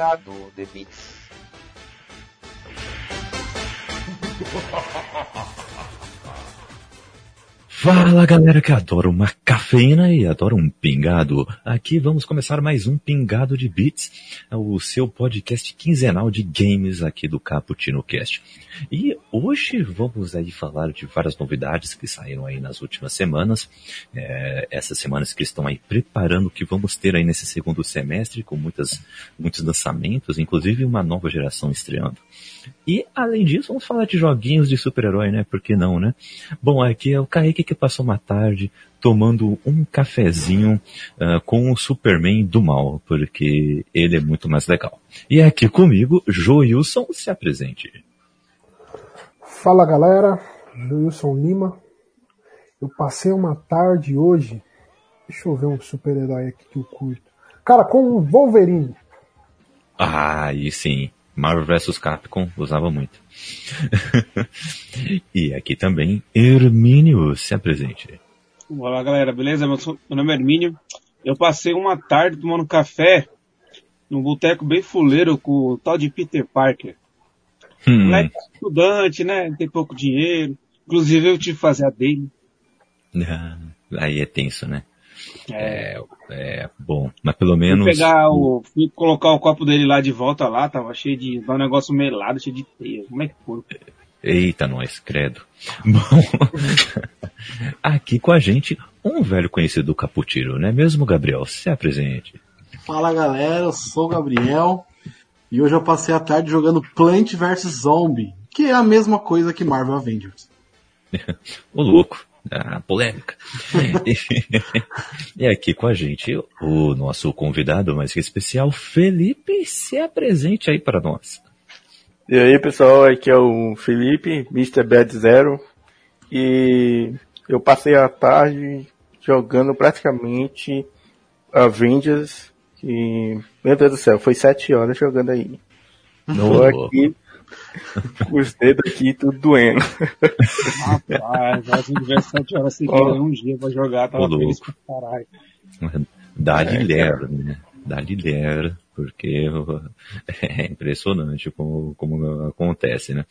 pingado de bits. Fala galera que adora uma cafeína e adora um pingado. Aqui vamos começar mais um Pingado de Beats, o seu podcast quinzenal de games aqui do Caputino Cast. E hoje vamos aí falar de várias novidades que saíram aí nas últimas semanas. É, essas semanas que estão aí preparando o que vamos ter aí nesse segundo semestre com muitas, muitos lançamentos, inclusive uma nova geração estreando. E, além disso, vamos falar de joguinhos de super-herói, né? Por que não, né? Bom, aqui é o Kaique que passou uma tarde tomando um cafezinho uh, com o Superman do mal, porque ele é muito mais legal. E aqui comigo, Joilson, se apresente. Fala galera, Joilson Lima. Eu passei uma tarde hoje, deixa eu ver um super-herói aqui que eu curto. Cara, com o Wolverine. Ah, e sim. Marvel vs Capcom usava muito. e aqui também, Hermínio, se apresente. Olá galera, beleza? Meu, nome é Hermínio. Eu passei uma tarde tomando café num boteco bem fuleiro com o tal de Peter Parker. Hum. Moleque estudante, né? Tem pouco dinheiro. Inclusive eu tive que fazer a dele. Ah, aí é tenso, né? É, é, bom, mas pelo menos. Fui pegar o. Fui colocar o copo dele lá de volta lá, tava cheio de. um negócio melado, cheio de teia. Como é que foi? Eita, nós, credo. Bom, aqui com a gente, um velho conhecido do Caputiro, não é mesmo, Gabriel? Se apresente. Fala galera, eu sou o Gabriel e hoje eu passei a tarde jogando Plant vs Zombie, que é a mesma coisa que Marvel Avengers. o louco a polêmica. e aqui com a gente o nosso convidado mais especial, Felipe, se apresente aí para nós. E aí pessoal, aqui é o Felipe, Mr. Bad Zero, e eu passei a tarde jogando praticamente Avengers, e, meu Deus do céu, foi sete horas jogando aí. Estou aqui os dedos aqui tudo doendo. Rapaz, vai se tiver 7 horas seguidas um dia pra jogar, tava feliz pra caralho. Dá-lhe é, ler, né? Dá-lhe ler porque é impressionante como, como acontece, né?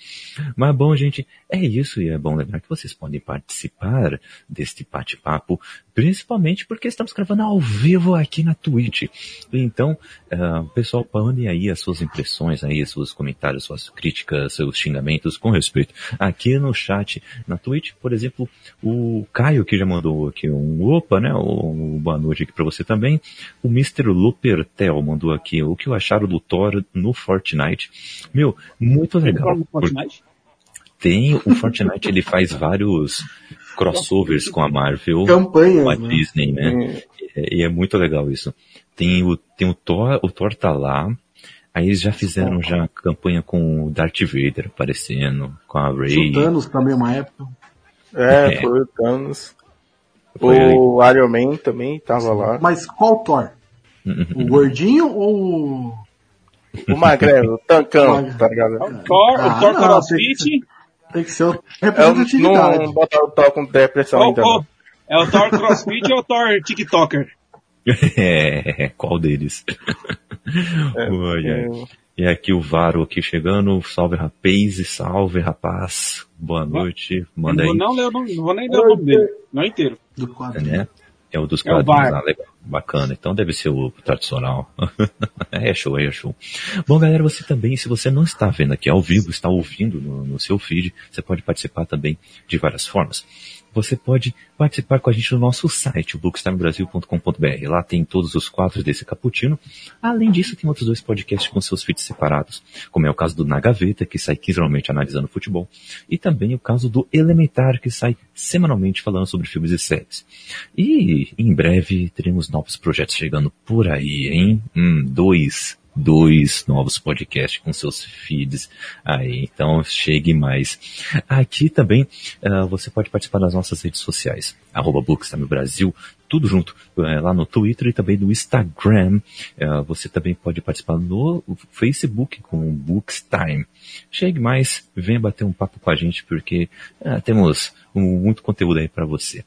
Mas bom, gente, é isso e é bom lembrar que vocês podem participar deste bate-papo, principalmente porque estamos gravando ao vivo aqui na Twitch. Então, uh, pessoal, mandem aí as suas impressões, aí, seus comentários, suas críticas, seus xingamentos com respeito aqui no chat, na Twitch, por exemplo, o Caio que já mandou aqui um opa, né? Um boa noite aqui para você também. O Mr. Lupertel mandou aqui o que eu acharam do Thor no Fortnite. Meu, muito legal. Tem Fortnite? Tem, o Fortnite ele faz vários crossovers com a Marvel, Campanha, com a né? Disney, né? É. E é muito legal isso. Tem o, tem o Thor, o Thor tá lá, Aí eles já fizeram já campanha com o Darth Vader aparecendo, com a Rey. O Thanos também uma época. É, é. foi o Thanos. Foi o Iron Man também tava lá. Mas qual Thor? O gordinho ou o magrelo, o tancão, tá ligado? O Thor, ah, o Thor CrossFit. Tem que ser o representatividade. Não botar o Thor com depressão ainda. Oh, é o Thor CrossFit ou o Thor TikToker? É, qual deles? É, Oi, E aqui o Varo aqui chegando, salve rapaz e salve rapaz, boa noite, manda aí. Não, não, não, não vou nem ler o nome dele, não inteiro. Do quadro. É, né? É o dos quadrinhos, é ah, legal, bacana. Então deve ser o tradicional. é show, é show. Bom, galera, você também, se você não está vendo aqui ao vivo, está ouvindo no, no seu feed, você pode participar também de várias formas você pode participar com a gente no nosso site, o bookstimebrasil.com.br. Lá tem todos os quadros desse cappuccino. Além disso, tem outros dois podcasts com seus feeds separados, como é o caso do Na Gaveta, que sai quinzenalmente analisando futebol, e também o caso do Elementar, que sai semanalmente falando sobre filmes e séries. E em breve teremos novos projetos chegando por aí, hein? Hum, dois dois novos podcasts com seus feeds aí, então chegue mais. Aqui também uh, você pode participar das nossas redes sociais, arroba Brasil, tudo junto, uh, lá no Twitter e também no Instagram. Uh, você também pode participar no Facebook com Bookstime. Chegue mais, venha bater um papo com a gente porque temos um, muito conteúdo aí para você.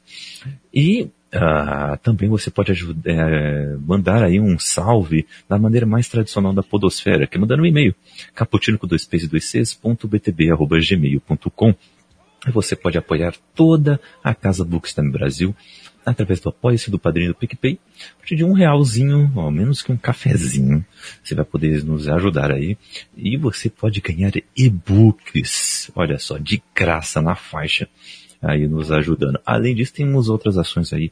E Uh, também você pode ajudar, é, mandar aí um salve da maneira mais tradicional da podosfera, que é mandando um e-mail, caputino com dois p's e você pode apoiar toda a Casa Bookstime Brasil através do apoio-se do padrinho do PicPay. A partir de um realzinho, ao menos que um cafezinho, você vai poder nos ajudar aí. E você pode ganhar e-books, olha só, de graça na faixa aí nos ajudando. Além disso, temos outras ações aí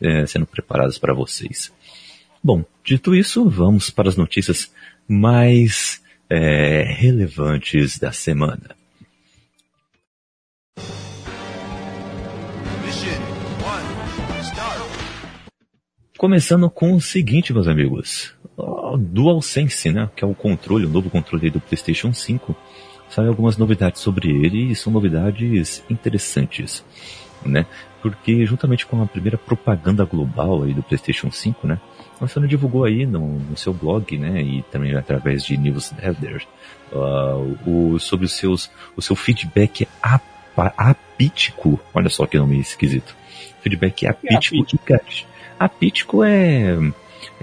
é, sendo preparadas para vocês. Bom, dito isso, vamos para as notícias mais é, relevantes da semana. Começando com o seguinte, meus amigos. DualSense, né? Que é o controle, o novo controle do PlayStation 5 saiu algumas novidades sobre ele e são novidades interessantes, né? Porque juntamente com a primeira propaganda global aí do PlayStation 5, né? A Sony divulgou aí no, no, seu blog, né, e também através de newsletters, uh, o, sobre os seus, o seu feedback apítico. Olha só que nome esquisito. Feedback apítico. É apítico? apítico é,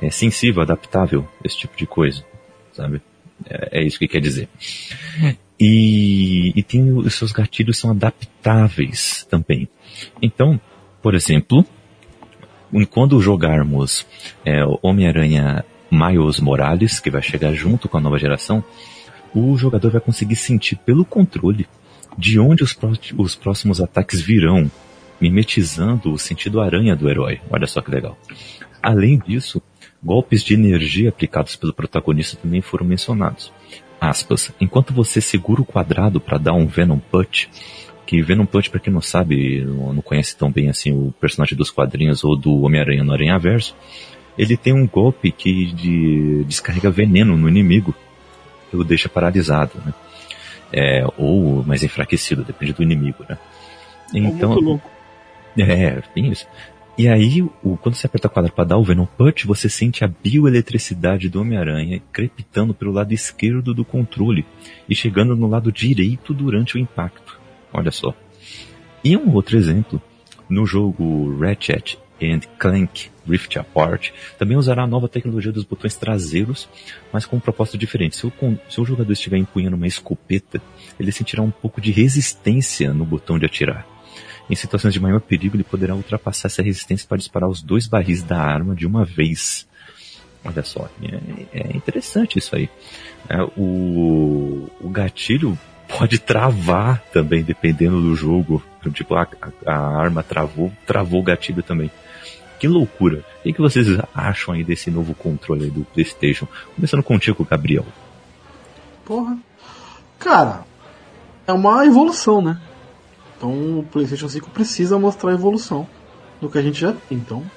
é sensível, adaptável, esse tipo de coisa, sabe? É, é isso que quer dizer. E, e tem os seus gatilhos são adaptáveis também. Então, por exemplo, quando jogarmos é, Homem-Aranha Miles Morales, que vai chegar junto com a nova geração, o jogador vai conseguir sentir pelo controle de onde os, pró os próximos ataques virão, mimetizando o sentido aranha do herói. Olha só que legal. Além disso, golpes de energia aplicados pelo protagonista também foram mencionados aspas, enquanto você segura o quadrado para dar um Venom Punch, que Venom Punch, para quem não sabe, não conhece tão bem assim o personagem dos quadrinhos ou do Homem-Aranha no Aranha Verso, ele tem um golpe que de, descarrega veneno no inimigo e o deixa paralisado, né? É, ou mais enfraquecido, depende do inimigo, né? Então, é muito louco. É, tem isso. E aí, o, quando você aperta quadrado para dar o Venom Punch, você sente a bioeletricidade do Homem-Aranha crepitando pelo lado esquerdo do controle e chegando no lado direito durante o impacto. Olha só. E um outro exemplo, no jogo Ratchet and Clank Rift Apart, também usará a nova tecnologia dos botões traseiros, mas com um propósito diferente. Se o, se o jogador estiver empunhando uma escopeta, ele sentirá um pouco de resistência no botão de atirar. Em situações de maior perigo, ele poderá ultrapassar essa resistência para disparar os dois barris da arma de uma vez. Olha só, é, é interessante isso aí. É, o, o gatilho pode travar também, dependendo do jogo. Tipo, a, a, arma travou, travou o gatilho também. Que loucura. O que vocês acham aí desse novo controle do PlayStation? Começando contigo, Gabriel. Porra. Cara, é uma evolução, né? Então o PlayStation 5 precisa mostrar a evolução do que a gente já tem. Então,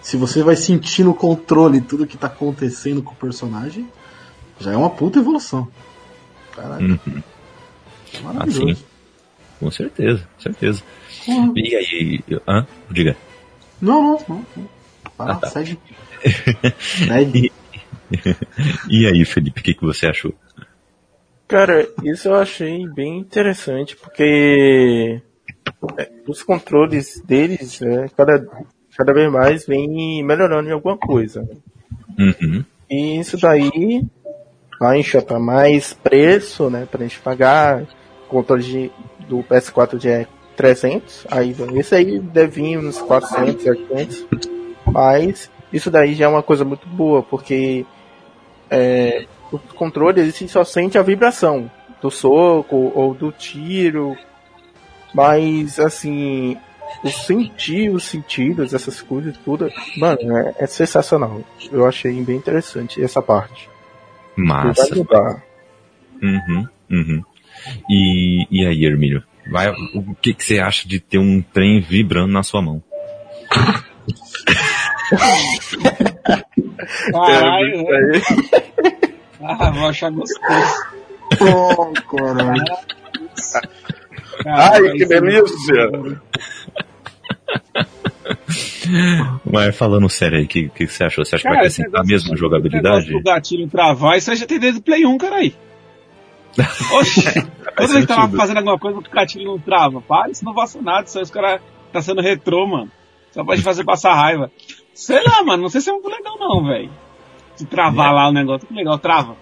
se você vai sentir no controle tudo que tá acontecendo com o personagem, já é uma puta evolução. Caralho. Uhum. É maravilhoso. Assim, com certeza, certeza. Uhum. E aí, hã? Diga. Não, não, não. não. Ah, tá. segue. segue. E, e aí, Felipe, o que, que você achou? Cara, isso eu achei bem interessante, porque é, os controles deles, é, cada, cada vez mais vem melhorando em alguma coisa. Uhum. E isso daí vai enxotar mais preço, né, pra gente pagar. Controle de, do PS4 já é 300, aí esse aí deve vir uns 400, 800, mas isso daí já é uma coisa muito boa, porque é, o controle ele só sente a vibração do soco ou do tiro. Mas assim, o sentir os sentidos, essas coisas, tudo, mano, é, é sensacional. Eu achei bem interessante essa parte. Massa. Uhum, uhum. E, e aí, Hermílio? Vai, o que, que você acha de ter um trem vibrando na sua mão? Caralho, ah, vou achar gostoso. Oh, caralho. Ai, que delícia! Mas falando sério aí, o que, que você achou? Você acha cara, que vai acrescentar mesmo a jogabilidade? O gatilho travar, isso aí já tem desde o Play 1, cara aí. Oxi, toda vez que tava fazendo alguma coisa, o gatilho não trava. Para, isso não vai ser nada, isso aí os caras tá sendo retrô, mano. Só pode fazer passar raiva. Sei lá, mano, não sei se é muito legal não, velho. Se travar é. lá o negócio, que legal, trava.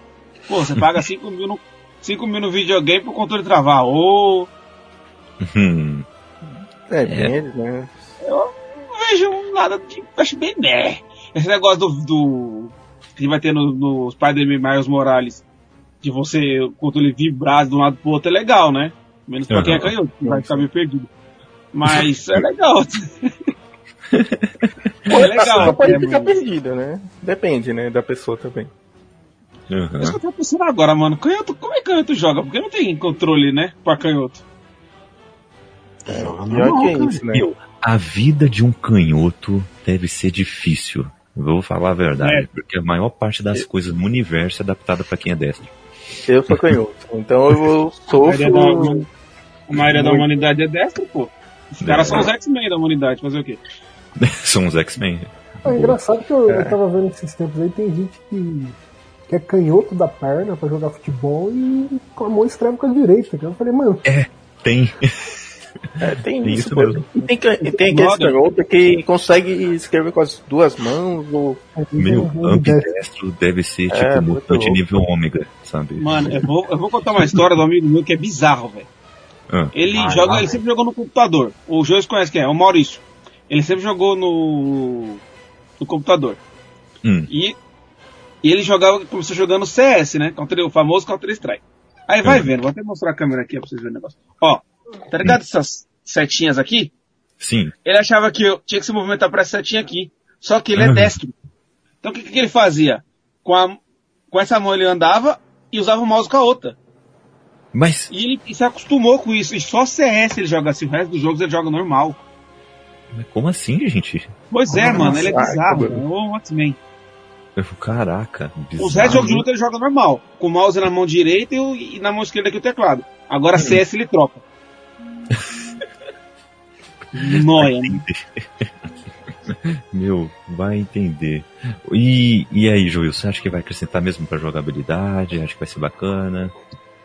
Pô, você paga 5 mil, no, 5 mil no videogame pro controle travar. Ô! Hum. É, é. né? Eu não vejo nada de. Acho bem né. Esse negócio do. do que vai ter no, no Spider-Man Miles Morales. De você, o controle vibrar de um lado pro outro é legal, né? Menos pra uhum. quem é canhoto, vai ficar meio perdido. Mas é legal. Pô, é legal. Só pode é, ficar perdido, né? Depende, né, da pessoa também. Uhum. Isso que eu tô pensando agora, mano. Canhoto, como é que canhoto joga? Porque não tem controle, né? Pra canhoto. É, pior que é isso, né? a vida de um canhoto deve ser difícil. Vou falar a verdade, é. porque a maior parte das coisas no universo é adaptada para quem é destro. Eu sou canhoto, então eu sofro. A maioria da, a maioria da humanidade é destro, pô. Os caras são os X-Men da humanidade, fazer o quê? são os X-Men. É engraçado que eu, é. eu tava vendo esses tempos aí, tem gente que, que é canhoto da perna pra jogar futebol e com a mão escreve com a direita. Eu falei, mano. É, tem. É, tem, tem isso, isso mesmo. E tem, tem aquele canhoto que consegue escrever com as duas mãos. Ou... Meu, ambidestro deve ser é, tipo é, multinível ômega, sabe? Mano, eu vou, eu vou contar uma história do amigo meu que é bizarro, velho. Ah. Ele ah, joga, ele sempre jogou no computador. O Jones conhece quem é? O Maurício. Ele sempre jogou no, no computador. Hum. E, e ele jogava, começou jogando CS, né? Counter, o famoso Counter Strike. Aí vai hum. vendo, vou até mostrar a câmera aqui pra vocês verem o negócio. Ó, tá ligado hum. essas setinhas aqui? Sim. Ele achava que eu tinha que se movimentar pra essa setinha aqui. Só que ele é destro. Então o que, que ele fazia? Com, a, com essa mão ele andava e usava o mouse com a outra. Mas. E ele se acostumou com isso. E só CS ele joga assim. O resto dos jogos ele joga normal. Mas como assim, gente? Pois é, mano. Ele é bizarro. É o X-Men. Caraca, bizarro. Os restos jogos de luta ele joga normal. Com o mouse na mão direita e, o, e na mão esquerda aqui o teclado. Agora hum. CS ele troca. Noia. Meu, vai entender. E, e aí, Joel, você acha que vai acrescentar mesmo pra jogabilidade? Acha que vai ser bacana?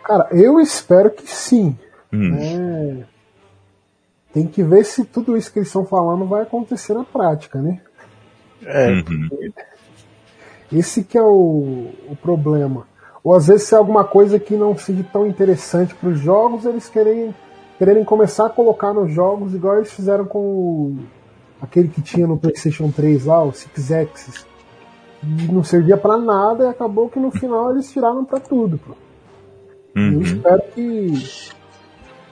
Cara, eu espero que sim. Hum. É... Tem que ver se tudo isso que eles estão falando vai acontecer na prática, né? É. Uhum. Esse que é o, o problema. Ou às vezes se é alguma coisa que não seja tão interessante para os jogos, eles querem, quererem começar a colocar nos jogos igual eles fizeram com o, aquele que tinha no PlayStation 3 lá, o Six Axis. Não servia para nada e acabou que no final eles tiraram para tudo. Pô. Uhum. Eu espero que,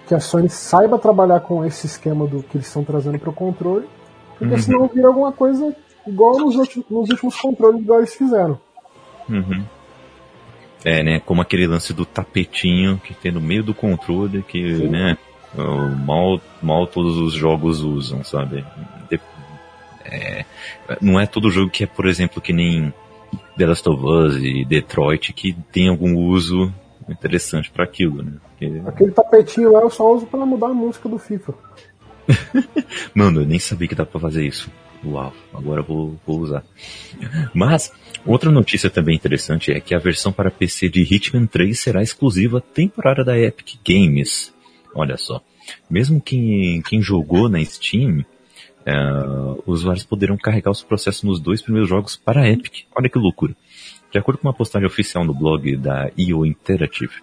que a Sony saiba trabalhar com esse esquema do que eles estão trazendo para o controle, porque uhum. senão vira alguma coisa igual nos, outros, nos últimos controles igual eles fizeram. Uhum. É, né? Como aquele lance do tapetinho que tem no meio do controle, que, Sim. né? Mal, mal todos os jogos usam, sabe? É, não é todo jogo que é, por exemplo, que nem The Last of Us e Detroit, que tem algum uso interessante para aquilo, né? Porque... Aquele tapetinho lá eu só uso para mudar a música do FIFA. Mano, eu nem sabia que dá pra fazer isso. Uau, agora eu vou, vou usar. Mas, outra notícia também interessante é que a versão para PC de Hitman 3 será exclusiva temporária da Epic Games. Olha só. Mesmo quem, quem jogou na Steam, uh, usuários poderão carregar os processos nos dois primeiros jogos para a Epic. Olha que loucura. De acordo com uma postagem oficial no blog da IO Interactive,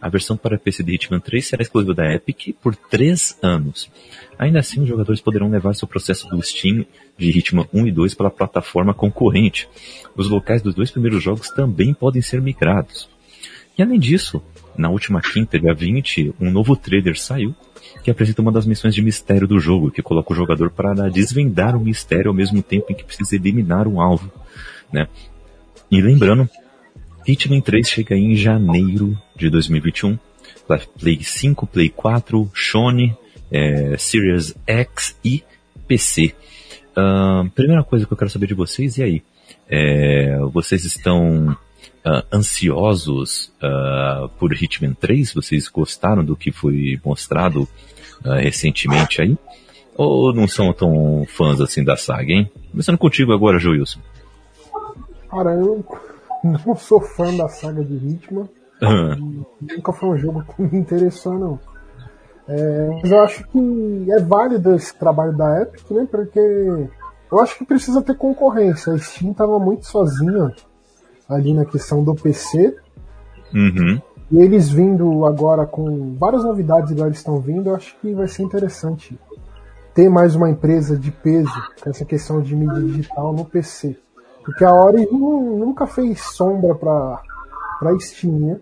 a versão para PC de Hitman 3 será exclusiva da Epic por 3 anos. Ainda assim, os jogadores poderão levar seu processo do Steam de Hitman 1 e 2 para a plataforma concorrente. Os locais dos dois primeiros jogos também podem ser migrados. E além disso, na última quinta, dia 20, um novo trailer saiu que apresenta uma das missões de mistério do jogo, que coloca o jogador para desvendar o mistério ao mesmo tempo em que precisa eliminar um alvo. Né? E lembrando, Hitman 3 chega em janeiro de 2021. Play 5, Play 4, Sony, é, Series X e PC. Uh, primeira coisa que eu quero saber de vocês, e aí? É, vocês estão uh, ansiosos uh, por Hitman 3? Vocês gostaram do que foi mostrado recentemente aí? Ou não são tão fãs assim da saga, hein? Começando contigo agora, Joilson. Cara, eu não sou fã da saga de Hitman. Uhum. Nunca foi um jogo que me interessou, não. É, mas eu acho que é válido esse trabalho da Epic, né? Porque eu acho que precisa ter concorrência. A Steam estava muito sozinha ali na questão do PC. Uhum. E eles vindo agora com várias novidades igual eles estão vindo, eu acho que vai ser interessante ter mais uma empresa de peso com essa questão de mídia digital no PC. Porque a Ori nunca fez sombra para para Steam, né?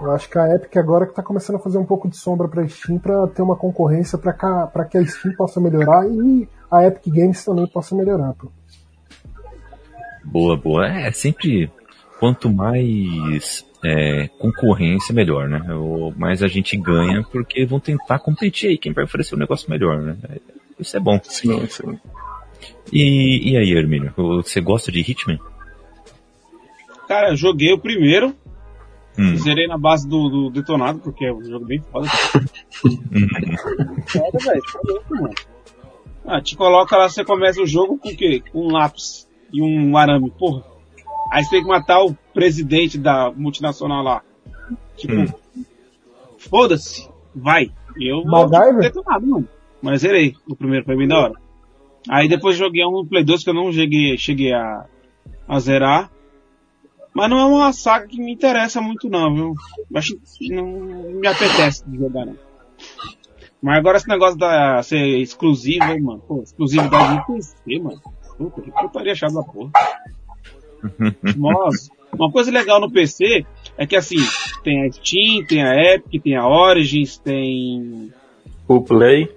Eu acho que a Epic agora que está começando a fazer um pouco de sombra para Steam para ter uma concorrência para que a Steam possa melhorar e a Epic Games também possa melhorar. Pô. Boa, boa. É sempre quanto mais é, concorrência, melhor, né? O mais a gente ganha porque vão tentar competir aí quem vai oferecer um negócio melhor, né? Isso é bom. Sim, sim. E, e aí, Hermínio, você gosta de Hitman? Cara, joguei o primeiro. Hum. Zerei na base do, do, detonado, porque é um jogo bem foda. foda, velho. mano. Ah, te coloca lá, você começa o jogo com o quê? Com um lápis e um arame, porra. Aí você tem que matar o presidente da multinacional lá. Tipo, hum. foda-se, vai. Eu vou detonado, mano. Mas zerei. O primeiro foi bem da hora. Aí depois joguei um Play 2 que eu não cheguei, cheguei a, a zerar. Mas não é uma saga que me interessa muito não, viu? Acho que não me apetece de jogar não. Mas agora esse negócio da ser exclusivo, mano. Pô, exclusividade de PC, mano. Puta, que putaria chata da porra. Nossa. Uma coisa legal no PC é que assim, tem a Steam, tem a Epic, tem a Origins, tem... O Play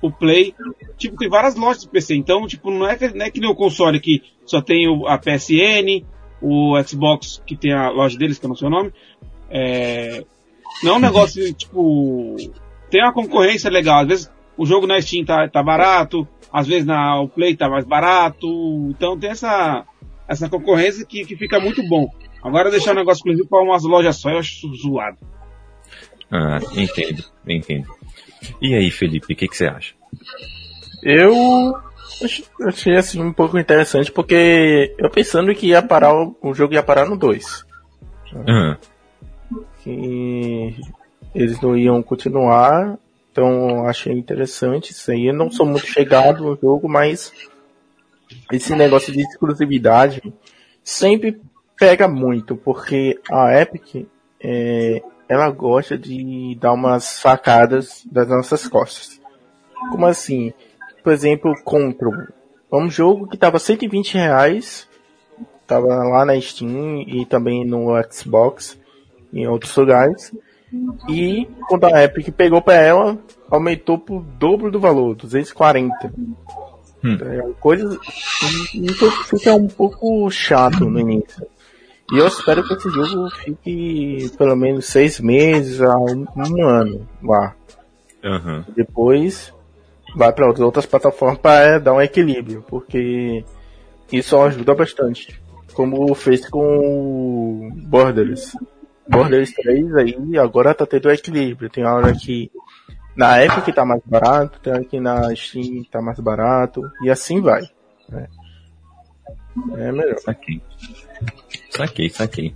o Play. Tipo, tem várias lojas de PC. Então, tipo, não é que, não é que nem o console que só tem o, a PSN, o Xbox que tem a loja deles, que eu não sei o nome. É, não é um negócio, tipo, tem uma concorrência legal. Às vezes o jogo na Steam tá, tá barato, às vezes na o Play tá mais barato. Então tem essa, essa concorrência que, que fica muito bom. Agora deixar o negócio exclusivo para umas lojas só, eu acho zoado. Ah, entendo, entendo. E aí, Felipe, o que, que você acha? Eu achei assim um pouco interessante porque eu pensando que ia parar o, jogo ia parar no 2. Uhum. Que eles não iam continuar. Então achei interessante isso aí. Eu não sou muito chegado no jogo, mas esse negócio de exclusividade sempre pega muito, porque a Epic é, ela gosta de dar umas facadas das nossas costas. Como assim? Por exemplo, Control. É um jogo que tava 120 reais. Tava lá na Steam e também no Xbox. Em outros lugares. E quando a Epic pegou para ela, aumentou pro dobro do valor, 240. Hum. É, coisas. Isso fica um pouco chato no início. E eu espero que esse jogo fique pelo menos seis meses a um, um ano lá. Uhum. Depois vai para outras plataformas para dar um equilíbrio, porque isso ajuda bastante. Como fez com Borders. Borders 3 aí agora tá tendo equilíbrio. Tem hora que na Epic tá mais barato, tem hora que na Steam tá mais barato, e assim vai. Né? É melhor. Aqui. Saquei, saquei.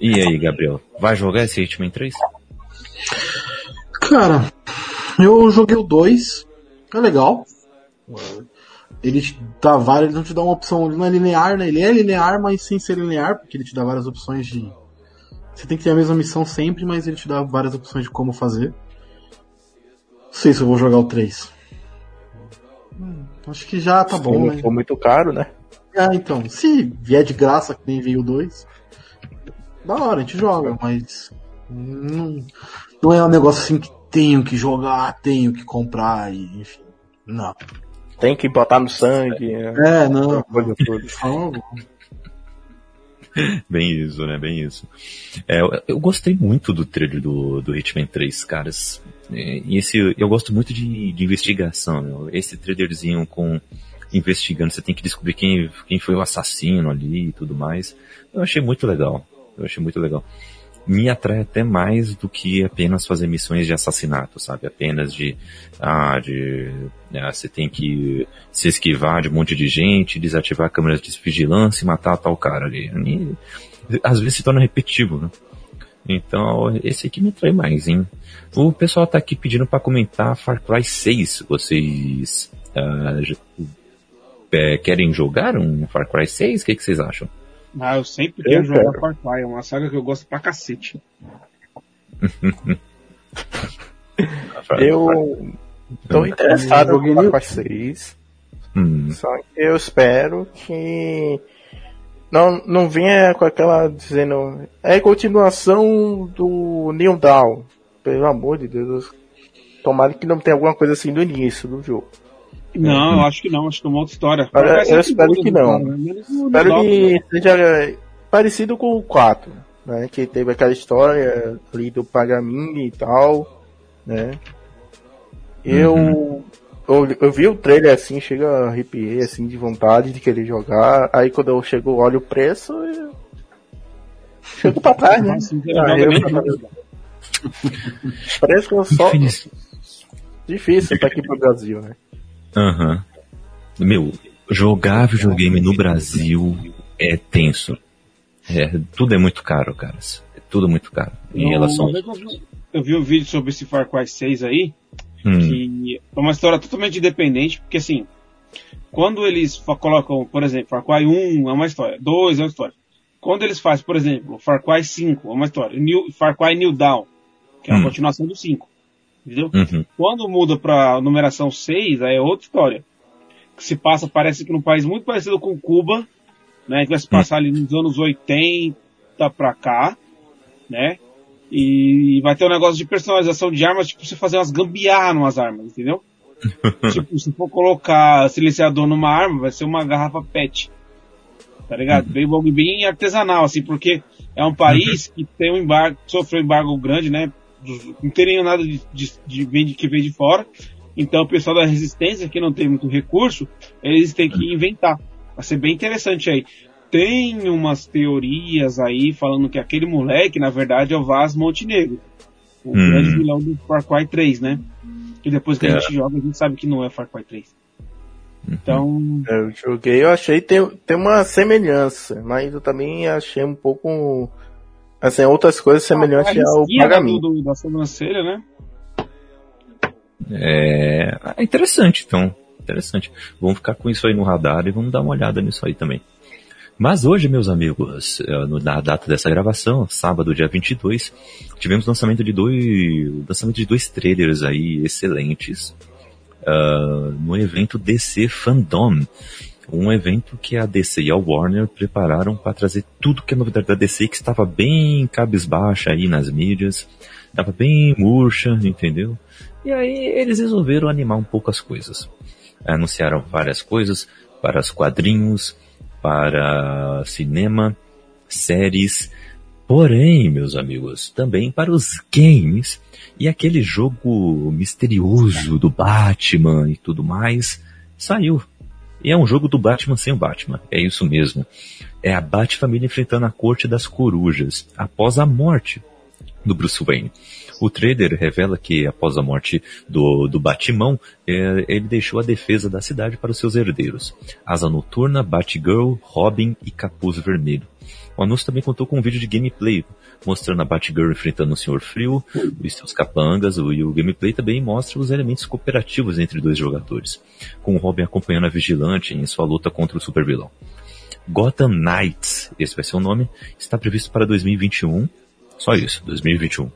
E aí, Gabriel? Vai jogar esse Hitman 3? Cara, eu joguei o 2. É legal. Ele te dá várias, ele não te dá uma opção, ele não é linear, né? Ele é linear, mas sem ser linear, porque ele te dá várias opções de. Você tem que ter a mesma missão sempre, mas ele te dá várias opções de como fazer. Não sei se eu vou jogar o 3. Hum, acho que já tá bom, né? Ficou muito caro, né? Ah, então, se vier de graça, que nem veio 2, da hora, a gente joga, mas não, não é um negócio assim que tenho que jogar, tenho que comprar, e, enfim, não. Tem que botar no sangue. É, é não. Bem isso, né? Bem isso. É, eu gostei muito do trailer do, do Hitman 3, caras. E esse, eu gosto muito de, de investigação. Meu. Esse trailerzinho com investigando, você tem que descobrir quem, quem foi o assassino ali e tudo mais. Eu achei muito legal. Eu achei muito legal. Me atrai até mais do que apenas fazer missões de assassinato, sabe? Apenas de, ah, de, ah, você tem que se esquivar de um monte de gente, desativar câmeras de vigilância e matar tal cara ali. E, às vezes se torna repetitivo, né? Então, esse aqui me atrai mais, hein? O pessoal tá aqui pedindo para comentar Far Cry 6. Vocês uh, é, querem jogar um Far Cry 6? O que, que vocês acham? Ah, eu sempre quero jogar Far Cry. É uma saga que eu gosto pra cacete. eu tô interessado no Far Cry 6. Hum. Só que eu espero que não, não venha com aquela dizendo é continuação do New Down. Pelo amor de Deus. Tomara que não tenha alguma coisa assim do início do jogo. Não, eu acho que não, acho que é uma outra história. Eu, eu espero que não. Né? Espero que seja parecido com o 4, né? Que teve aquela história ali do Pagamin e tal, né? Eu uhum eu, eu vi o trailer assim, chega a arrepiar assim de vontade de querer jogar. Aí quando eu chego, olho o preço, eu... chego pra trás, né? Ah, eu... Parece que eu só. Difícil pra aqui pro Brasil, né? Aham. Uhum. Meu, jogar videogame no Brasil é tenso. É, tudo é muito caro, caras. É tudo muito caro. Em relação. Eu vi um vídeo sobre esse Far Cry 6 aí. Hum. Que é uma história totalmente independente, porque assim, quando eles colocam, por exemplo, Far Cry 1 é uma história, 2 é uma história. Quando eles fazem, por exemplo, Far Cry 5 é uma história, New, Far Cry New Dawn, que é a hum. continuação do 5. Entendeu? Uhum. Quando muda pra numeração 6, aí é outra história. Que se passa, parece que num país muito parecido com Cuba, né? Que vai se passar hum. ali nos anos 80 pra cá, né? E vai ter um negócio de personalização de armas, tipo, você fazer umas gambiarra numas armas, entendeu? tipo, se for colocar silenciador numa arma, vai ser uma garrafa PET. Tá ligado? Uhum. Bem, bem artesanal, assim, porque é um país uhum. que tem um embargo, sofreu um embargo grande, né? Não tem nada de, de, de, que vem de fora. Então o pessoal da resistência, que não tem muito recurso, eles têm que inventar. Vai ser bem interessante aí tem umas teorias aí falando que aquele moleque, na verdade, é o Vaz Montenegro. O hum. grande vilão do Far Cry 3, né? E depois que é. a gente joga, a gente sabe que não é Far Cry 3. Uhum. Então. Eu joguei, eu achei tem, tem uma semelhança, mas eu também achei um pouco. Assim, outras coisas semelhantes ah, ao pagamento. Do, da sobrancelha, né? É, é interessante, então. Interessante. Vamos ficar com isso aí no radar e vamos dar uma olhada nisso aí também. Mas hoje, meus amigos, eh, na data dessa gravação, sábado, dia 22, tivemos lançamento de dois, lançamento de dois trailers aí excelentes uh, no evento DC Fandom. Um evento que a DC e a Warner prepararam para trazer tudo que é novidade da DC, que estava bem cabisbaixa aí nas mídias, estava bem murcha, entendeu? E aí eles resolveram animar um pouco as coisas. Anunciaram várias coisas para os quadrinhos, para cinema, séries, porém, meus amigos, também para os games e aquele jogo misterioso do Batman e tudo mais saiu. E é um jogo do Batman sem o Batman, é isso mesmo. É a Bat-família enfrentando a corte das corujas após a morte do Bruce Wayne. O trader revela que, após a morte do, do Batimão, é, ele deixou a defesa da cidade para os seus herdeiros. Asa Noturna, Batgirl, Robin e Capuz Vermelho. O anúncio também contou com um vídeo de gameplay, mostrando a Batgirl enfrentando o Senhor Frio e seus capangas, e o gameplay também mostra os elementos cooperativos entre dois jogadores, com o Robin acompanhando a Vigilante em sua luta contra o supervilão. Gotham Knights, esse vai ser o nome, está previsto para 2021, só isso, 2021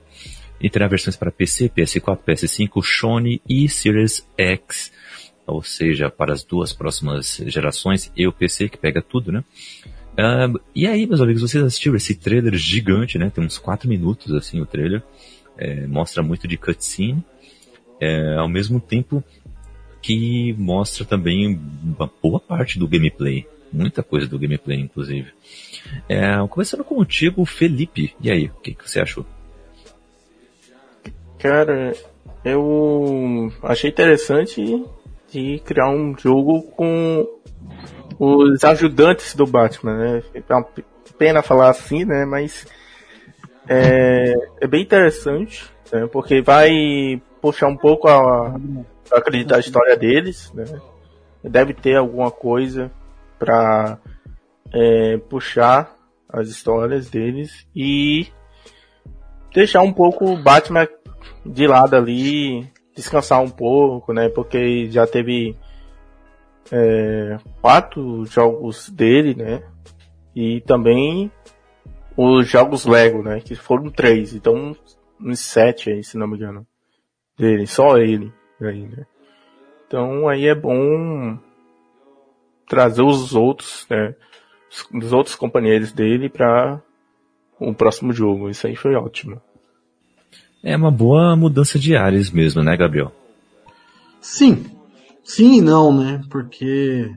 e terá versões para PC, PS4, PS5, Sony e Series X, ou seja, para as duas próximas gerações e o PC que pega tudo, né? Uh, e aí, meus amigos, vocês assistiram esse trailer gigante, né? Tem uns 4 minutos assim o trailer, é, mostra muito de cutscene, é, ao mesmo tempo que mostra também uma boa parte do gameplay, muita coisa do gameplay, inclusive. É, começando contigo, Felipe. E aí, o que, que você achou? Cara, eu achei interessante de criar um jogo com os ajudantes do Batman, né? É uma pena falar assim, né? Mas é, é bem interessante, né? porque vai puxar um pouco a, a acreditar a história deles, né? Deve ter alguma coisa para é, puxar as histórias deles e deixar um pouco o Batman de lado ali, descansar um pouco, né? Porque já teve é, quatro jogos dele, né? E também os jogos Lego, né? Que foram três, então uns sete aí, se não me engano. Dele, só ele aí, né? Então aí é bom trazer os outros, né? Os outros companheiros dele para o próximo jogo. Isso aí foi ótimo. É uma boa mudança de áreas mesmo, né, Gabriel? Sim. Sim e não, né? Porque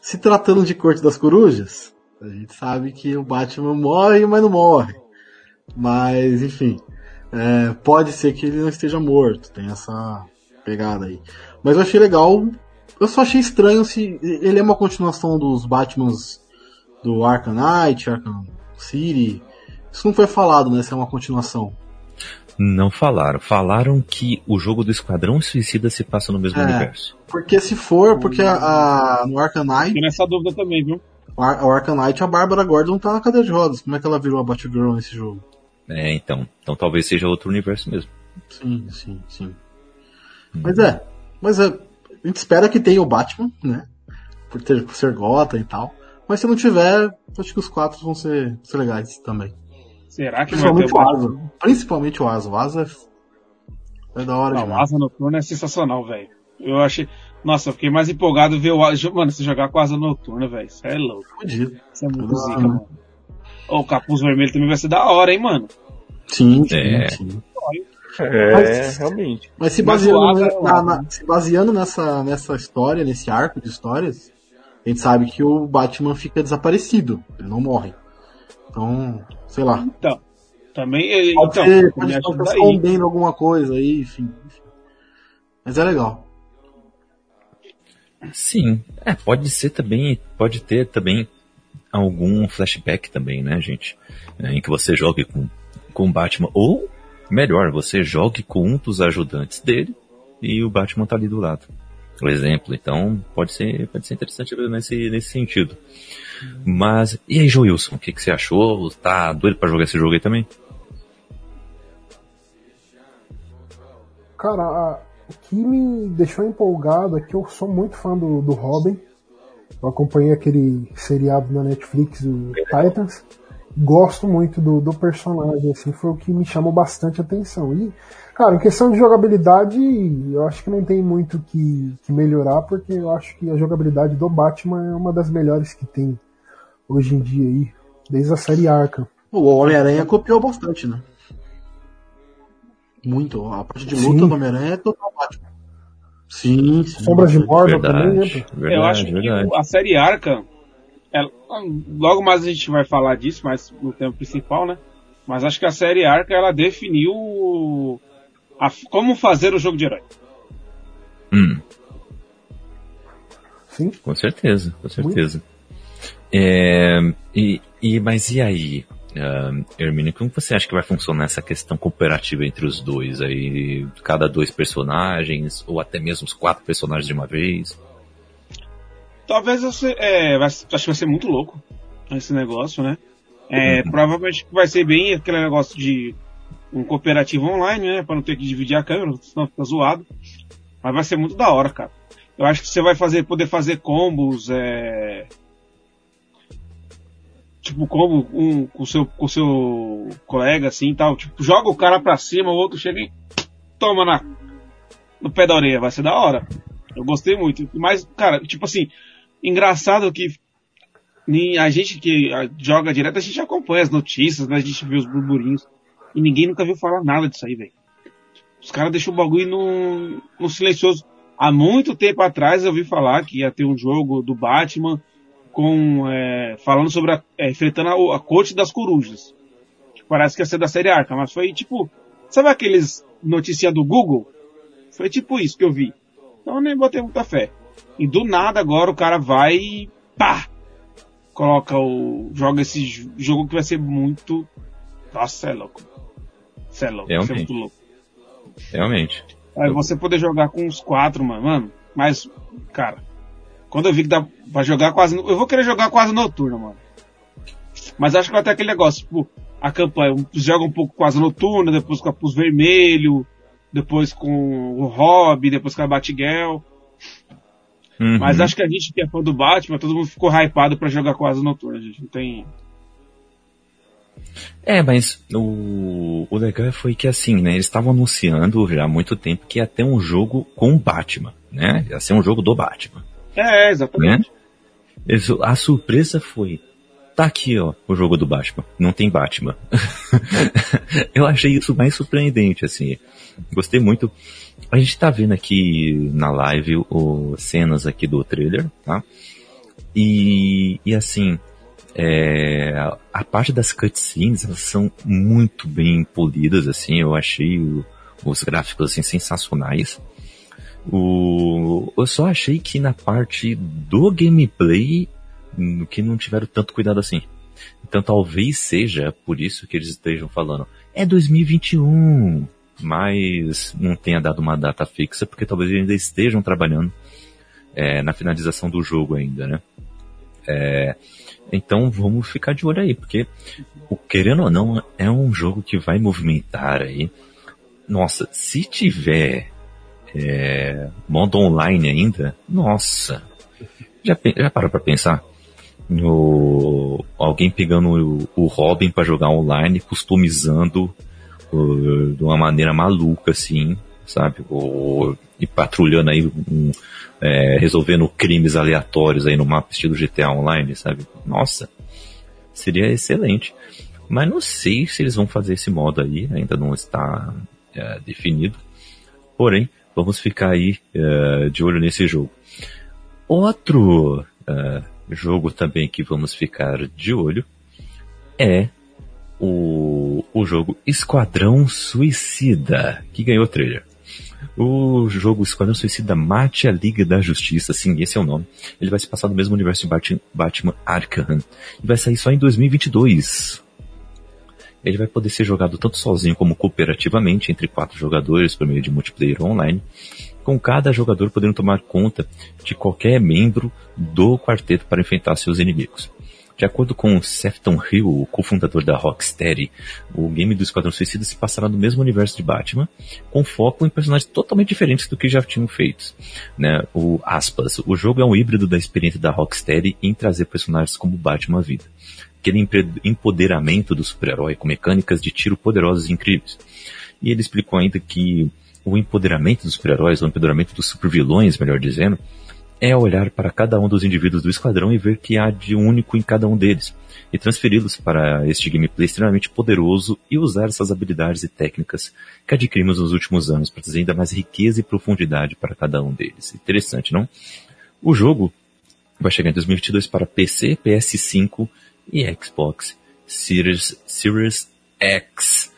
se tratando de Corte das Corujas, a gente sabe que o Batman morre, mas não morre. Mas, enfim. É, pode ser que ele não esteja morto. Tem essa pegada aí. Mas eu achei legal. Eu só achei estranho se ele é uma continuação dos Batmans do Arkham Knight, Arkham City. Isso não foi falado, né? Se é uma continuação. Não falaram. Falaram que o jogo do Esquadrão Suicida se passa no mesmo é, universo. Porque se for, porque a, a no Arkham Knight. Tem essa dúvida também, viu? O, Ar, o Arkham Knight, a Bárbara Gordon tá na cadeira de rodas. Como é que ela virou a Batgirl nesse jogo? É, então. Então talvez seja outro universo mesmo. Sim, sim, sim. Hum. Mas é. Mas é, a gente espera que tenha o Batman, né? Por, ter, por ser Gotham e tal. Mas se não tiver, acho que os quatro vão ser, ser legais também. Será que vai ter o Asa? Principalmente o Asa. O Asa é, é da hora Não, o Asa Noturna é sensacional, velho. Eu achei. Nossa, eu fiquei mais empolgado ver o Asa. Mano, se jogar com Asa Noturna, velho. Isso é louco. Fudido. Isso é muito zica, mano. o capuz vermelho também vai ser da hora, hein, mano. Sim, sim, é. sim. É, mas, realmente. Mas se baseando, mas na, na, se baseando nessa, nessa história, nesse arco de histórias, a gente sabe que o Batman fica desaparecido. Ele não morre. Então, sei lá. Então, também. Pode então, ser, pode estar escondendo alguma coisa aí, enfim, enfim. Mas é legal. Sim. É, pode ser também, pode ter também algum flashback também, né, gente? É, em que você jogue com, com o Batman. Ou, melhor, você jogue com um dos ajudantes dele e o Batman tá ali do lado. Por exemplo. Então, pode ser, pode ser interessante nesse, nesse sentido. Mas, e aí, Joilson, o que, que você achou? Tá doido para jogar esse jogo aí também? Cara, o que me deixou empolgado é que eu sou muito fã do, do Robin. Eu acompanhei aquele seriado na Netflix, o Titans. Gosto muito do, do personagem, assim, foi o que me chamou bastante atenção. E, cara, em questão de jogabilidade, eu acho que não tem muito que, que melhorar, porque eu acho que a jogabilidade do Batman é uma das melhores que tem hoje em dia aí, desde a série Arkham. O Homem-Aranha copiou bastante, né? Muito. A parte de luta sim. do Homem-Aranha é total Batman. Sim, sim. Sombras de Morda também, né? Verdade, Eu acho verdade. que a série Arkham, ela, logo mais a gente vai falar disso, mas no tempo principal, né? Mas acho que a série Arkham, ela definiu a, como fazer o jogo de herói. Hum. Sim. Com certeza, com certeza. Muito. É, e, e, mas e aí, uh, Hermínio, como você acha que vai funcionar essa questão cooperativa entre os dois? Aí, cada dois personagens, ou até mesmo os quatro personagens de uma vez? Talvez você, é, vai, acho que vai ser muito louco esse negócio, né? É, uhum. Provavelmente vai ser bem aquele negócio de um cooperativo online, né? Pra não ter que dividir a câmera, senão fica zoado. Mas vai ser muito da hora, cara. Eu acho que você vai fazer, poder fazer combos, é, tipo, como um, com seu, com seu colega, assim, tal, tipo, joga o cara pra cima, o outro chega e toma na, no pé da orelha, vai ser da hora. Eu gostei muito. Mas, cara, tipo assim, engraçado que a gente que joga direto, a gente acompanha as notícias, né? a gente vê os burburinhos. E ninguém nunca viu falar nada disso aí, velho. Os caras deixam o bagulho no, no silencioso. Há muito tempo atrás eu vi falar que ia ter um jogo do Batman com é, falando sobre a, é, enfrentando a, a corte das corujas. Que parece que ia ser da série Arca, mas foi tipo, sabe aqueles notícias do Google? Foi tipo isso que eu vi. Então eu nem botei muita fé. E do nada agora o cara vai e pá! Coloca o. joga esse jogo que vai ser muito. Nossa, é louco. Você é louco, Realmente. é muito louco. Realmente. Aí você poder jogar com os quatro, mano. Mano, mas, cara, quando eu vi que dá pra jogar quase. Eu vou querer jogar quase noturno, mano. Mas acho que vai ter aquele negócio, tipo, a campanha. Joga um pouco com as noturnas, depois com a Pus Vermelho, depois com o Hobby, depois com a Batgirl. Uhum. Mas acho que a gente que é fã do Batman, todo mundo ficou hypado para jogar com as noturnas, gente. Não tem. É, mas o, o legal foi que assim, né, eles estavam anunciando já há muito tempo que ia ter um jogo com o Batman, né? Ia ser um jogo do Batman. É, exatamente. Né? A surpresa foi, tá aqui, ó, o jogo do Batman. Não tem Batman. eu achei isso mais surpreendente, assim. Gostei muito. A gente tá vendo aqui na live o cenas aqui do trailer, tá? E, e assim, é, a parte das cutscenes, elas são muito bem polidas, assim, eu achei o, os gráficos, assim, sensacionais. O, eu só achei que na parte do gameplay, que não tiveram tanto cuidado assim. Então talvez seja por isso que eles estejam falando, é 2021, mas não tenha dado uma data fixa, porque talvez eles ainda estejam trabalhando é, na finalização do jogo ainda, né? É, então vamos ficar de olho aí, porque querendo ou não, é um jogo que vai movimentar aí. Nossa, se tiver é, modo online ainda, nossa, já, já parou pra pensar? No, alguém pegando o, o Robin para jogar online, customizando uh, de uma maneira maluca, assim, sabe? Ou, e patrulhando aí, um, é, resolvendo crimes aleatórios aí no mapa estilo GTA Online, sabe? Nossa, seria excelente. Mas não sei se eles vão fazer esse modo aí, ainda não está é, definido. Porém, vamos ficar aí é, de olho nesse jogo. Outro é, jogo também que vamos ficar de olho é o, o jogo Esquadrão Suicida, que ganhou trailer. O jogo Esquadrão Suicida Mate a Liga da Justiça, sim, esse é o nome. Ele vai se passar no mesmo universo de Batman Arkham. E vai sair só em 2022. Ele vai poder ser jogado tanto sozinho como cooperativamente entre quatro jogadores por meio de multiplayer online, com cada jogador podendo tomar conta de qualquer membro do quarteto para enfrentar seus inimigos. De acordo com Sefton Hill, o cofundador da Rocksteady, o game do Esquadrão Suicida se passará no mesmo universo de Batman, com foco em personagens totalmente diferentes do que já tinham feito. Né? O aspas, o jogo é um híbrido da experiência da Rocksteady em trazer personagens como Batman à vida. Aquele empoderamento do super-herói com mecânicas de tiro poderosas e incríveis. E ele explicou ainda que o empoderamento dos super-heróis, o empoderamento dos super-vilões, melhor dizendo, é olhar para cada um dos indivíduos do esquadrão e ver que há de único em cada um deles, e transferi-los para este gameplay extremamente poderoso e usar essas habilidades e técnicas que adquirimos nos últimos anos para trazer ainda mais riqueza e profundidade para cada um deles. Interessante, não? O jogo vai chegar em 2022 para PC, PS5 e Xbox Series, Series X.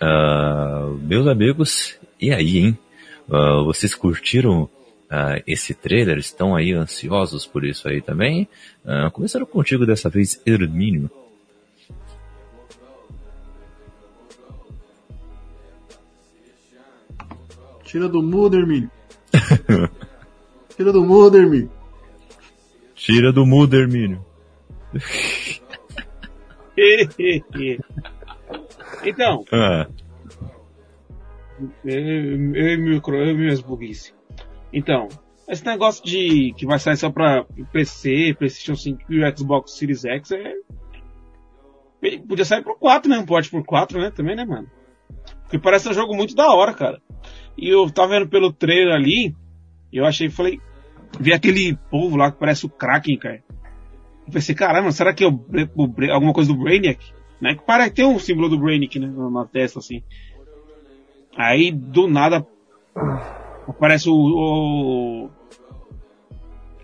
Uh, meus amigos, e aí, hein? Uh, vocês curtiram uh, esse trailer, estão aí ansiosos por isso aí também. Uh, começando contigo dessa vez, Hermínio. Tira do mudo, Hermínio. Tira do mudo, Hermínio. Tira do mudo, Hermínio. então. Ah. Eu, eu, eu, eu, eu, minhas buguice. Então, esse negócio de que vai sair só pra PC, PlayStation 5 e Xbox Series X é. Podia sair pro 4, né? Um pode por 4, né? Também, né, mano? Porque parece um jogo muito da hora, cara. E eu tava vendo pelo trailer ali, e eu achei, falei, vi aquele povo lá que parece o Kraken, cara. Pensei, caramba, será que é o, o, alguma coisa do Brainiac? Né? Que parece ter um símbolo do Brainiac, né? Na testa, assim. Aí, do nada, Aparece o, o,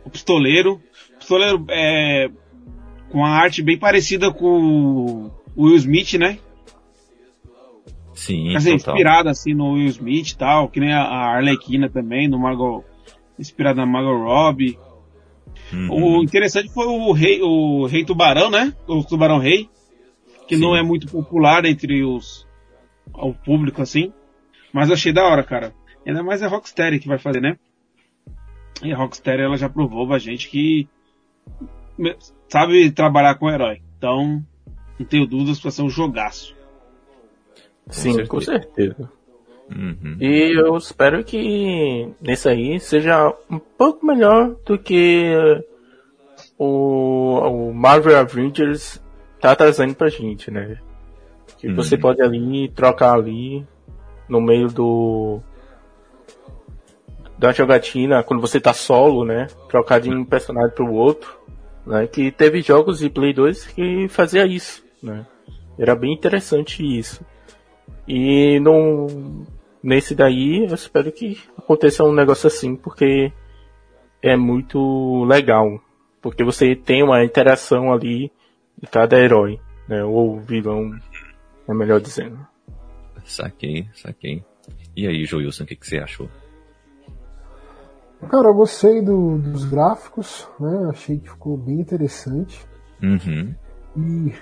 o pistoleiro. O pistoleiro é com a arte bem parecida com o Will Smith, né? Sim, Quer dizer, inspirada assim no Will Smith e tal, que nem a Arlequina também, no Margot, inspirada na Margot Robbie. Uhum. O interessante foi o rei, o rei tubarão, né? O tubarão rei, que Sim. não é muito popular entre os, o público assim, mas eu achei da hora, cara. Ainda mais a Rocksteady que vai fazer, né? E a Rocksteady ela já provou pra gente que sabe trabalhar com o herói. Então, não tenho dúvidas para ser um jogaço. Sim, certeza. com certeza. Uhum. E eu espero que nesse aí seja um pouco melhor do que o, o Marvel Avengers tá trazendo pra gente, né? Que uhum. você pode ali trocar ali no meio do da jogatina, quando você tá solo, né? Trocar de um personagem pro outro, né? Que teve jogos de Play 2 que fazia isso, né? Era bem interessante isso. E não, nesse daí eu espero que aconteça um negócio assim, porque é muito legal. Porque você tem uma interação ali de cada herói, né? Ou vilão, é melhor dizendo. Saquei, saquei. E aí, Joilson, o que, que você achou? Cara, eu gostei do, dos gráficos, né? Achei que ficou bem interessante. Uhum. E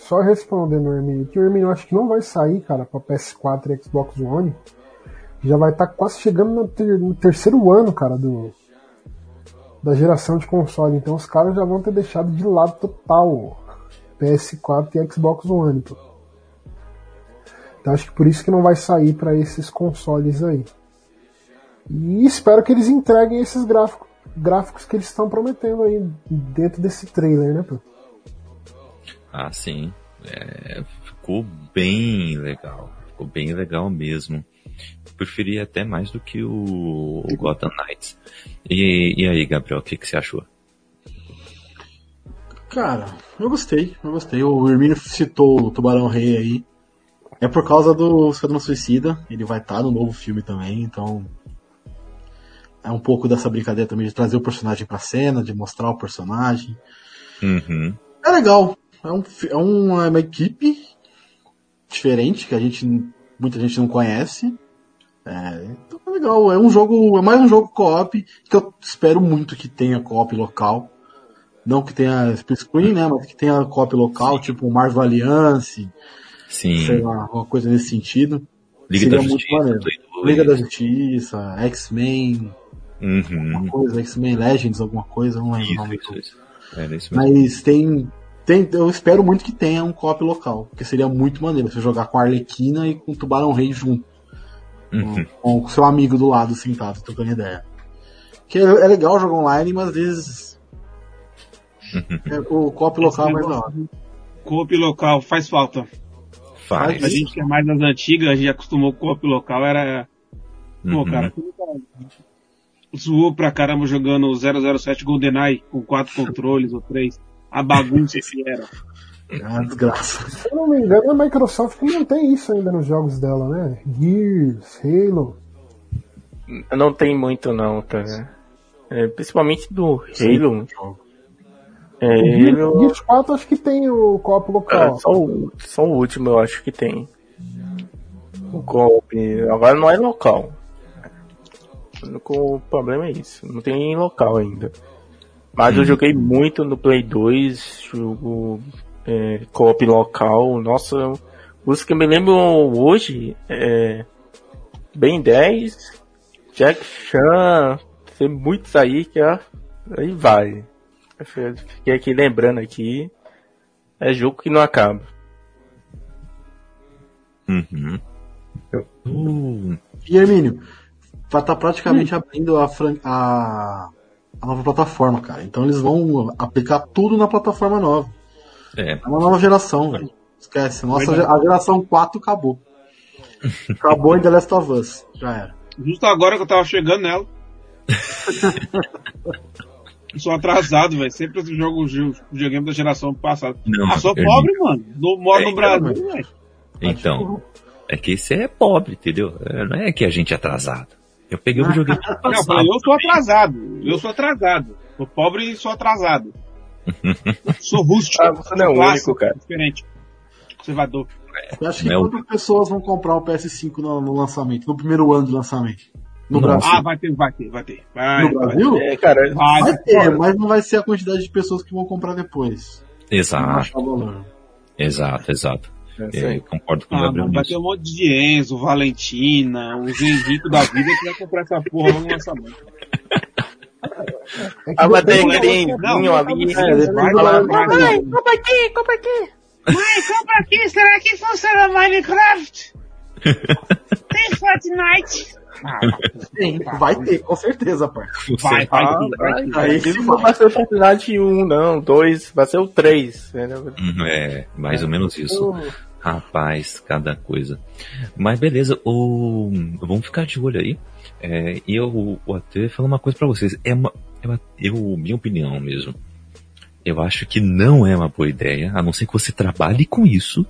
só respondendo o Hermínio, que o Hermínio acho que não vai sair, cara, pra PS4 e Xbox One. Já vai estar tá quase chegando no, ter, no, terceiro ano, cara, do da geração de console. Então os caras já vão ter deixado de lado total PS4 e Xbox One. Pô. Então acho que por isso que não vai sair para esses consoles aí. E espero que eles entreguem esses gráficos, gráficos que eles estão prometendo aí dentro desse trailer, né, pô? Ah, sim. É, ficou bem legal. Ficou bem legal mesmo. Preferi até mais do que o, o Gotham Knights. E, e aí, Gabriel, o que, que você achou? Cara, eu gostei, eu gostei. O Hermínio citou o Tubarão Rei aí. É por causa do Esquadrão Suicida. Ele vai estar no novo filme também, então é um pouco dessa brincadeira também de trazer o personagem pra cena, de mostrar o personagem. Uhum. É legal. É, um, é uma, uma, equipe diferente que a gente muita gente não conhece. É, então é legal. É um jogo, é mais um jogo co-op que eu espero muito que tenha co-op local. Não que tenha split screen, né? Mas que tenha co-op local, Sim. tipo Marvel Alliance. Sim. Sei lá, uma coisa nesse sentido. Liga Seria da Justiça. Liga da Justiça, X-Men, Uhum. Alguma coisa, X-Men Legends, alguma coisa, não lembro o nome. Isso, isso. É, isso Mas tem, tem. Eu espero muito que tenha um cop local, porque seria muito maneiro você jogar com a Arlequina e com o Tubarão Rei junto. Uhum. Com o seu amigo do lado sentado, trocando ideia. Que é, é legal jogar online, mas às vezes. Uhum. É, o cop local é mais da hora. Coop local faz falta. Faz. A gente que é mais das antigas, a gente acostumou com o coop local, era. Pô, uhum. cara, zoou pra caramba jogando 007 GoldenEye com quatro controles ou três. A bagunça que era. Ah, desgraça. Se eu não me engano, a Microsoft não tem isso ainda nos jogos dela, né? Gears, Halo. Não tem muito não, tá? É, principalmente do Halo. É, Halo... Gears 4 acho que tem o copo local. É, só, o, só o último eu acho que tem. O golpe. Agora não é local. O problema é isso. Não tem local ainda. Mas hum. eu joguei muito no Play 2, jogo é, co-op local. Nossa, os que eu me lembro hoje é Ben 10, Jack Chan, tem muitos aí que ó, aí vai. Fiquei aqui lembrando aqui. É jogo que não acaba. Uhum. Uh. E Hermínio, vai estar tá praticamente hum. abrindo a, a, a, nova plataforma, cara. Então eles vão aplicar tudo na plataforma nova. É. É uma nova geração, velho. Esquece. Nossa, a geração 4 acabou. acabou em The Last of Us. Já era. Justo agora que eu tava chegando nela. sou atrasado, velho. Sempre jogo videogame da geração passada. Não, ah, sou pobre, mano. No, moro é, no Brasil, velho. Então, é que você é pobre, entendeu? É, não é que a gente é atrasado. Eu peguei o videogame passado. Não, eu sou atrasado. Eu sou atrasado. Sou pobre e sou atrasado. sou rústico. Ah, você não é o único, cara. Diferente. Conservador. Eu acho que é quantas pessoas vão comprar o PS5 no, no, lançamento, no primeiro ano de lançamento? No Brasil. Ah, vai ter, vai ter, vai ter. Vai, no Brasil? Vai ter. É, cara, vai, vai ter, mas não vai ser a quantidade de pessoas que vão comprar depois. Exato. Exato, exato. É, eu concordo com o ah, Gabriel Vai ter um monte de Enzo, Valentina, os Henrique da vida que vai comprar essa porra no lançamento. Ah, mas tem aquele ali. Compra aqui, compra aqui. Mãe, compra aqui, será que funciona Minecraft? Tem Fortnite? Ah, vai ter, com certeza, pai. Vai, vai, ah, vai, vai, Aí não vai ser o Fortnite 1, não, 2, vai ser o 3. Né? É, mais ou menos isso. Rapaz, cada coisa. Mas beleza, o... vamos ficar de olho aí. É, e eu vou até falar uma coisa para vocês. É uma, é uma, eu, minha opinião mesmo. Eu acho que não é uma boa ideia, a não ser que você trabalhe com isso,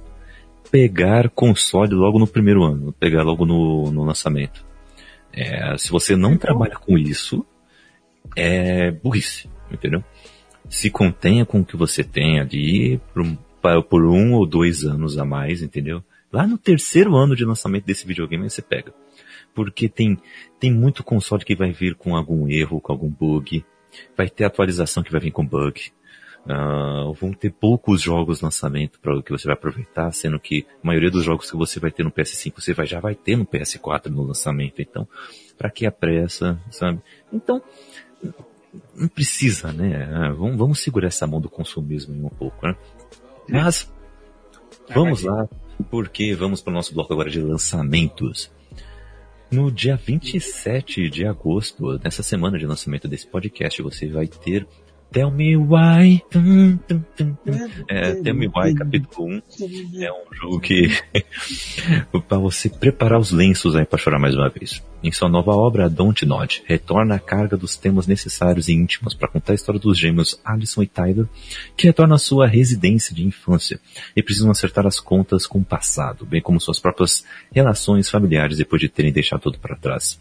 pegar console logo no primeiro ano, pegar logo no, no lançamento. É, se você não então, trabalha com isso, é burrice, entendeu? Se contenha com o que você tem ali por, por um ou dois anos a mais, entendeu? Lá no terceiro ano de lançamento desse videogame você pega. Porque tem, tem muito console que vai vir com algum erro, com algum bug. Vai ter atualização que vai vir com bug. Uh, vão ter poucos jogos lançamento para que você vai aproveitar, sendo que a maioria dos jogos que você vai ter no PS5 você vai, já vai ter no PS4 no lançamento. Então, para que a pressa, sabe? Então, não precisa, né? Ah, vamos, vamos segurar essa mão do consumismo um pouco, né? Mas, vamos lá, porque vamos para o nosso bloco agora de lançamentos. No dia 27 de agosto, nessa semana de lançamento desse podcast, você vai ter Tell Me Why. Tum, tum, tum, é, Tell Me Why, capítulo 1. É um jogo que. para você preparar os lenços aí para chorar mais uma vez. Em sua nova obra, Don't Nod retorna a carga dos temas necessários e íntimos para contar a história dos gêmeos Alison e Tyler, que retornam à sua residência de infância e precisam acertar as contas com o passado, bem como suas próprias relações familiares depois de terem deixado tudo para trás.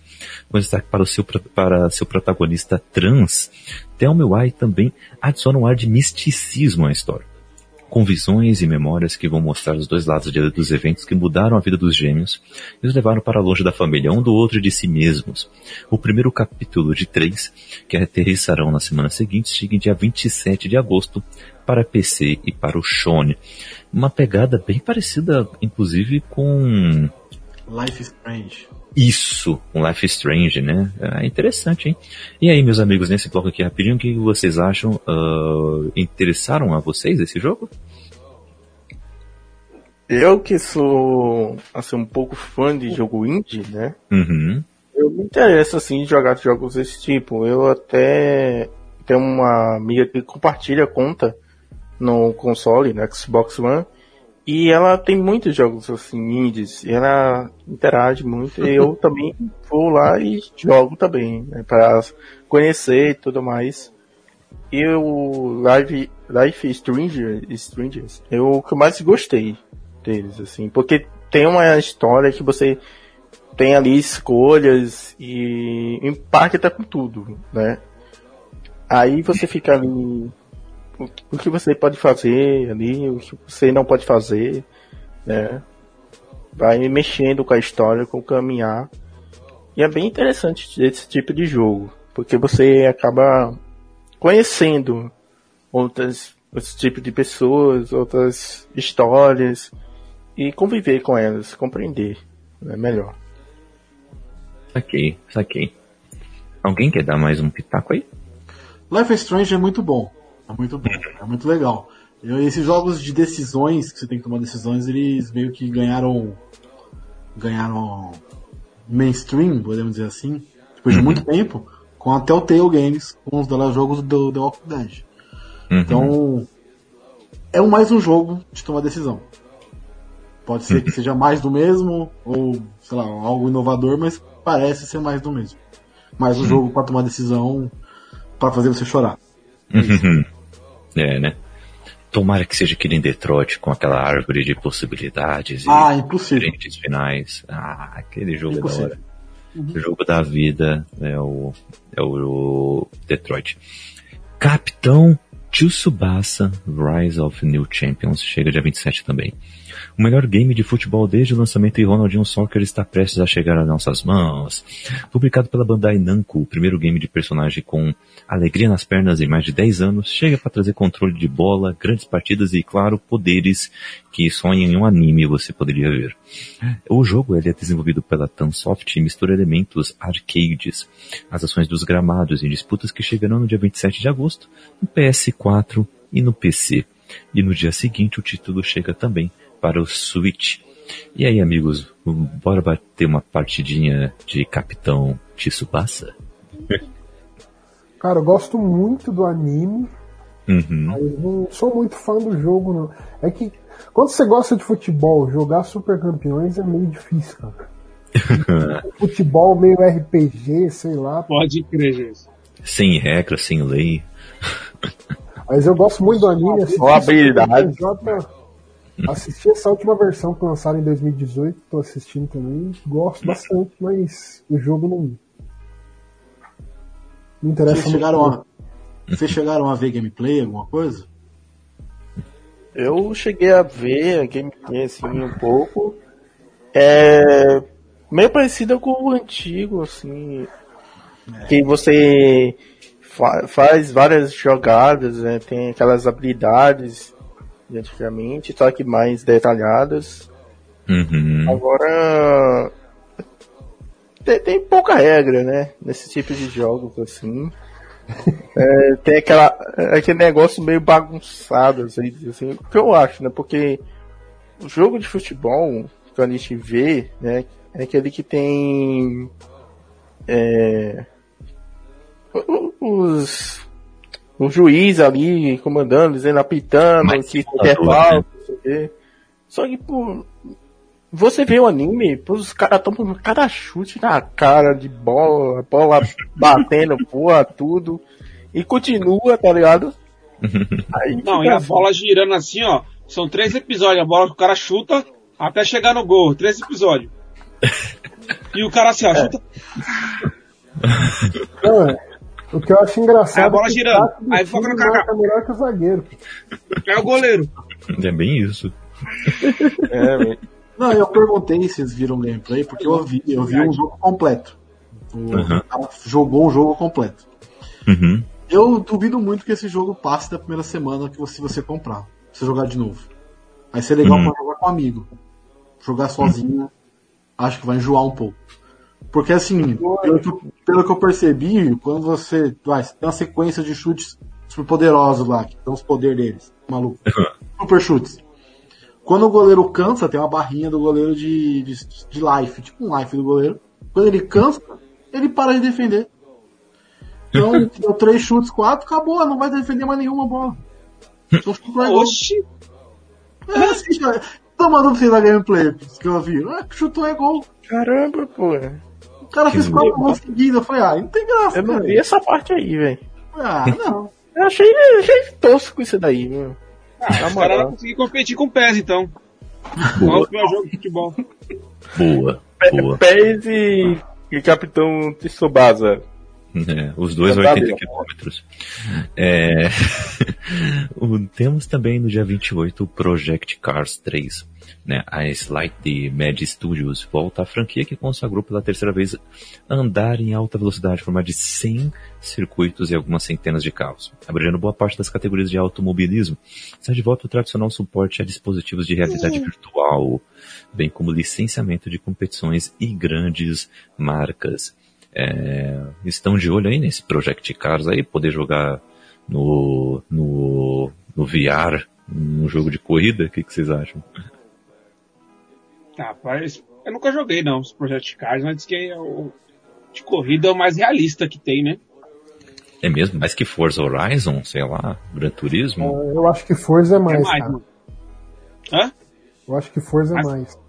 Com destaque para o seu, para seu protagonista trans, Thelma White também adiciona um ar de misticismo à história com visões e memórias que vão mostrar os dois lados dos eventos que mudaram a vida dos gêmeos e os levaram para longe da família, um do outro e de si mesmos. O primeiro capítulo de três, que aterrissarão na semana seguinte, chega em dia 27 de agosto para PC e para o Shone. Uma pegada bem parecida, inclusive, com... Life is Strange. Isso, um Life Strange, né? É interessante, hein? E aí, meus amigos, nesse bloco aqui rapidinho, o que vocês acham? Uh, interessaram a vocês esse jogo? Eu que sou, assim, um pouco fã de jogo indie, né? Uhum. Eu me interesso, assim, em jogar jogos desse tipo. Eu até tenho uma amiga que compartilha conta no console, no Xbox One, e ela tem muitos jogos assim, indies, e ela interage muito, e eu também vou lá e jogo também, né, para conhecer e tudo mais. E o Live, Life Stranger, Strangers, eu o que eu mais gostei deles, assim, porque tem uma história que você tem ali escolhas e impacta com tudo, né? Aí você fica ali o que você pode fazer ali, o que você não pode fazer, né? Vai mexendo com a história, com o caminhar. E é bem interessante esse tipo de jogo, porque você acaba conhecendo outras outros tipos de pessoas, outras histórias e conviver com elas, compreender é melhor. Saquei, saquei. Alguém quer dar mais um pitaco aí? Life is Strange é muito bom. É muito bom, é muito legal. E esses jogos de decisões, que você tem que tomar decisões, eles meio que ganharam. ganharam mainstream, podemos dizer assim, depois de uhum. muito tempo, com até o Telltale Games, com os jogos do The Walking Dead. Uhum. Então, é mais um jogo de tomar decisão. Pode ser que uhum. seja mais do mesmo, ou, sei lá, algo inovador, mas parece ser mais do mesmo. Mais um jogo para tomar decisão, para fazer você chorar. É é, né? Tomara que seja aquele em Detroit com aquela árvore de possibilidades ah, e impossível. diferentes finais. Ah, aquele jogo impossível. da hora. Uhum. O jogo da vida é o, é o Detroit. Capitão Tsubasa Rise of New Champions chega dia 27 também. O melhor game de futebol desde o lançamento e Ronaldinho Soccer está prestes a chegar às nossas mãos. Publicado pela Bandai Namco, o primeiro game de personagem com alegria nas pernas em mais de 10 anos, chega para trazer controle de bola, grandes partidas e, claro, poderes que só em um anime você poderia ver. O jogo ele é desenvolvido pela Tansoft e mistura elementos arcades, as ações dos gramados e disputas que chegarão no dia 27 de agosto no PS4 e no PC. e no dia seguinte o título chega também para o Switch. E aí, amigos, bora bater uma partidinha de Capitão Tsubasa? Cara, eu gosto muito do anime, Uhum. mas não sou muito fã do jogo, não. É que quando você gosta de futebol, jogar Super Campeões é meio difícil, cara. futebol meio RPG, sei lá. Pode crer, gente. Sem regra, sem lei. Mas eu gosto muito do anime. Só habilidade. J- Assisti essa última versão que lançaram em 2018, tô assistindo também. Gosto bastante, mas o jogo não. Não interessa Vocês muito. chegaram, a, vocês chegaram a ver gameplay, alguma coisa? Eu cheguei a ver a gameplay assim um pouco. É meio parecida com o antigo, assim. Que você fa- faz várias jogadas, né? tem aquelas habilidades de antigamente, só que mais detalhadas. Uhum. Agora tem, tem pouca regra, né? Nesse tipo de jogos assim. É, tem aquela, aquele negócio meio bagunçado, assim, assim, o que eu acho, né? Porque o jogo de futebol que a gente vê, né? É aquele que tem é, os o juiz ali comandando, dizendo, apitando, Mais que é falta, não sei o quê. Só que, pô, você vê o anime, pô, os caras tomam cada chute na cara de bola, bola batendo, porra, tudo. E continua, tá ligado? Aí Não, fica e a assim. bola girando assim, ó. São três episódios. A bola que o cara chuta até chegar no gol. Três episódios. E o cara assim, ó, chuta. Não, é. O que eu acho engraçado Aí a bola é girando. o Aí foca no Kaká. marca melhor que o zagueiro. É o goleiro. É bem isso. É, velho. Não, eu perguntei se vocês viram gameplay, porque eu vi, eu vi um jogo completo. O Uhum. cara jogou o jogo completo. Uhum. Eu duvido muito que esse jogo passe da primeira semana que você, você comprar. Você jogar de novo. Vai ser legal Uhum. pra jogar com um amigo. Jogar sozinho, acho que vai enjoar um pouco. Porque assim, pelo que, eu- pelo que eu percebi, quando você vai, tem uma sequência de chutes super poderosos lá, que tem os poderes deles, maluco. Super chutes. Quando o goleiro cansa, tem uma barrinha do goleiro de, de, de life, tipo um life do goleiro. Quando ele cansa, ele para de defender. Então, deu três chutes, quatro, acabou, não vai defender mais nenhuma bola. Só é gol. Oxi. É assim, cara. Tô mandando pra vocês a gameplay que eu vi. Ah, chutou é gol. Caramba, pô. O cara fez quatro gols seguidos. Eu falei, ah, não tem graça, Eu não cara. vi essa parte aí, velho. Ah, não. Eu achei, achei tosco isso daí, meu. Ah, os caras não conseguiram competir com o PES, então. Qual é o pior jogo de futebol? Boa, boa. Pés e, e Capitão Tsubasa. É, os dois a Tá 80 bem. quilômetros. É, temos também no dia 28 o Project Cars 3. Né? A Slight Mad Studios volta à franquia que consagrou pela terceira vez andar em alta velocidade por mais de 100 circuitos e algumas centenas de carros, abrangendo boa parte das categorias de automobilismo. Está de volta o tradicional suporte a dispositivos de realidade virtual, bem como licenciamento de competições e grandes marcas. É, estão de olho aí nesse Project Cars aí, poder jogar no, no, no VR, num jogo de corrida? O que, que vocês acham? Ah, parece... Eu nunca joguei, não, os Project Cars, mas diz que é o de corrida é o mais realista que tem, né? É mesmo? Mais que Forza Horizon, sei lá, Gran Turismo? Eu acho que Forza é mais, é mais, cara. Hã? Eu acho que Forza é Mas- mais.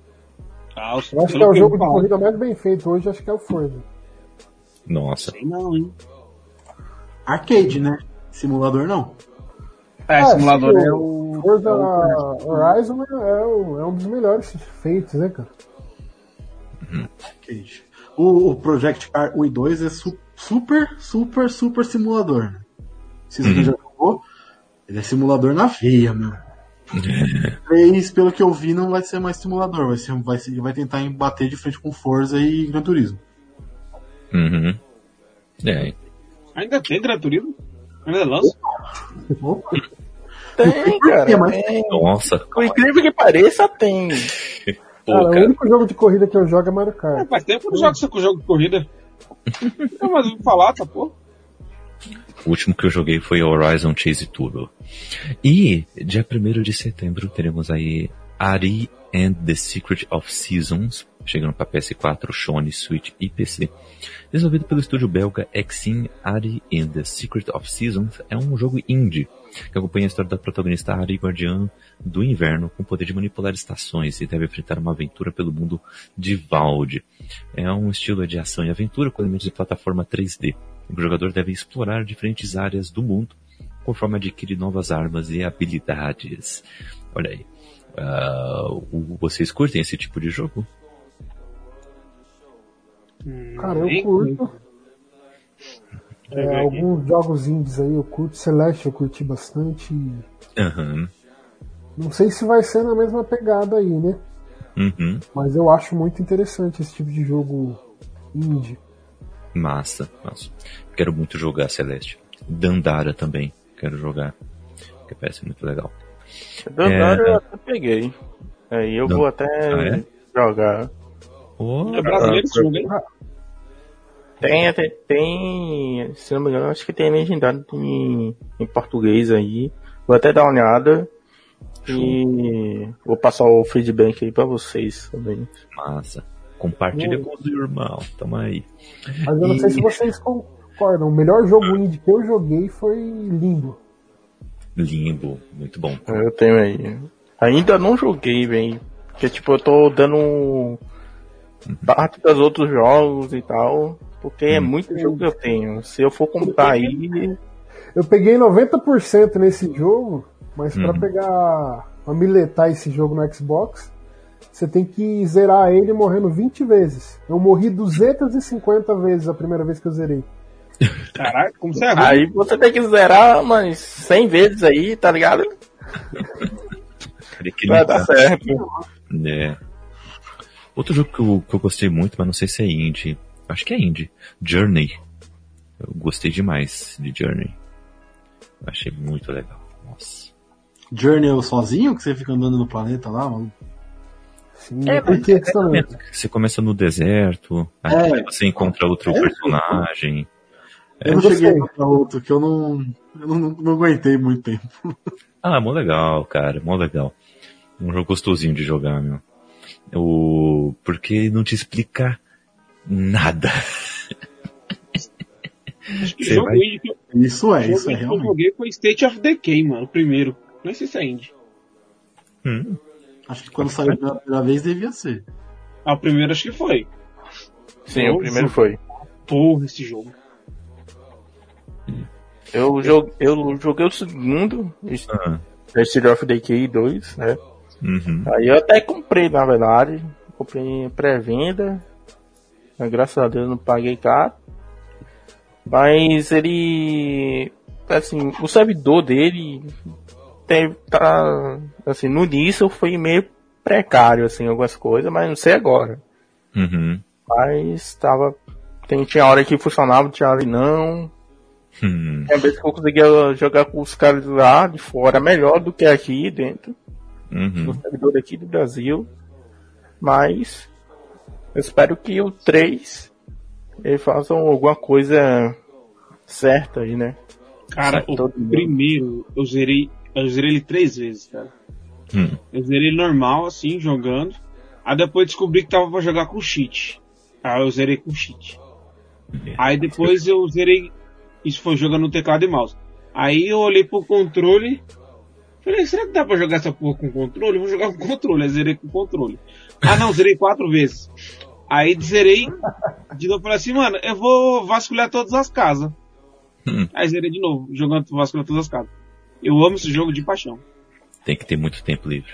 Ah. Eu acho que é o jogo de corrida mais bem feito hoje, acho que é o Forza. Nossa. Sei não, hein? Arcade, né? Simulador não. É, Ah, simulador sim, é o... Forza é Horizon é, é o- é um dos melhores feitos, né, cara? Arcade. O, o Project Car 1 e 2 é su- super, super, super simulador. Se você já jogou, ele é simulador na veia, meu. 3, pelo que eu vi, não vai ser mais simulador. Vai, ser, vai, ser, vai tentar bater de frente com Forza e Gran Turismo. Uhum. É, Ainda tem Gran Turismo? Ainda lança? Opa. Tem, cara. mas- Tem. nossa. Por incrível que pareça, tem. Pô, Cara, o cara, único jogo de corrida que eu jogo é Mario É, Kart. faz tempo que eu não jogo esse jogo de corrida. Não, mas eu vou falar, tá pô. O último que eu joguei foi Horizon Chase Turbo. E, dia 1 de setembro, teremos aí Ari and the Secret of Seasons, chegando para PS4, Sony, Switch e PC. Desenvolvido pelo estúdio belga Exim Ari and the Secret of Seasons, é um jogo indie que acompanha a história da protagonista Ari, guardiã do inverno, com o poder de manipular estações e deve enfrentar uma aventura pelo mundo de Valde. É um estilo de ação e aventura com elementos de plataforma 3D. O jogador deve explorar diferentes áreas do mundo conforme adquire novas armas e habilidades. Olha aí. Uh, vocês curtem esse tipo de jogo? Cara, eu curto. É, alguns jogos indies aí eu curto. Celeste eu curti bastante. Uhum. Não sei se vai ser na mesma pegada aí, né? Uhum. Mas eu acho muito interessante esse tipo de jogo indie. Massa, massa. Quero muito jogar Celeste. Dandara também, quero jogar. Que parece muito legal. Dandara é... eu até peguei. Aí eu Dan... vou até ah, é? jogar. Oh, é brasileiro esse jogo, hein? Tem, até, tem, se não me engano, acho que tem legendado em, em português aí. Vou até dar uma olhada. E vou passar o feedback aí pra vocês também. Massa. Compartilha com o irmão. Tamo aí. Mas eu não e... sei se vocês concordam. O melhor jogo indie que eu joguei foi Limbo. Limbo, muito bom. Eu tenho aí. Ainda não joguei, velho. Porque tipo, eu tô dando um... parte dos outros jogos e tal. Porque é muito jogo que eu tenho. Se eu for comprar aí. Eu peguei 90% nesse jogo, mas hum. para pegar. pra miletar esse jogo no Xbox, você tem que zerar ele morrendo 20 vezes. Eu morri 250 vezes a primeira vez que eu zerei. Caraca, como você é ruim. Aí você tem que zerar umas 100 vezes aí, tá ligado? Vai dar certo. É. Outro jogo que eu, que eu gostei muito, mas não sei se é indie, Acho que é indie. Journey. Eu gostei demais de Journey. Achei muito legal. Nossa. Journey é sozinho que você fica andando no planeta lá, mano? Sim, é, porque é, você começa no deserto, aí é, você encontra outro é, personagem. Eu não cheguei a outro, que eu não, eu não, não aguentei muito tempo. Ah, mó legal, cara, mó legal. Um jogo gostosinho de jogar, meu. O... Porque não te explica nada. vai... indie que eu... Isso é, isso é realmente. que eu joguei foi State of Decay, mano, o primeiro. Não sei se é indie. Hum. Acho que quando saiu pela primeira vez devia ser. Ah, o primeiro acho que foi. Sim, o primeiro foi. Porra, esse jogo. Eu, joguei, eu joguei o segundo, uhum. State of Decay 2, né? Uhum. Aí eu até comprei, na verdade. Comprei em pré-venda. Graças a Deus não paguei caro. Mas ele. Assim, o servidor dele tem, tá. Assim, no início foi meio precário, assim, algumas coisas, mas não sei agora. Uhum. Mas tava. Tem, tinha hora que funcionava, tinha hora que não. Uhum. Tem vezes que eu conseguia jogar com os caras lá de fora melhor do que aqui dentro. Uhum. No servidor aqui do Brasil. Mas eu espero que o 3 eles façam alguma coisa certa aí, né? Cara, o primeiro eu zerei, eu zerei ele três vezes, cara. Hum. Eu zerei ele normal, assim, jogando. Aí depois descobri que tava pra jogar com cheat. Aí eu zerei com cheat. Aí depois eu zerei. Isso foi jogando no teclado e mouse. Aí eu olhei pro controle. Falei, será que dá pra jogar essa porra com controle? Eu vou jogar com controle. Aí zerei com controle. Ah não, zerei quatro vezes. Aí zerei, de novo falei assim, mano, eu vou vasculhar todas as casas. Hum. Aí zerei de novo, jogando vasculhar todas as casas. Eu amo esse jogo de paixão. Tem que ter muito tempo livre.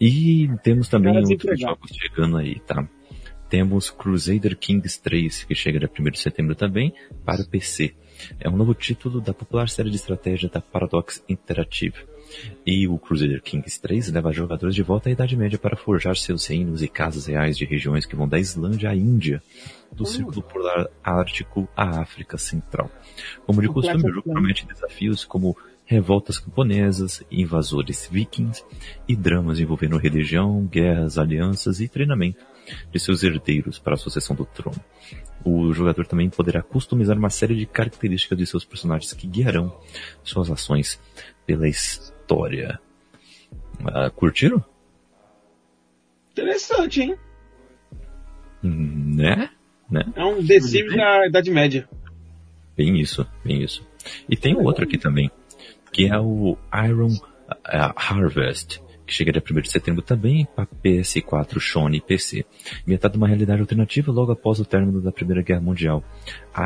E temos também outros jogos chegando aí, tá? Temos Crusader Kings 3, que chega dia 1 de setembro também, para o PC. É um novo título da popular série de estratégia da Paradox Interactive. E o Crusader Kings 3 leva jogadores de volta à Idade Média para forjar seus reinos e casas reais de regiões que vão da Islândia à Índia, do Círculo Polar Ártico à África Central. Como de costume, o jogo promete desafios como revoltas camponesas, invasores vikings e dramas envolvendo religião, guerras, alianças e treinamento, de seus herdeiros para a sucessão do trono. O jogador também poderá customizar uma série de características de seus personagens que guiarão suas ações pela história. Uh, curtiram? Interessante, hein? Né? né? É um The Sims da Idade Média. Bem isso, bem isso. E tem outro aqui também, que é o Iron uh, Harvest, que chega dia 1 de setembro também para PS4, Sony e PC. De uma realidade alternativa logo após o término da Primeira Guerra Mundial.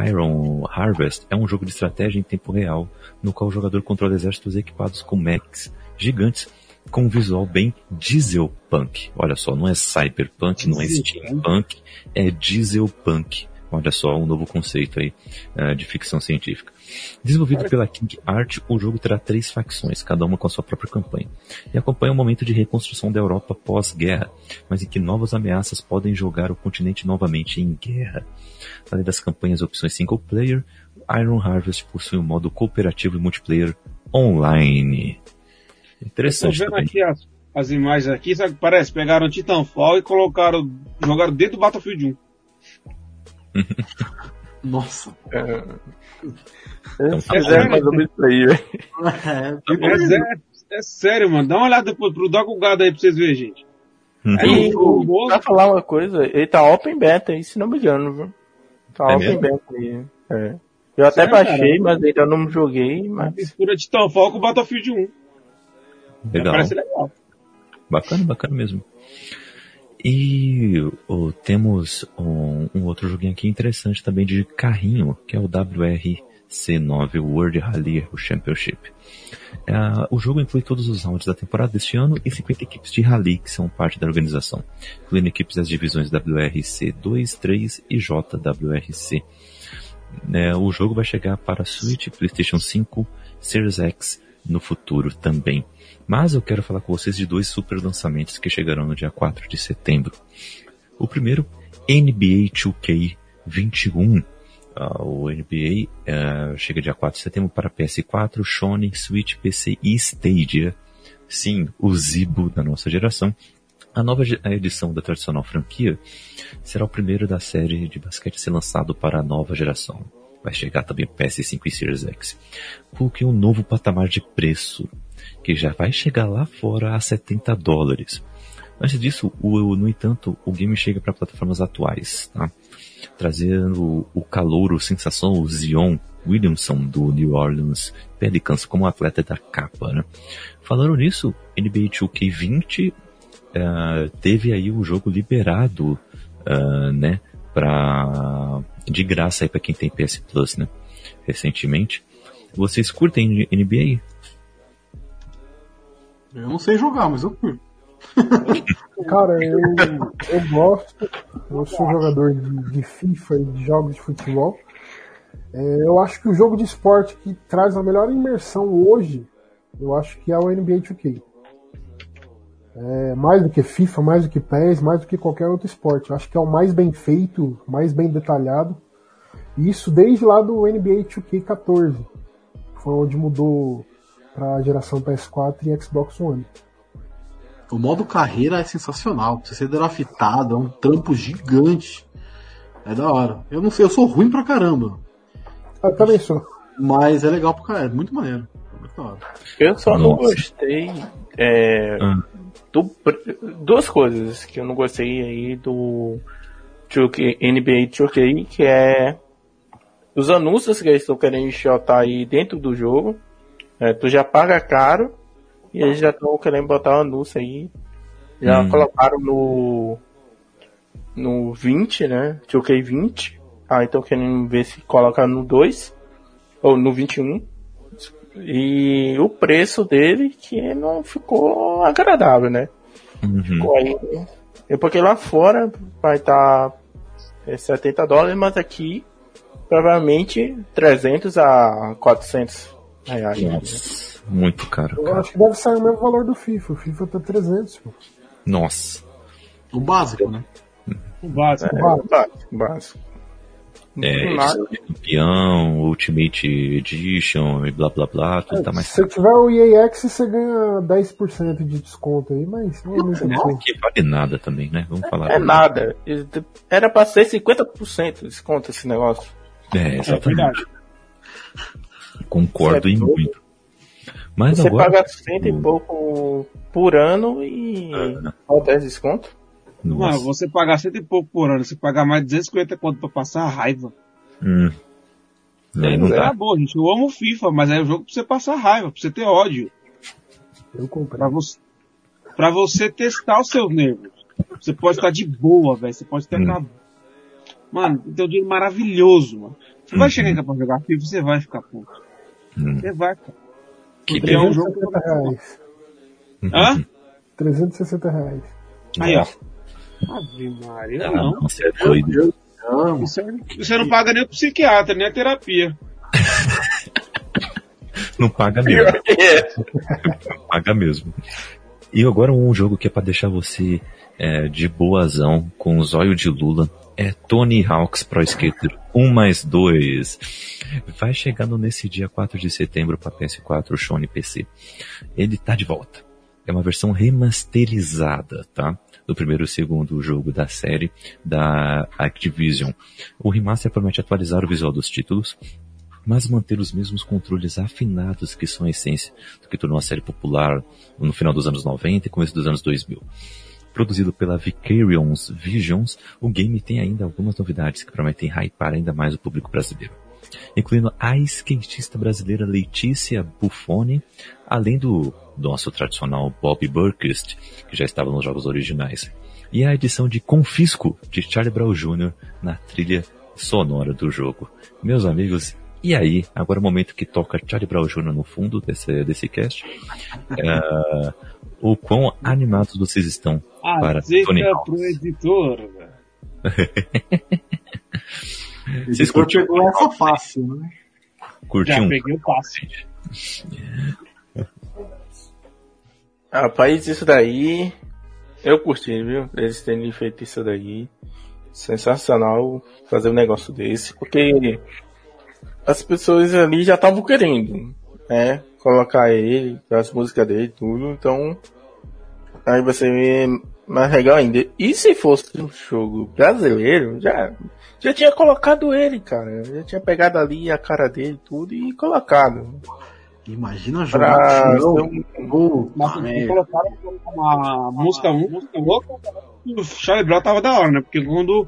Iron Harvest é um jogo de estratégia em tempo real, no qual o jogador controla exércitos equipados com mechs gigantes com um visual bem dieselpunk. Olha só, não é cyberpunk, não é steampunk, é dieselpunk. Olha só, um novo conceito aí uh, de ficção científica. Desenvolvido pela King Art, o jogo terá três facções, cada uma com a sua própria campanha, e acompanha um momento de reconstrução da Europa pós-guerra, mas em que novas ameaças podem jogar o continente novamente em guerra. Além das campanhas e opções single player, Iron Harvest possui um modo cooperativo e multiplayer online. Interessante. Tô vendo também. aqui as, as imagens aqui, sabe que parece? Pegaram Titanfall e colocaram, jogaram dentro do Battlefield 1. Nossa. É, eles fizeram mais ou menos isso aí, velho. É, é, é, sério, mano. Dá uma olhada depois pro Dá Gado aí pra vocês verem, gente. É, e, o, pra falar uma coisa, ele tá open beta aí, se não me engano, viu? Tá É open mesmo? beta aí. É. Eu até Sério, baixei, cara? mas ainda não joguei, mas. Mistura Titanfall com Battlefield 1. Legal. Parece legal. Bacana, bacana mesmo. E oh, temos um, um outro joguinho aqui interessante também de carrinho, que é o WRC9 World Rally Championship. Ah, o jogo inclui todos os rounds da temporada deste ano e 50 equipes de rally que são parte da organização, incluindo equipes das divisões WRC 2, 3 e JWRC. É, o jogo vai chegar para Switch, PlayStation 5, Series X no futuro também. Mas eu quero falar com vocês de dois super lançamentos que chegarão no dia 4 de setembro. O primeiro, NBA 2K21. Ah, o NBA eh, chega dia 4 de setembro para PS4, Sony, Switch, PC e Stadia. Sim, o Zibo da nossa geração. A nova edição da tradicional franquia será o primeiro da série de basquete a ser lançado para a nova geração. Vai chegar também PS5 e Series X. Coloquei um novo patamar de preço, que já vai chegar lá fora a 70 dólares. Antes disso, o, no entanto, o game chega para plataformas atuais, tá? trazendo o calouro sensação o Zion Williamson do New Orleans Pelicans como atleta da capa. Né? Falando nisso, NBA 2K20 eh, teve aí o jogo liberado, ah, né, para de graça aí para quem tem PS Plus, né, recentemente. Vocês curtem NBA? Eu não sei jogar, mas eu curto. Cara, eu, eu gosto, eu sou jogador de, de FIFA e de jogos de futebol. É, eu acho que o jogo de esporte que traz a melhor imersão hoje, eu acho que é o NBA 2K. É, mais do que FIFA, mais do que PES, mais do que qualquer outro esporte. Eu acho que é o mais bem feito, mais bem detalhado. Isso desde lá do NBA 2K14. Foi onde mudou para a geração PS4 e Xbox One. O modo carreira é sensacional. Você ser draftado, é um trampo gigante. É da hora. Eu não sei, eu sou ruim pra caramba. Eu também sou. Mas é legal pra caralho, é muito maneiro. É muito da hora. Eu só não Nossa. gostei. é, Ah. do duas coisas que eu não gostei aí do 2K NBA 2K, que é os anúncios que eles estão querendo enxotar aí dentro do jogo. É, tu já paga caro e eles já estão querendo botar o anúncio aí. Já Hum. colocaram no no 20, né? 2K 20. Ah, então querendo ver se coloca no 2 ou no 21. E o preço dele que não ficou agradável, né? Uhum. Ficou aí. É porque lá fora vai estar 70 dólares, mas aqui provavelmente 300 a 400 reais. Nossa, muito caro, Eu cara. acho que deve sair o mesmo valor do FIFA. O FIFA tá 300, pô. Nossa. O básico, né? O básico. É, básico, básico. É, Mas- isso campeão, Ultimate Edition e blá blá blá, tudo É, tá mais se você tiver o EA X, você ganha 10% de desconto aí, mas não é muito caro. coisa. Que vale nada também, né? Vamos falar. É nada. Era pra ser 50% de desconto esse negócio. É, É exatamente. verdade. Concordo é em muito. Mas Você agora. paga cento e pouco por ano e Ah. só 10 desconto. Mano, Nossa. você pagar cento e pouco por ano, você pagar mais de 250 conto pra passar a raiva. Hum. Não é. dá. Tá bom, gente. Eu amo FIFA, mas é o jogo pra você passar raiva, pra você ter ódio. Eu comprei. Pra você, pra você testar os seus nervos. Você pode estar de boa, velho. Você pode ter Hum. Mano, tem um dinheiro maravilhoso, mano. Você vai Uhum. chegar em casa pra jogar FIFA, você vai ficar puto. Hum. Você vai, cara. Que é um jogo... 360 reais. Hã? 360 reais. Aí, ó. Ave Maria, Ah, não. não, você é doido. Isso aí- Você não paga nem o psiquiatra, nem a terapia. Não paga mesmo. Não paga mesmo. E agora um jogo que é pra deixar você é, de boazão, com o zóio de Lula, é Tony Hawk's Pro Skater 1 mais 2. Vai chegando nesse dia 4 de setembro para PS4, Sony PC. Ele tá de volta. É uma versão remasterizada, tá? Do primeiro e segundo jogo da série da Activision. O remaster promete atualizar o visual dos títulos, mas manter os mesmos controles afinados que são a essência do que tornou a série popular no final dos anos 90 e começo dos anos 2000. Produzido pela Vicarious Visions, o game tem ainda algumas novidades que prometem hypar ainda mais o público brasileiro, incluindo a skatista brasileira Letícia Buffoni, além do nosso tradicional Bob Burkist, que já estava nos jogos originais, e a edição de Confisco de Charlie Brown Jr. na trilha sonora do jogo. Meus amigos, e aí, agora é o momento que toca Charlie Brown Jr. no fundo desse, desse cast. É, o quão animados vocês estão para Tony Azeita Hawk? pro editor, velho. Vocês curtiram? pegou essa fácil, né? Já Curtiam? peguei o passe. Rapaz, isso daí eu curti, viu? Eles terem feito isso daí. Sensacional fazer um negócio desse, porque as pessoas ali já estavam querendo, né? Colocar ele, as músicas dele, tudo, então aí você vê mais legal ainda. E se fosse um jogo brasileiro, já, já tinha colocado ele, cara. Já tinha pegado ali a cara dele tudo e colocado. Imagina Pra jogar não, um- merda. colocaram uma música, música louca. O Charlie Brown tava da hora, né? Porque quando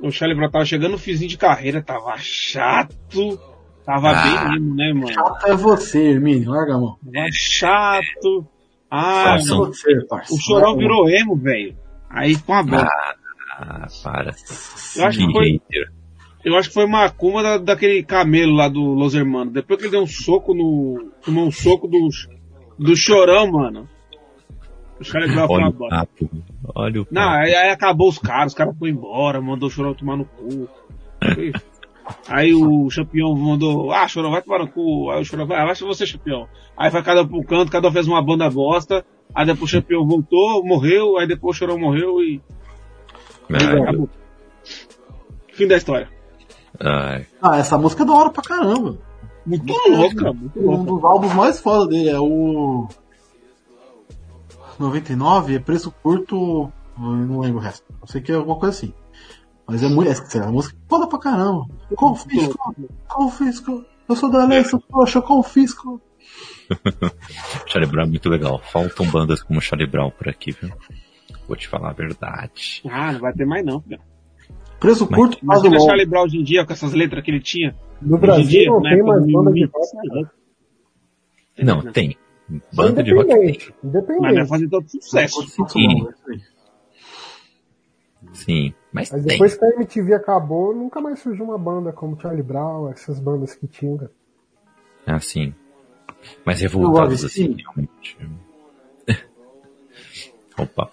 o Charlie Brown tava chegando no fizinho de carreira, tava chato. Tava Ah. bem mesmo, né, mano? Chato é você, Hermínio. Larga a mão. Tava chato. Ah, É você, parceiro. o chorão virou emo, velho. Aí ficou uma bosta. Ah, para. Eu acho que foi, eu acho que foi uma cuma da, daquele camelo lá do Los Hermanos. Depois que ele deu um soco no. Tomou um soco do, do chorão, mano. O Charlie Brown foi Olha uma o bosta. papo. Olha o Não, aí, aí acabou os caras, os caras foram embora, mandou o Chorão tomar no cu. Aí o campeão mandou, ah, Chorão, vai tomar no cu. Aí o Chorão, vai, vai ser você, campeão. Aí foi cada um pro canto, cada um fez uma banda bosta. Aí depois o campeão voltou, morreu, aí depois o Chorão morreu e Ah, acabou. Fim da história. ai. Ah, essa música é da hora pra caramba. Muito louca, muito Um louca. dos álbuns mais foda dele é o 99, é preço curto, eu não lembro o resto. Eu sei que é alguma coisa assim. Mas é muito, é, a música é foda pra caramba. Confisco, confisco. Eu sou da sou poxa, confisco. Charlie Brown é muito legal. Faltam bandas como Charlie Brown por aqui, viu? Vou te falar a verdade. Ah, não vai ter mais não, filho. Preço Mas- curto, faz o. Charlie Brown hoje em dia com essas letras que ele tinha. No Brasil dia, não na tem mais banda de rock. Não, né? tem. Banda de rock tem. Independente. Mas vai Independente. fazer todo sucesso. Muito Sim. mas Mas tem. depois que a MTV acabou, nunca mais surgiu uma banda como Charlie Brown, essas bandas que tinham. Ah, sim. Mas revoltados Eu assim, sim. realmente. Opa.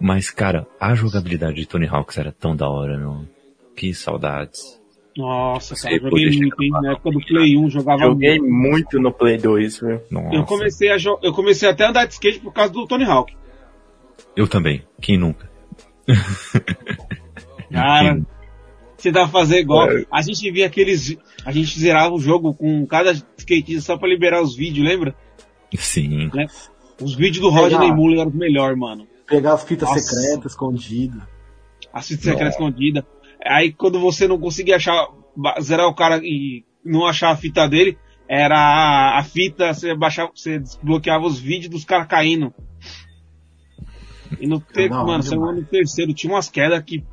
Mas, cara, a jogabilidade de Tony Hawks era tão da hora, não? Que saudades. Nossa, cara, poder joguei muito, hein? Na época do Play 1 jogava Joguei muito. muito no Play 2, viu? Nossa. Eu comecei a jo- eu comecei até a andar de skate por causa do Tony Hawk. Eu também. Quem nunca? Cara, Você dá pra fazer igual. É. A gente via aqueles. A gente zerava o jogo com cada skatista só pra liberar os vídeos, lembra? Sim. Né? Os vídeos do Rodney Mullen eram os melhores, mano. Pegar as fitas Nossa. secretas escondidas. As fitas secretas escondidas. Aí quando você não conseguia achar, zerar o cara e não achar a fita dele, era a, a fita, você baixava, você desbloqueava os vídeos dos caras caindo. E no ter, não, mano, você no terceiro tinha umas quedas que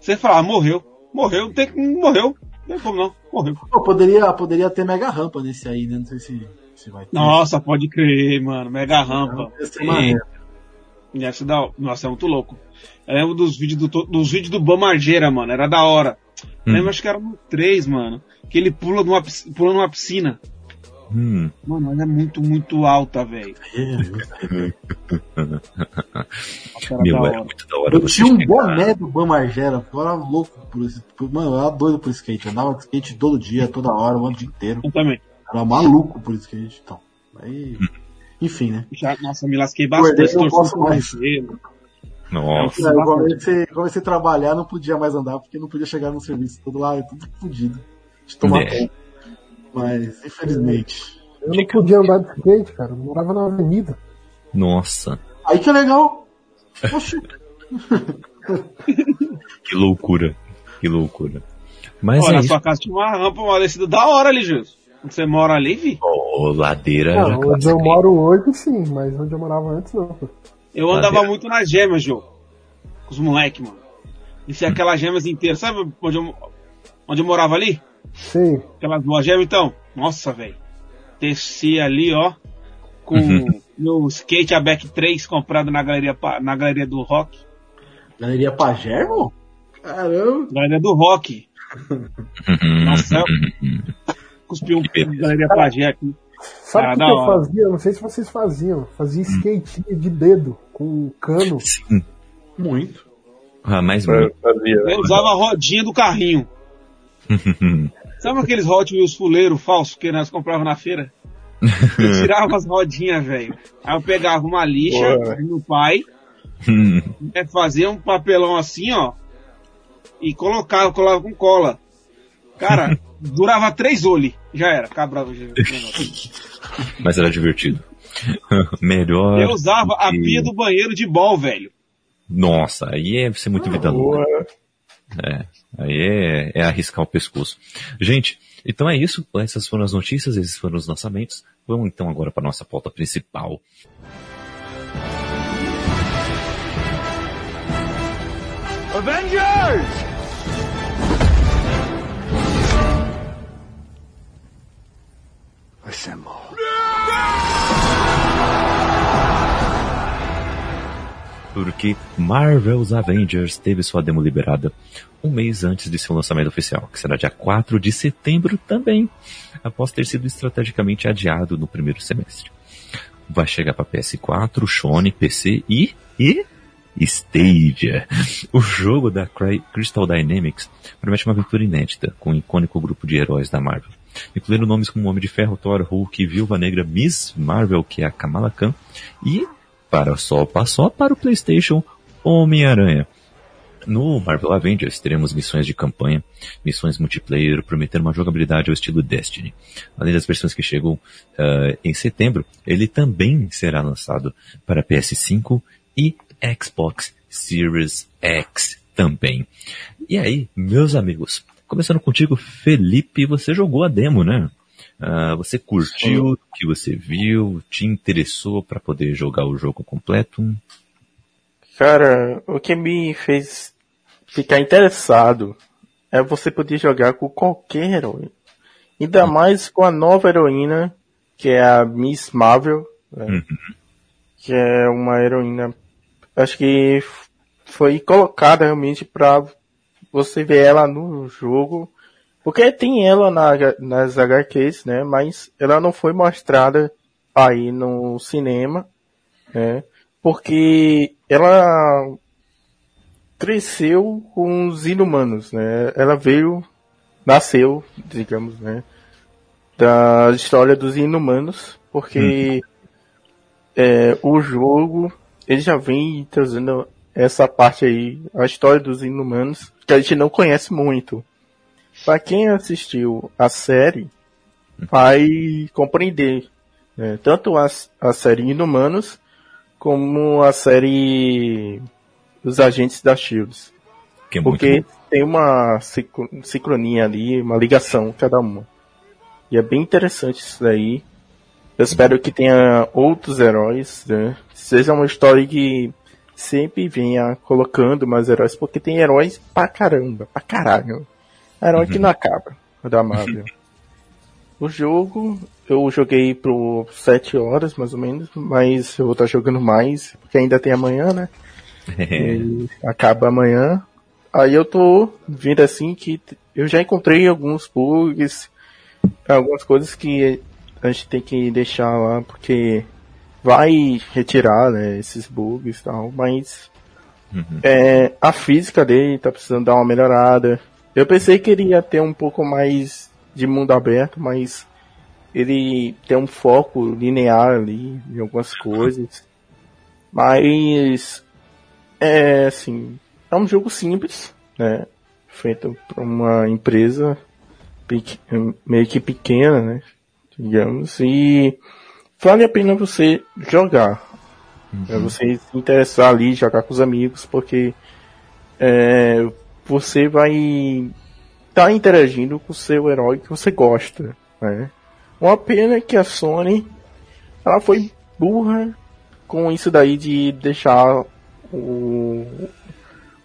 você falava, morreu, morreu, não tem morreu, não tem como não, morreu. Pô, poderia, poderia ter mega rampa nesse aí, né? Não sei se, se vai ter. Nossa, pode crer, mano, mega rampa. Da, nossa, é muito louco. Eu lembro dos vídeos do, dos vídeos do Bamargeira, mano, era da hora. Hum. Lembro, acho que era no 3, mano. Que ele pula numa, pula numa piscina. Hum. Mano, ela é muito, muito alta, velho. Meu, era muito da hora. Eu tinha um boné do Ban Margera, eu era louco por esse. Mano, eu era doido por skate. Eu andava de skate todo dia, toda hora, o ano dia inteiro. Eu também. era maluco por skate. Então, aí. Hum. Enfim, né? Já, nossa, me lasquei bastante. Eu não posso mais. Nossa. Eu comecei, comecei a trabalhar, não podia mais andar, porque não podia chegar no serviço todo lá, tudo fodido. De tomar é. Mas, infelizmente. Eu não podia andar de skate, cara. Eu morava na avenida. Nossa. Aí que é legal. Oxi. que loucura. Que loucura. Mas Olha, é na isso. sua casa tinha uma rampa, uma descida da hora ali, Jesus. Onde você mora ali, vi? Oh, ladeira. Não, onde eu moro hoje, sim, mas onde eu morava antes, não. Eu andava ladeira. muito nas gemas, Jô. Com os moleques, mano. Descia hum. aquelas gemas inteiras. Sabe onde eu, onde eu morava ali? Sim. Aquelas gemas, então. Nossa, velho. Desci ali, ó. Com uhum. meu skate ABEC 3 comprado na galeria, na galeria do Rock. Galeria Pagermo? Caramba. Galeria do Rock. Uhum. Nossa, cuspi um Galeria Pagé aqui. Sabe o que, que eu fazia? Não sei se vocês faziam. Fazia skate de dedo, com cano. Sim. Muito. Ah, mais muito. Eu usava a rodinha do carrinho. Sabe aqueles Hot Wheels fuleiro falso que nós comprávamos na feira? Eu tirava as rodinhas, velho. Aí eu pegava uma lixa meu pai, né, fazia um papelão assim, ó, e colocava, colava com cola. Cara, durava três olhos. Já era, cabrava. Mas era divertido. Melhor. Eu usava a pia do banheiro de bol, velho. Nossa, aí é ser muito ah, vida louca. É, aí é, é arriscar o pescoço. Gente, então é isso. Essas foram as notícias, esses foram os lançamentos. Vamos então agora para nossa pauta principal. Avengers! Assemble. Porque Marvel's Avengers teve sua demo liberada um mês antes de seu lançamento oficial, que será dia 4 de setembro também, após ter sido estrategicamente adiado no primeiro semestre. Vai chegar para PS4, Sony, PC e, e Stadia. O jogo da Crystal Dynamics promete uma aventura inédita com o icônico grupo de heróis da Marvel incluindo nomes como Homem de Ferro, Thor, Hulk, Viúva Negra, Miss Marvel, que é a Kamala Khan, e, para só passou para o PlayStation, Homem-Aranha. No Marvel Avengers teremos missões de campanha, missões multiplayer, prometendo uma jogabilidade ao estilo Destiny. Além das versões que chegam uh, em setembro, ele também será lançado para PS5 e Xbox Series X também. E aí, meus amigos, Começando contigo, Felipe, você jogou a demo, né? Uh, você curtiu o que você viu? Te interessou para poder jogar o jogo completo? Cara, o que me fez ficar interessado é você poder jogar com qualquer herói. Ainda uhum. mais com a nova heroína, que é a Miss Marvel, né? uhum. que é uma heroína, acho que foi colocada realmente para você vê ela no jogo, porque tem ela na, nas HQs, né? Mas ela não foi mostrada aí no cinema, né? Porque ela cresceu com os inumanos, né? Ela veio, nasceu, digamos, né? Da história dos inumanos, porque hum. é, o jogo ele já vem trazendo essa parte aí, a história dos inumanos, que a gente não conhece muito. Pra quem assistiu a série, vai compreender. Né? Tanto a, a série Inumanos, como a série Os Agentes da Shields. É Porque tem uma sincronia ali, uma ligação cada uma. E é bem interessante isso daí. Eu espero que tenha outros heróis, né? Seja uma história que sempre venha colocando mais heróis, porque tem heróis pra caramba, pra caralho. Herói uhum. que não acaba, da Marvel. o jogo, eu joguei por 7 horas, mais ou menos, mas eu vou estar jogando mais, porque ainda tem amanhã, né? acaba amanhã. Aí eu tô vendo assim que eu já encontrei alguns bugs, algumas coisas que a gente tem que deixar lá, porque vai retirar né, esses bugs e tal, mas uhum. é, a física dele tá precisando dar uma melhorada. Eu pensei que ele ia ter um pouco mais de mundo aberto, mas ele tem um foco linear ali em algumas coisas. Mas é assim, é um jogo simples, né? Feito por uma empresa meio que pequena, né? digamos, e vale a pena você jogar. Uhum. É você se interessar ali, jogar com os amigos, porque é, você vai estar tá interagindo com o seu herói que você gosta. Né? Uma pena que a Sony ela foi burra com isso daí de deixar o,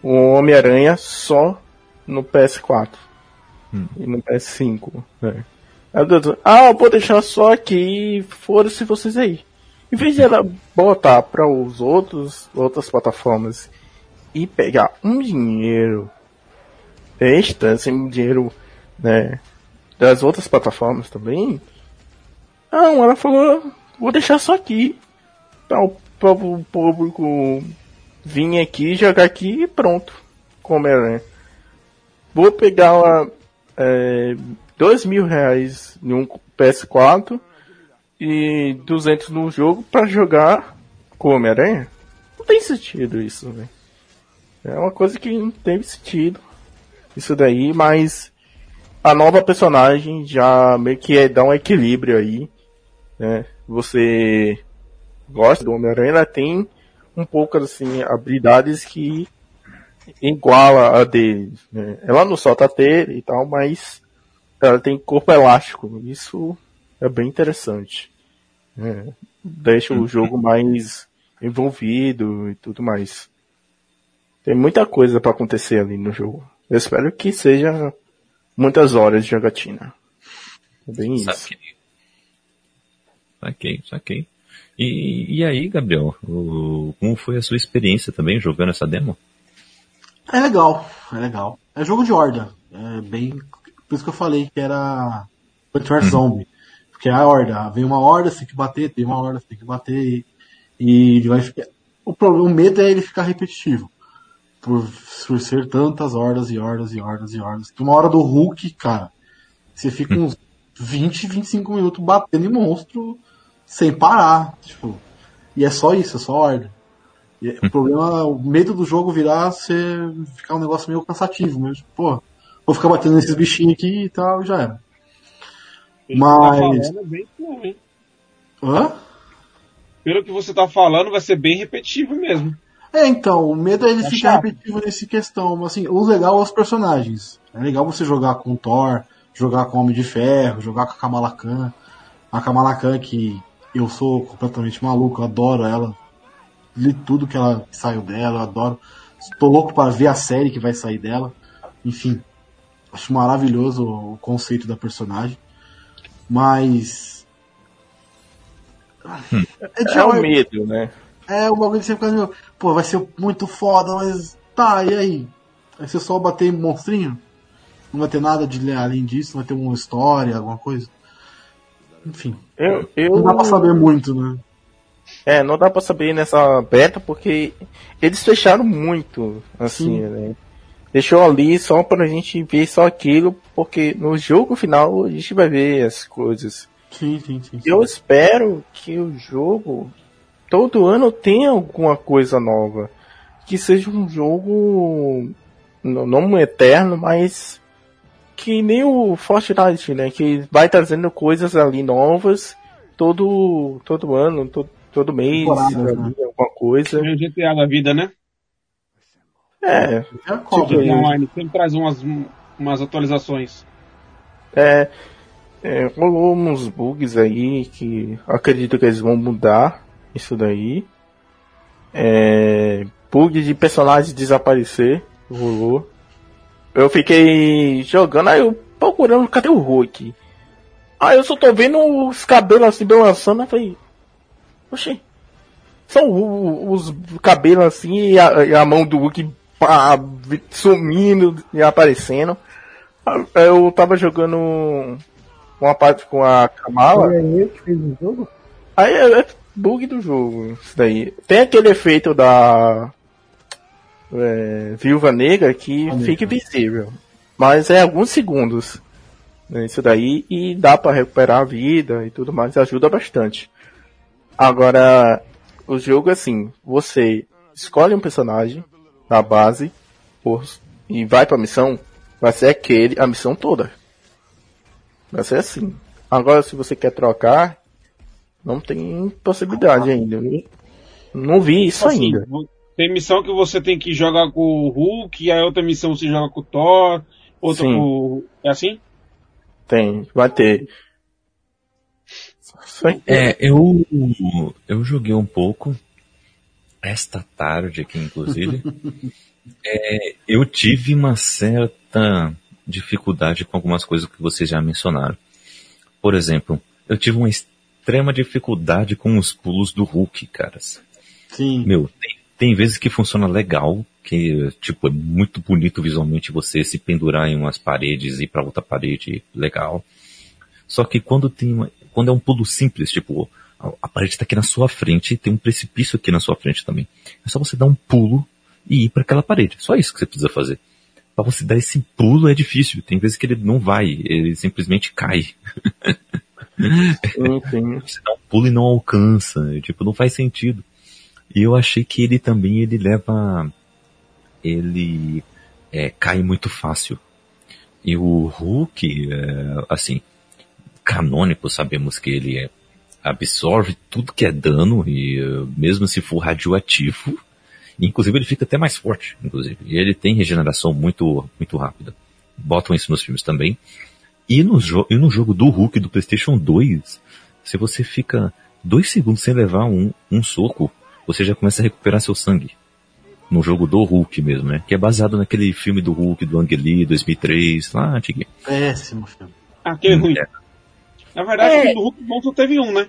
o Homem-Aranha só no PS4 hum. e no PS5. Né? Ah, eu vou deixar só aqui, foda-se vocês aí. Em vez de ela botar para os outros, outras plataformas e pegar um dinheiro extra, assim, dinheiro, né, das outras plataformas também, não, ela falou, vou deixar só aqui, para o público vir aqui, jogar aqui e pronto, como é, né? Vou pegar uma, é, dois mil reais em um PS4 e 200 no jogo para jogar Homem-Aranha? Não tem sentido isso, velho. É uma coisa que não tem sentido. Isso daí, mas a nova personagem já meio que é, dá um equilíbrio aí, né? Você gosta do Homem-Aranha, tem um pouco assim habilidades que iguala a dele. Né? Ela não solta ter e tal, mas ela tem corpo elástico. Isso é bem interessante. É, deixa o jogo mais envolvido e tudo mais. Tem muita coisa para acontecer ali no jogo. Eu espero que seja muitas horas de jogatina. É bem isso. Saquei. Saquei, saquei. E, e aí, Gabriel, o, como foi a sua experiência também jogando essa demo? É legal, é legal. É jogo de horda. É bem por isso que eu falei que era Plant vs Zombie. Porque é a horda, vem uma horda, você tem que bater, tem uma horda, você tem que bater e, e vai ficar. O problema, o medo é ele ficar repetitivo. Por, por ser tantas hordas e hordas e hordas e hordas. Tem uma hora do Hulk, cara, você fica uns 20, 25 minutos batendo em monstro sem parar. Tipo, e é só isso, é só horda. E o problema, o medo do jogo virar ser ficar um negócio meio cansativo mesmo. Pô, Vou ficar batendo nesses bichinhos aqui e tal, e já era. Pelo Mas. Tá é bem? Hã? Pelo que você tá falando, vai ser bem repetitivo mesmo. É, então, o medo é ele é ficar repetitivo nesse questão. Assim, o legal é os personagens. É legal você jogar com Thor, jogar com Homem de Ferro, jogar com a Kamala Khan. A Kamala Khan, que eu sou completamente maluco, eu adoro ela. Li tudo que ela que saiu dela, eu adoro. Estou louco para ver a série que vai sair dela. Enfim, Acho maravilhoso o conceito da personagem. Mas. Hum. É, é o medo, né? É o bagulho que você fica meio, pô, vai ser muito foda, mas tá, e aí? Vai ser só bater em monstrinho? Não vai ter nada de além disso? Não vai ter uma história, alguma coisa? Enfim. Eu, eu... Não dá pra saber muito, né? É, não dá pra saber nessa beta porque eles fecharam muito, assim, Sim. né? deixou ali só pra gente ver só aquilo, porque no jogo final a gente vai ver as coisas. Sim, sim, sim. Eu espero que o jogo todo ano tenha alguma coisa nova. que seja um jogo não, eterno, mas que nem o Fortnite, né? Que vai trazendo coisas ali novas todo, todo ano, todo, todo mês, né? alguma coisa. É o GTA da vida, né? É. Tipo, tipo, online, sempre traz umas, umas atualizações. É, é, rolou uns bugs aí que acredito que eles vão mudar isso daí. É, bug de personagem desaparecer rolou. Eu fiquei jogando, aí eu procurando, cadê o Hulk? Aí eu só tô vendo os cabelos assim balançando, eu falei, oxi, são os cabelos assim e a, e a mão do Hulk pá, sumindo e aparecendo. Eu tava jogando uma parte com a Kamala. Aí é bug do jogo, isso daí. Tem aquele efeito da é, Viúva Negra que ah, fica invisível. Mas é alguns segundos. Né, isso daí e dá para recuperar a vida e tudo mais, ajuda bastante. Agora, o jogo é assim, você escolhe um personagem na base por, e vai pra missão, vai ser aquele, a missão toda. Vai ser assim. Agora, se você quer trocar, não tem possibilidade ainda. Não vi isso assim, ainda. Tem missão que você tem que jogar com o Hulk, e a outra missão você joga com o Thor, outra Sim. com. É assim? Tem, vai ter. É, eu, eu joguei um pouco esta tarde aqui, inclusive. é, eu tive uma certa dificuldade com algumas coisas que vocês já mencionaram. Por exemplo, eu tive uma extrema dificuldade com os pulos do Hulk, caras. Sim. Meu, tem, tem vezes que funciona legal, que tipo é muito bonito visualmente você se pendurar em umas paredes e ir para outra parede, legal. Só que quando tem uma, quando é um pulo simples, tipo a, a parede está aqui na sua frente e tem um precipício aqui na sua frente também. É só você dar um pulo e ir para aquela parede. Só isso que você precisa fazer. Para você dar esse pulo é difícil. Tem vezes que ele não vai, ele simplesmente cai. Você dá um pulo e não alcança. Tipo, não faz sentido. E eu achei que ele também, ele leva, ele é, cai muito fácil. E o Hulk, é, assim, canônico, sabemos que ele é, absorve tudo que é dano e mesmo se for radioativo, inclusive ele fica até mais forte, inclusive. E ele tem regeneração muito, muito rápida. Botam isso nos filmes também. E no, e no jogo do Hulk do PlayStation 2, se você fica dois segundos sem levar um, um soco, você já começa a recuperar seu sangue. No jogo do Hulk mesmo, né? Que é baseado naquele filme do Hulk do Ang Lee, 2003, lá antiguinho. Péssimo filme. Aquele ruim. É. Na verdade, é... o do Hulk bom só teve um, né?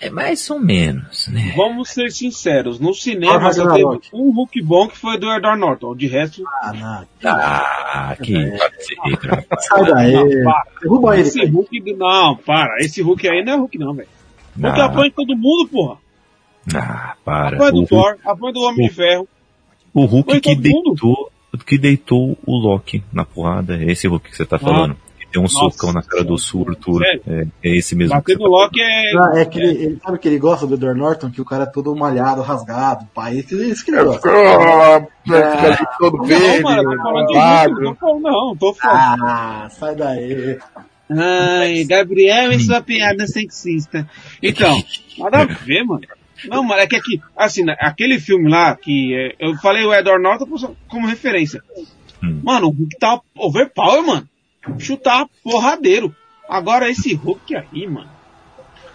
É mais ou menos, né? Vamos ser sinceros. No cinema só teve um Hulk bom que foi do Edward Norton. De resto. Ah, não. Ah, que Sai daí. Derruba ele. Esse Hulk. Não, para. Esse Hulk aí não é Hulk, não, velho. Hulk apanha todo mundo, porra. Ah, para. Apanha do o Thor, apanha do Homem o, de Ferro. O Hulk que deitou, que deitou o Loki na porrada. É esse Hulk que você tá falando. Tem um Nossa, socão na cara do Surtur. É, é esse mesmo. Bater no Loki é. Ah, é que ele, ele, sabe que ele gosta do Edward Norton, que o cara é todo malhado, rasgado, pai. Isso, isso que ele gosta. É, é, todo verde, não, não, não, tô falando. Ah, sai daí. Ai, Gabriel e sua piada sexista. Então, nada a ver, mano. Não, mano, é que aqui, assim, né, aquele filme lá, que é, eu falei o Edward Norton como referência. Hum. Mano, o Hulk tá overpower, mano chutar porradeiro. Agora esse Hulk aí, mano.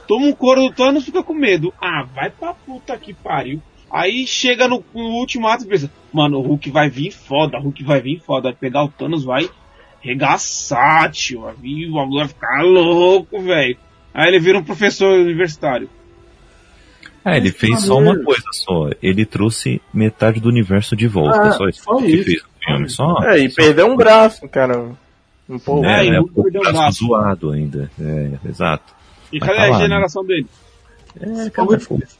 Toma um couro do Thanos fica com medo. Ah, vai pra puta que pariu. Aí chega no, no último ato e pensa, mano, o Hulk vai vir foda, o Hulk vai vir foda, vai pegar o Thanos, vai regaçar, tio. O bagulho vai ficar louco, velho. Aí ele vira um professor universitário. Ah, ele fez só uma coisa só. Ele trouxe metade do universo de volta. Ah, só isso só que isso. fez o filme. Só, é, e perdeu um braço, cara. Um pouco. É, é, um pouco zoado ainda. É, exato. E cadê tá a regeneração dele? É, cara,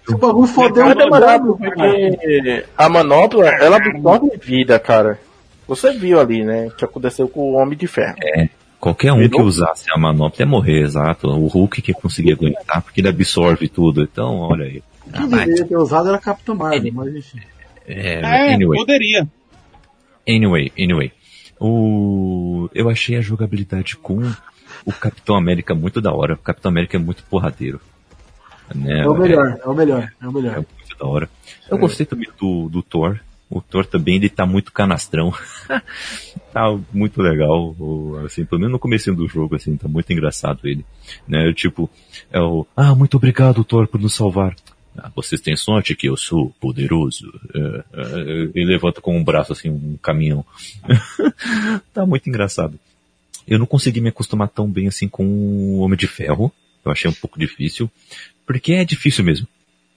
o bagulho fodeu o demorado, porque a manopla, ela absorve vida, cara. Você viu ali, né, o que aconteceu com o Homem de Ferro. É, qualquer um que usasse a manopla ia morrer, exato. O Hulk que conseguia aguentar, porque ele absorve tudo. Então, olha aí. Quem deveria ter usado era Capitão Marvel, mas enfim. É, é anyway. poderia. Anyway, anyway. O... Eu achei a jogabilidade com o Capitão América muito da hora. O Capitão América é muito porradeiro. Né? É o melhor, é, é o melhor, é o melhor. É muito da hora. Eu é. gostei também do, do Thor. O Thor também, ele tá muito canastrão. tá muito legal, assim, pelo menos no começo do jogo, assim, tá muito engraçado ele. Né, tipo, é o, ah, muito obrigado, Thor, por nos salvar. Ah, vocês têm sorte que eu sou poderoso. É, é, ele levanta com um braço assim, um caminhão. tá muito engraçado. Eu não consegui me acostumar tão bem assim com o Homem de Ferro. Eu achei um pouco difícil. Porque é difícil mesmo.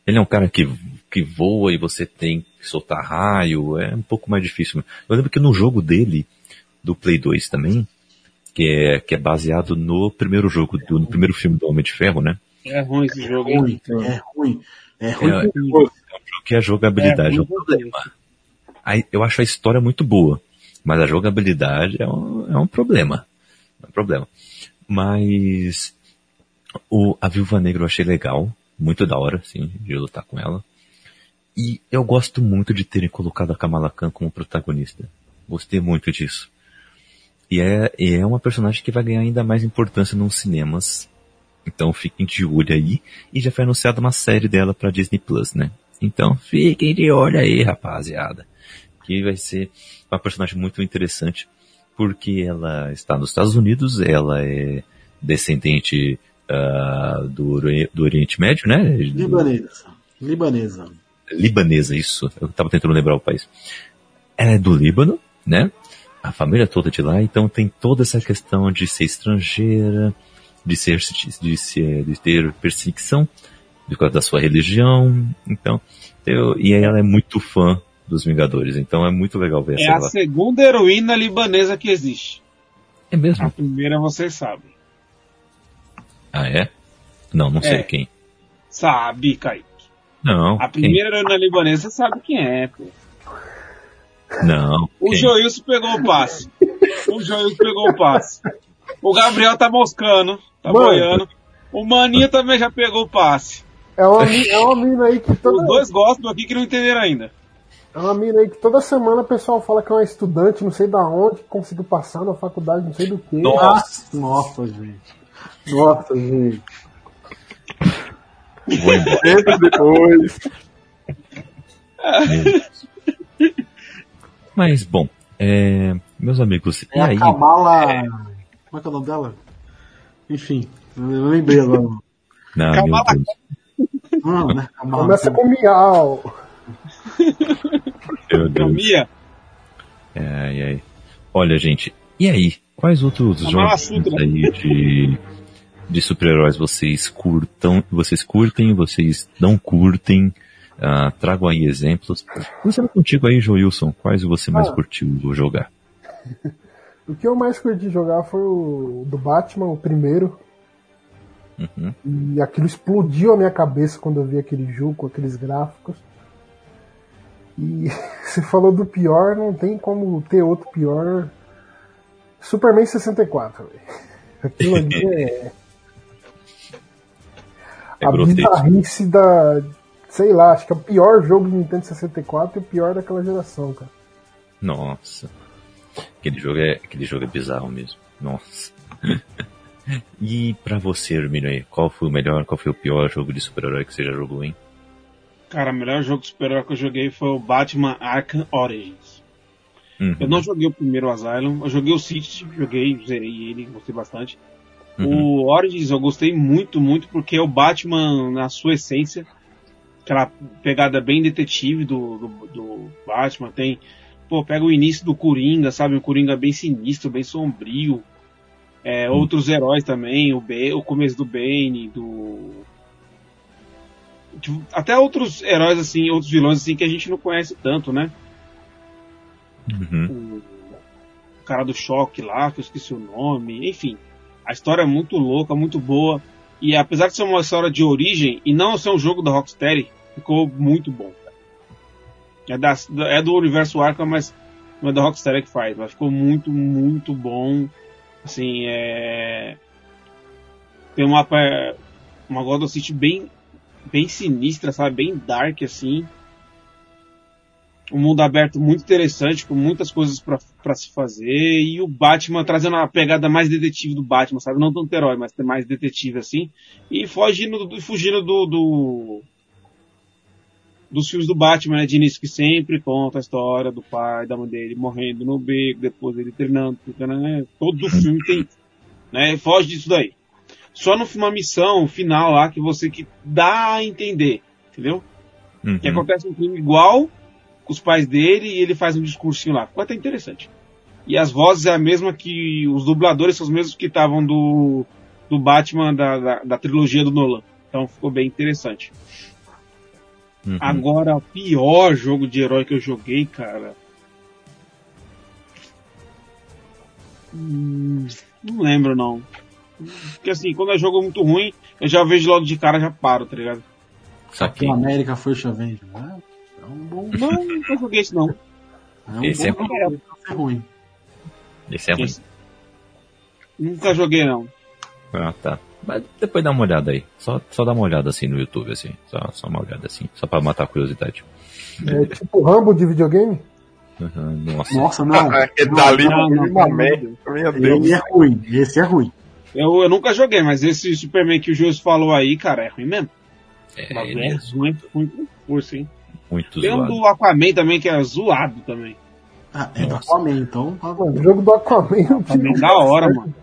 Ele é um cara que, que voa e você tem que soltar raio. É um pouco mais difícil. Eu lembro que no jogo dele, do Play 2 também, que é, que é baseado no primeiro jogo, do, no primeiro filme do Homem de Ferro, né? É ruim esse jogo, é ruim, é ruim. É ruim. É, é, um jogo que a jogabilidade é, é um problema. Aí, eu acho a história muito boa, mas a jogabilidade é um, é um problema. É um problema. Mas o, a Viúva Negra eu achei legal, muito da hora, sim, de lutar com ela. E eu gosto muito de terem colocado a Kamala Khan como protagonista. Gostei muito disso. E é, e é uma personagem que vai ganhar ainda mais importância nos cinemas. Então fiquem de olho aí. E já foi anunciada uma série dela pra Disney Plus, né? Então fiquem de olho aí, rapaziada. Que vai ser uma personagem muito interessante. Porque ela está nos Estados Unidos, ela é descendente uh, do, do Oriente Médio, né? Libanesa. Libanesa. Libanesa, isso. Eu estava tentando lembrar o país. Ela é do Líbano, né? A família toda de lá, então tem toda essa questão de ser estrangeira, de ser, de ser, de ter perseguição por causa da sua religião, então, eu, e ela é muito fã dos Vingadores, então é muito legal ver é essa. É a segunda heroína libanesa que existe. É mesmo? A primeira vocês sabem. Ah, é? Não, não sei é. quem. Sabe, Kaique. Não. A primeira quem? heroína libanesa sabe quem é, pô. Não. O quem? Joilson pegou o passe. O Joilson pegou o passe. O Gabriel tá moscando, tá Mano. boiando. O Maninho também já pegou o passe. É uma, é uma mina aí que toda... Os dois gostam aqui que não entenderam ainda. É uma mina aí que toda semana o pessoal fala que é uma estudante, não sei da onde, conseguiu passar na faculdade, não sei do que. Nossa, nossa, gente. Nossa, gente. Vou embora. depois. Mas, bom, é, meus amigos, é e aí? Kamala... Como é que é o nome dela? Enfim, eu lembrei agora. Não, Kamala... meu Deus. Não, né? Kamala... Começa com miau. Meu Deus. Mia. Ai, ai. Olha, gente, e aí? Quais outros jogos aí de de super-heróis vocês curtam, vocês curtem, vocês não curtem? Uh, tragam aí exemplos. Começando contigo aí, Joilson, quais você mais ah. curtiu jogar? O que eu mais curti jogar foi o do Batman, o primeiro. Uhum. E aquilo explodiu a minha cabeça quando eu vi aquele jogo com aqueles gráficos. E você falou do pior, não tem como ter outro pior. Superman 64, Aquilo ali é. É a bizarrice da. Sei lá, acho que é o pior jogo de Nintendo 64 e o pior daquela geração, cara. Nossa. Aquele jogo é, aquele jogo é bizarro mesmo. Nossa. e pra você, Hermínio aí, qual foi o melhor, qual foi o pior jogo de super-herói que você já jogou, hein? Cara, o melhor jogo de super-herói que eu joguei foi o Batman Arkham Origins. Uhum. Eu não joguei o primeiro Asylum, eu joguei o City, joguei, zerei ele, gostei bastante. Uhum. O Origins eu gostei muito, muito, porque é o Batman na sua essência. Aquela pegada bem detetive do, do, do Batman. Tem, pô, pega o início do Coringa, sabe? O Coringa bem sinistro, bem sombrio. É, uhum. Outros heróis também, o, B, o começo do Bane, do. Tipo, até outros heróis, assim, outros vilões, assim, que a gente não conhece tanto, né? Uhum. O, o cara do choque lá, que eu esqueci o nome, enfim. A história é muito louca, muito boa. E apesar de ser uma história de origem e não ser um jogo da Rocksteady, ficou muito bom. É, da, é do universo Arkham, mas não é da Rocksteady que faz. Mas ficou muito, muito bom. Assim, é... Tem uma, uma God of City bem, bem sinistra, sabe? Bem dark, assim. um mundo aberto muito interessante, com muitas coisas para se fazer, e o Batman trazendo uma pegada mais detetive do Batman, sabe? Não tanto herói, mas mais detetive assim, e fugindo, fugindo do, do dos filmes do Batman, né, de início que sempre conta a história do pai, da mãe dele morrendo no beco, depois ele treinando, né, todo filme tem, né, foge disso daí. Só no uma missão final lá que você que dá a entender, entendeu? Uhum. Que acontece um crime igual com os pais dele e ele faz um discursinho lá. Ficou até interessante. E as vozes é a mesma que os dubladores são os mesmos que estavam do, do Batman da, da, da trilogia do Nolan. Então ficou bem interessante. Uhum. Agora, o pior jogo de herói que eu joguei, cara. Hum, não lembro, não. Porque assim, quando é jogo muito ruim, eu já vejo logo de cara já paro, tá ligado? Capitão América foi Avenger, né? É um bom. Não, não joguei isso não. É um esse, é ruim. é ruim. Esse é ruim. Esse... Nunca joguei não. Ah, tá. Mas depois dá uma olhada aí. Só, só dá uma olhada assim no YouTube, assim. Só, só uma olhada assim. Só pra matar a curiosidade. É tipo o Rambo de videogame? Uhum, nossa. Nossa, não. é dali não, não, não, Meu Deus. Ele é ruim. Esse é ruim. Eu, eu nunca joguei, mas esse Superman que o Jus falou aí, cara, é ruim mesmo. É, é, é ruim, ruim com força, hein? Muito Tem zoado. um do Aquaman também que é zoado também. Ah, é do Aquaman, então. O jogo do Aquaman. Aquaman da hora, mano.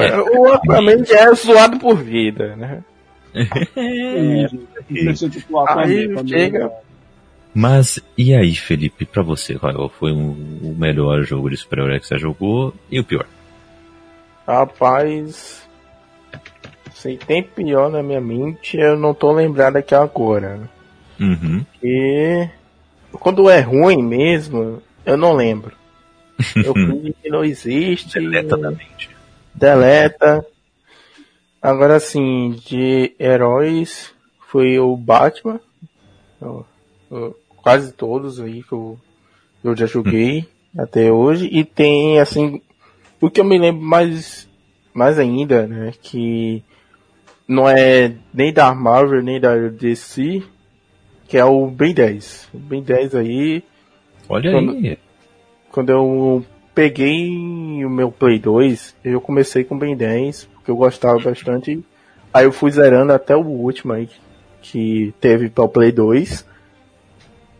É. O Aquaman já é zoado por vida, né? é, tipo aí chega. Mas e aí, Felipe, pra você, qual foi o melhor jogo de super-herói que você jogou e o pior? Rapaz, se tem pior na minha mente, eu não tô lembrado aqui agora. Uhum. E quando é ruim mesmo, eu não lembro. Eu fingi que não existe. Deleta da mente. Deleta. Agora sim, de heróis foi o Batman. Eu, eu, quase todos aí que eu, eu já joguei hum. até hoje. E tem assim. O que eu me lembro mais, mais ainda, né? Que não é nem da Marvel nem da DC, que é o Ben 10. O Ben 10 aí. Olha quando, aí. Quando eu peguei o meu Play 2, eu comecei com Ben 10, porque eu gostava bastante. Aí eu fui zerando até o último aí que teve para o Play 2.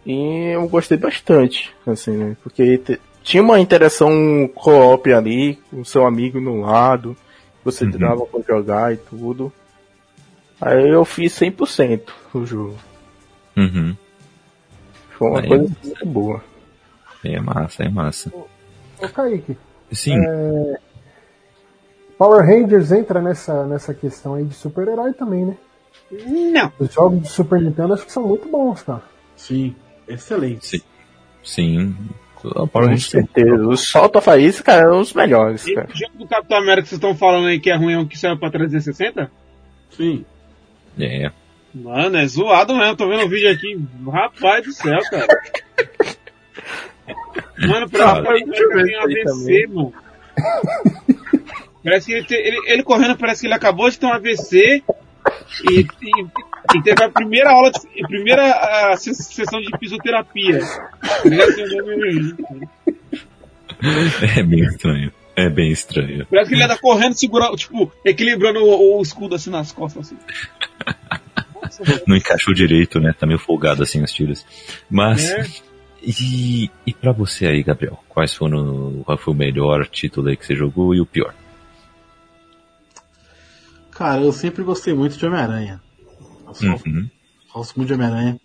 E eu gostei bastante, assim, né? Porque tinha uma interação co-op ali, com seu amigo no lado, você uhum. dava pra jogar e tudo. Aí eu fiz 100% o jogo. Uhum. Foi uma coisa muito boa. É massa, é massa. Ô, Kaique. Sim. É... Power Rangers entra nessa, nessa questão aí de super-herói também, né? Não. Os jogos de Super Nintendo acho que são muito bons, cara. Sim, excelente. Sim. Sim. Com certeza. O Solta Faísca, cara, é um dos melhores. Cara. O jogo do Capitão América que vocês estão falando aí que é ruim é o que saiu pra 360? Sim. É. Mano, é zoado mesmo. Tô vendo o um vídeo aqui. Rapaz do céu, cara. Mano, parece que ele tem AVC, mano. Parece que ele, te, ele, ele, correndo, parece que ele acabou de ter um AVC e, e, e teve a primeira aula, de, a primeira a, sessão de fisioterapia. É bem estranho. É bem estranho. Parece que ele anda correndo, segurando, tipo, equilibrando o, o escudo assim nas costas. Assim. Não encaixou direito, né? Tá meio folgado assim as tiras. Mas. É. E, e para você aí, Gabriel, quais foram, qual foi o melhor título aí que você jogou e o pior? Cara, eu sempre gostei muito de Homem-Aranha. Uhum. Gosto muito de Homem-Aranha.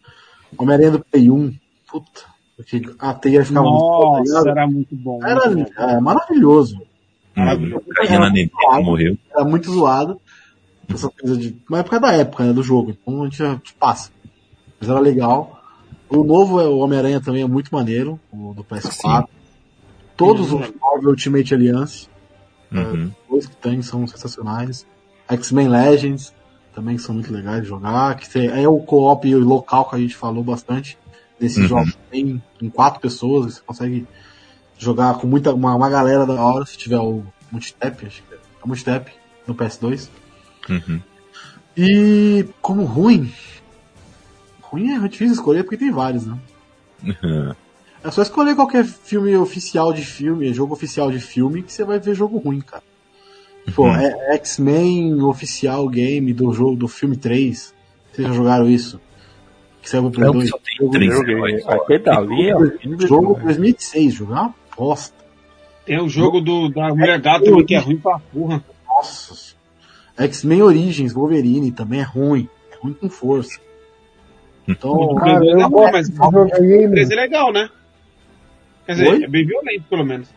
Homem-Aranha do Play 1, puta, porque a teia ficava Nossa, muito era muito bom. Era, muito bom. era maravilhoso. Hum, maravilhoso. Era, morreu. Era muito zoado. Essa coisa de. Mas é por causa da época né, do jogo, então a gente, a gente passa. Mas era legal. O novo é o Homem-Aranha também é muito maneiro, o do PS4. Sim. Todos os Marvel Ultimate Alliance, uhum. é, dois que tem são sensacionais. X-Men Legends também são muito legais de jogar. Que é o co-op local que a gente falou bastante desses uhum. jogos. Tem em quatro pessoas, você consegue jogar com muita uma, uma galera da hora se tiver o multitap, acho que é o multitap no PS2. Uhum. E como ruim, ruim é difícil escolher porque tem vários, né? Uhum. É só escolher qualquer filme oficial de filme, jogo oficial de filme, que você vai ver jogo ruim, cara. Pô, uhum. é X-Men oficial game do jogo do filme 3. Vocês já jogaram isso? Que saiu pro Play 2. Jogo, três Aquele dali é Jogo 2006, jogar? Bosta. Tem o jogo do, da Mulher Gato que é ruim pra porra. Nossa. X-Men Origins Wolverine também é ruim. É ruim com força. Então, o cara, é bom, mas o 13 é legal, né? Quer dizer, Oi? é bem violento, pelo menos.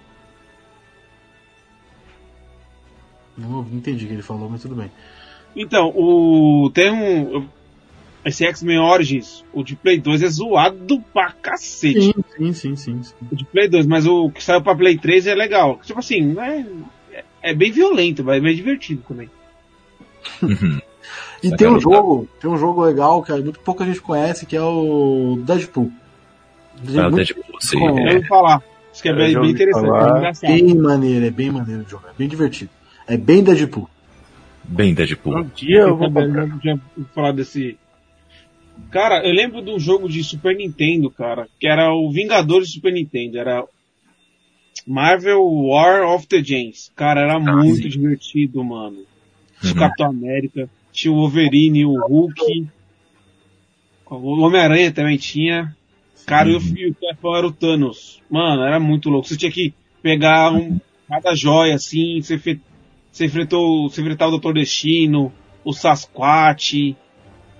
Não, não entendi o que ele falou, mas tudo bem. Então, o. Tem um. Esse X-Men Origins, o de Play 2 é zoado pra cacete. Sim, sim, sim, sim, sim. O de Play 2, mas o que saiu pra Play 3 é legal. Tipo assim, é, é bem violento, mas é bem divertido também. Uhum. e tem um jogo, tem um jogo legal que muito pouca gente conhece, que é o Deadpool. Ah, o Deadpool, sim. É. Eu falar. Isso que é bem, bem interessante, é bem maneiro, é bem maneiro de jogar, é bem divertido. É bem Deadpool. Bem Deadpool. Um dia eu vou falar desse. Cara, eu lembro de um jogo de Super Nintendo, cara, que era o Vingadores de Super Nintendo. Era Marvel War of the Giants. Cara, era ah, muito sim. divertido, mano. O uhum. Capitão América, tinha o Wolverine, o Hulk. O Homem-Aranha também tinha. Cara, uhum. e o chefão era o Thanos. Mano, era muito louco. Você tinha que pegar um, cada joia assim, você você enfrentou, você enfrentava o Doutor Destino, o Sasquatch.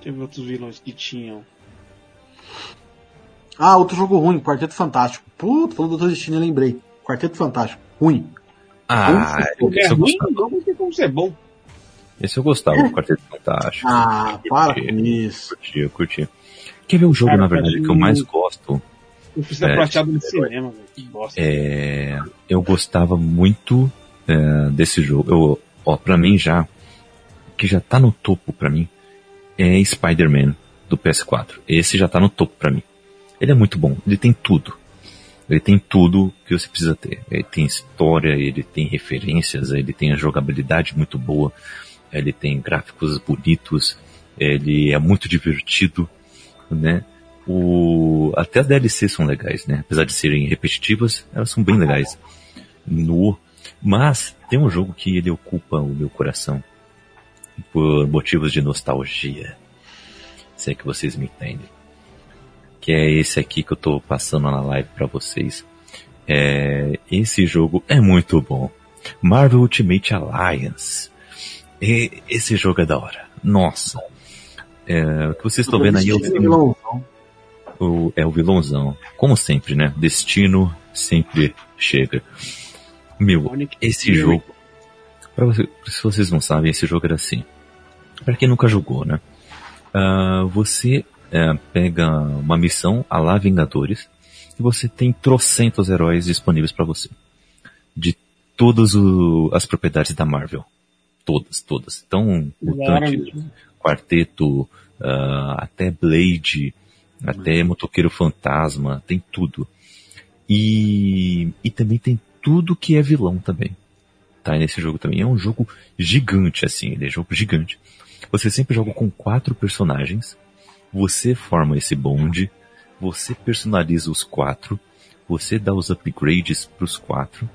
Teve outros vilões que tinham. Ah, outro jogo ruim, Quarteto Fantástico. Puta, falou do Doutor Destino, eu lembrei. Quarteto Fantástico. Ruim. Ah, ruim, é ruim, não tem como ser bom. Esse eu gostava do Quarteto Fantástico. Ah, para com isso. Curti, eu curti. Quer ver o jogo, Cara, na verdade, que eu mais gosto? Eu fiz é, prateado no cinema, velho. É, eu gostava muito é, desse jogo. Eu, ó, pra mim já, que já tá no topo pra mim, é Spider-Man do PS4. Esse já tá no topo pra mim. Ele é muito bom, ele tem tudo. Ele tem tudo que você precisa ter. Ele tem história, ele tem referências, ele tem a jogabilidade muito boa, ele tem gráficos bonitos, ele é muito divertido, né? O, até as DLCs são legais, né? Apesar de serem repetitivas, elas são bem legais. No mas tem um jogo que ele ocupa o meu coração por motivos de nostalgia. Se é que vocês me entendem. Que é esse aqui que eu tô passando na live para vocês. É, esse jogo é muito bom. Marvel Ultimate Alliance. E esse jogo é da hora. Nossa. É, o que vocês estão vendo aí é o, o, é o vilãozão. Como sempre, né? Destino sempre chega. Meu, esse jogo. Pra você, se vocês não sabem, esse jogo era assim. Pra quem nunca jogou, né? Uh, você uh, pega uma missão a lá Vingadores e você tem trocentos heróis disponíveis para você. De todas o, as propriedades da Marvel. Todas, todas. Então, Mutante, Quarteto, uh, até Blade, até Motoqueiro Fantasma, tem tudo. E, e também tem tudo que é vilão também. Tá nesse jogo também. É um jogo gigante, assim, ele é um jogo gigante. Você sempre joga com quatro personagens, você forma esse bonde, você personaliza os quatro, você dá os upgrades para os quatro,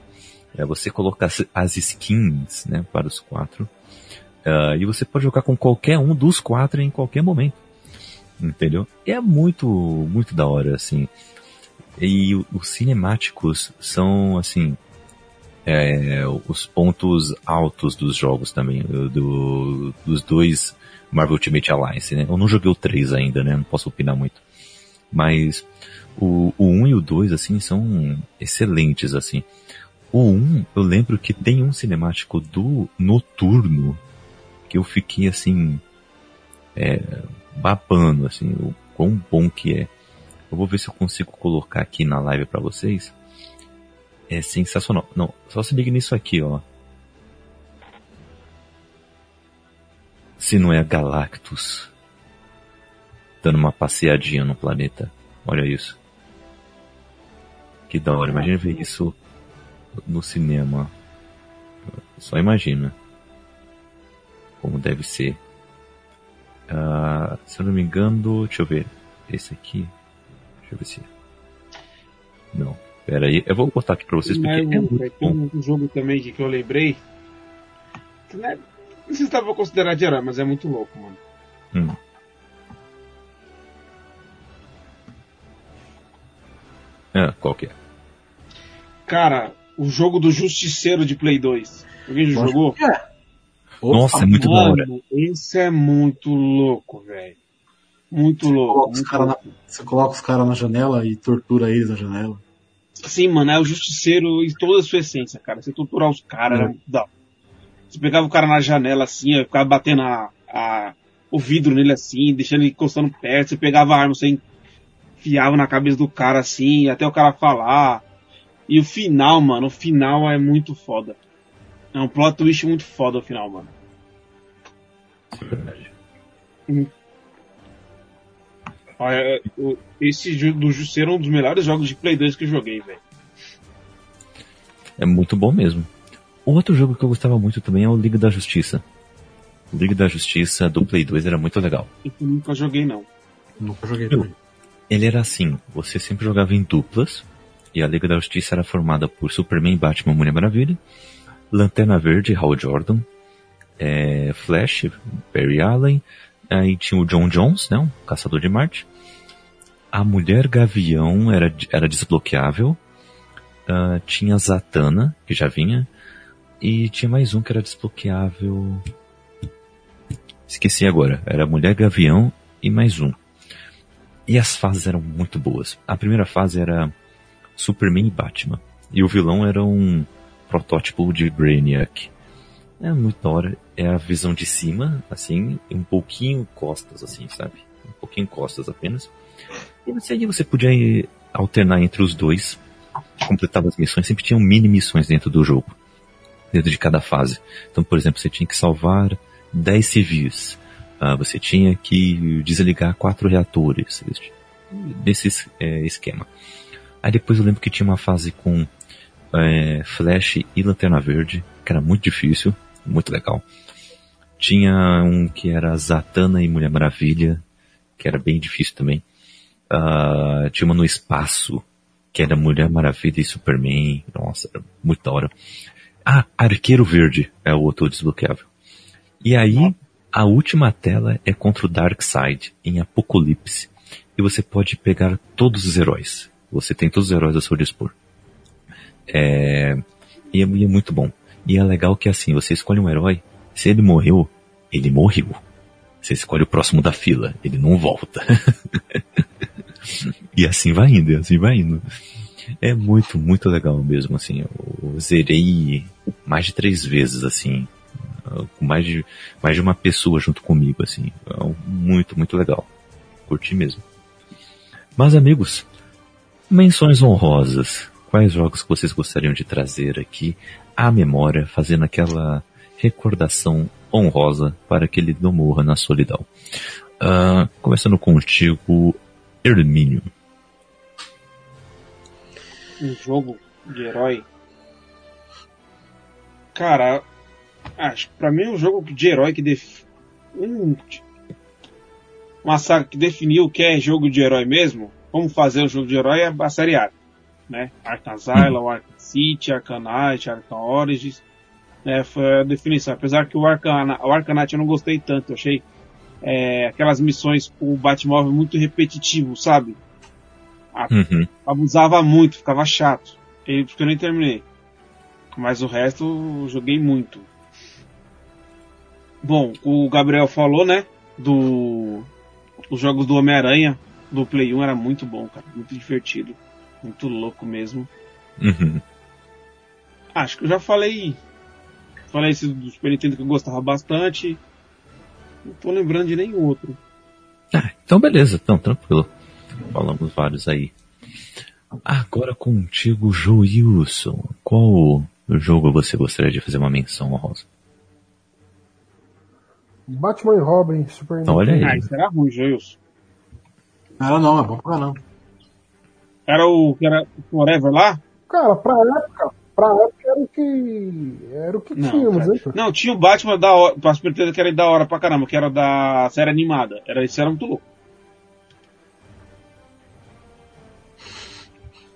é, você coloca as, skins né, para os quatro, uh, e você pode jogar com qualquer um dos quatro em qualquer momento. Entendeu? É muito, muito da hora, assim. E os cinemáticos são, assim, é, os pontos altos dos jogos também, do, dos dois Marvel Ultimate Alliance, né? Eu não joguei o 3 ainda, né? Não posso opinar muito. Mas o, o 1 e o 2, assim, são excelentes, assim. O 1, eu lembro que tem um cinemático do Noturno que eu fiquei, assim, é, babando, assim, o quão bom que é. Eu vou ver se eu consigo colocar aqui na live para vocês. É sensacional. Não, só se liga nisso aqui, ó. Se não é Galactus dando uma passeadinha no planeta. Olha isso. Que da hora. Imagina ver isso no cinema. Só imagina. Como deve ser. Uh, se eu não me engano, deixa eu ver. Esse aqui. Deixa eu ver se. Não. Pera aí, eu vou botar aqui pra vocês porque é, é muito Tem um jogo também que eu lembrei. Que não, é, não sei se dá pra considerar de herói, mas é muito louco, mano. Hum. Ah, qual que é? Cara, o jogo do Justiceiro de Play 2. Alguém já jogou? É. Nossa, é muito da hora. Esse é muito louco, velho. Muito louco. Você coloca, muito na, você coloca os caras na janela e tortura eles na janela. Sim, mano, é o justiceiro em toda a sua essência, cara. Você torturar os caras, é. não. Você pegava o cara na janela assim, ficava batendo a, a, o vidro nele assim, deixando ele encostando perto, você pegava a arma, você enfiava na cabeça do cara assim, até o cara falar. E o final, mano, o final é muito foda. É um plot twist muito foda o final, mano. É verdade. Hum. Olha, esse do Justiceiro é um dos melhores jogos de Play 2 que eu joguei, velho. É muito bom mesmo. Outro jogo que eu gostava muito também é o Liga da Justiça. O Liga da Justiça do Play 2 era muito legal. Eu nunca joguei, não. Nunca joguei também. Ele era assim, você sempre jogava em duplas, e a Liga da Justiça era formada por Superman, Batman, Mulher Maravilha, Lanterna Verde, Hal Jordan, é, Flash, Barry Allen, aí tinha o John Jones, né, um caçador de Marte, a Mulher Gavião era, era desbloqueável, uh, tinha Zatanna, que já vinha, e tinha mais um que era desbloqueável, esqueci agora, era Mulher Gavião e mais um. E as fases eram muito boas. A primeira fase era Superman e Batman. E o vilão era um protótipo de Brainiac. É muito da hora. É a visão de cima, assim, um pouquinho costas, assim, sabe? Um pouquinho costas apenas. E você, aí você podia alternar entre os dois, completava as missões, sempre tinham mini missões dentro do jogo, dentro de cada fase. Então, por exemplo, você tinha que salvar 10 civis, uh, você tinha que desligar quatro reatores, desse é, esquema. Aí depois eu lembro que tinha uma fase com é, Flash e Lanterna Verde, que era muito difícil, muito legal. Tinha um que era Zatanna e Mulher Maravilha, que era bem difícil também. Uh, tinha uma no espaço, que era Mulher Maravilha e Superman. Nossa, era muito da hora. Ah, Arqueiro Verde é o outro desbloqueável. E aí, a última tela é contra o Darkseid, em Apocalipse. E você pode pegar todos os heróis. Você tem todos os heróis a seu dispor. É, e, é, e é muito bom. E é legal que assim, você escolhe um herói, se ele morreu, ele morreu. Você escolhe o próximo da fila, ele não volta. e assim vai indo, assim vai indo. É muito, muito legal mesmo, assim. Eu zerei mais de três vezes, assim. Com mais de, mais de uma pessoa junto comigo, assim. É muito, muito legal. Curti mesmo. Mas amigos, Menções honrosas. Quais jogos que vocês gostariam de trazer aqui à memória, fazendo aquela recordação honrosa para que ele não morra na solidão? Uh, começando contigo, Hermínio. Um jogo de herói. Cara, acho pra mim um jogo de herói que def... um... uma saga que definiu o que é jogo de herói mesmo como fazer o jogo de herói é a série A, né? Arkham Asylum, hum. Arkham City, Arkham Knight, Arkham Origins, né? Foi a definição. Apesar que o Arkham, o Arkham Knight eu não gostei tanto, eu achei é, aquelas missões com o Batmóvel muito repetitivo, sabe? Uhum. Abusava muito, ficava chato. E porque eu nem terminei. Mas o resto eu joguei muito. Bom, o Gabriel falou, né? Do os jogos do Homem-Aranha, do Play 1 era muito bom, cara. Muito divertido. Muito louco mesmo. Uhum. Acho que eu já falei. Falei esse do Super Nintendo que eu gostava bastante. Não tô lembrando de nenhum outro. Ah, então beleza, então tranquilo. Falamos vários aí. Agora contigo, Joilson. Qual jogo você gostaria de fazer uma menção honrosa? Batman e Robin, Super Nintendo. Olha aí. Ah, isso era ruim, Joilson. Era não, é bom pra não. Era o que era Forever lá? Cara, pra época, pra época era o que. Era o que não, tínhamos, hein? Não, tinha o Batman da hora, pra Nintendo que era da hora pra caramba, que era da série animada. Era, isso era muito louco.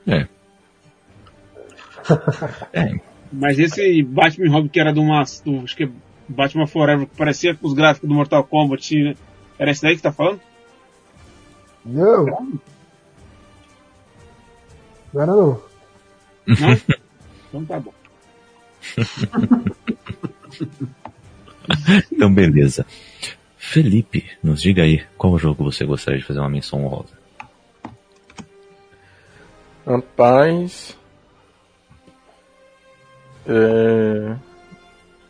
É, é. Mas esse Batman Robin que era de uma. Do, acho que é Batman Forever, que parecia com os gráficos do Mortal Kombat, era esse daí que tá falando? Não. Não era não. Não? então tá bom. então beleza. Felipe, nos diga aí qual jogo você gostaria de fazer uma menção honrosa. Rapaz. É,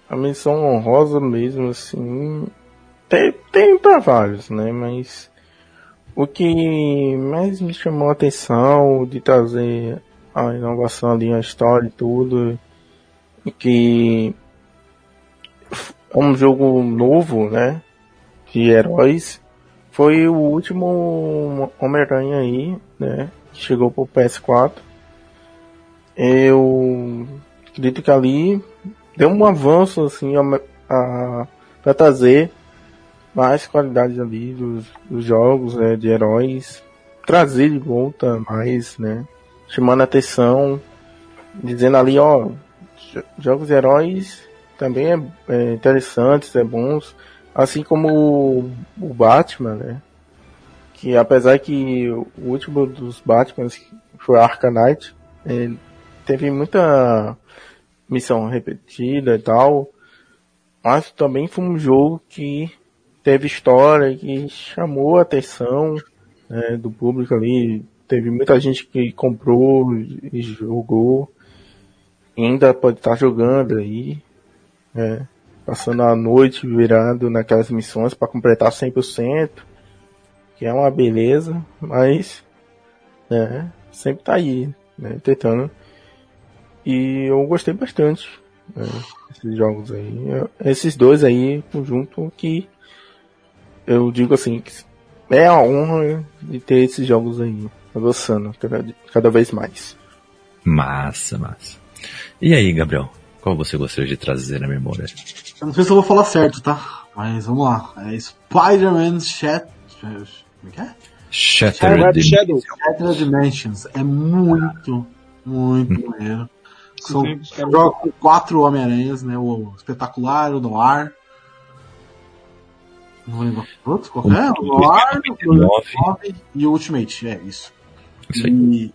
a menção honrosa mesmo, assim. Tem, tem pra vários, né? Mas o que mais me chamou a atenção de trazer a inovação ali, a história e tudo, e que é um jogo novo, né? De heróis. Foi o último Homem-Aranha aí, né? Que chegou pro PS4. Eu acredito que ali deu um avanço assim a, a, pra trazer mais qualidade ali dos, dos jogos né, de heróis, trazer de volta mais, né? Chamando a atenção, dizendo ali, ó, jogos de heróis também é, é interessantes, é bons, assim como o, o Batman, né? Que apesar que o último dos Batman foi Arkham Knight, teve muita missão repetida e tal, mas também foi um jogo que teve história, que chamou a atenção né, do público ali. Teve muita gente que comprou e jogou. Ainda pode estar jogando aí. Né, passando a noite virado naquelas missões para completar 100%. Que é uma beleza, mas né, sempre tá aí, né, tentando e eu gostei bastante né, desses jogos aí. Esses dois aí, conjunto, que eu digo assim, que é a honra de ter esses jogos aí avançando cada, cada vez mais. Massa, massa. E aí, Gabriel? Qual você gostaria de trazer na memória? Eu não sei se eu vou falar certo, tá? Mas vamos lá. É Spider-Man Shat... Como é que é? Shattered, Dimensions. Shattered Dimensions. É muito, muito maneiro. São com quatro Homem-Aranhas, né? O espetacular, o Noir. Não vou lembrar outro, qual é? O o e o Ultimate, é isso. isso e,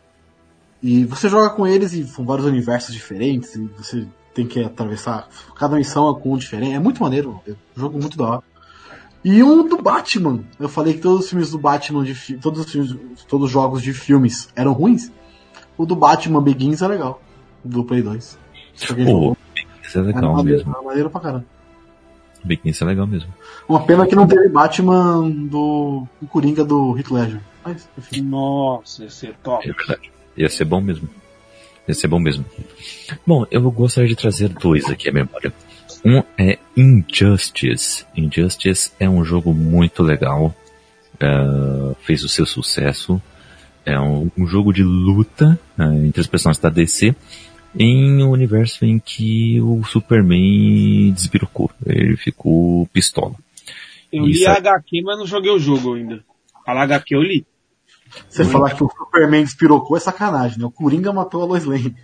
e você joga com eles e são vários universos diferentes, e você tem que atravessar. Cada missão é com um diferente. É muito maneiro, é um jogo muito da hora. E um do Batman. Eu falei que todos os filmes do Batman, de todos os filmes, todos os jogos de filmes eram ruins. O do Batman Begins é legal do Play 2. Pô, é legal é mesmo. É maneiro pra caramba. Isso é legal mesmo. Uma pena que não teve Batman do Coringa do Heath Ledger. Mas, enfim. Nossa, ia ser top. É verdade. Ia ser bom mesmo. Ia ser bom mesmo. Bom, eu gostaria de trazer dois aqui à memória. Um é Injustice. Injustice é um jogo muito legal. Uh, fez o seu sucesso. É um, um jogo de luta uh, entre as personagens da DC em um universo em que o Superman desbirocou. Ele ficou pistola. Eu li a HQ, mas não joguei o jogo ainda. A HQ eu li. Você falar que o Superman despirocou é sacanagem, né? O Coringa matou a Lois Lane.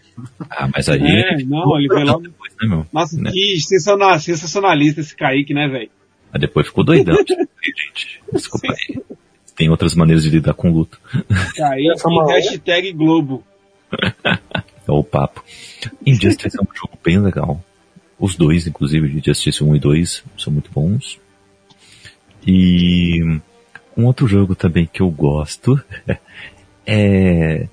Ah, mas aí. É, não, ele veio logo depois, né, meu? Nossa, né? que sensacionalista esse Kaique, né, velho? Mas depois ficou doidão, gente. Desculpa aí. Tem outras maneiras de lidar com luto. Kaique, hashtag Globo. é o papo. Injustice é um jogo bem legal. Os dois, inclusive, Justice 1 e 2, são muito bons. E um outro jogo também que eu gosto é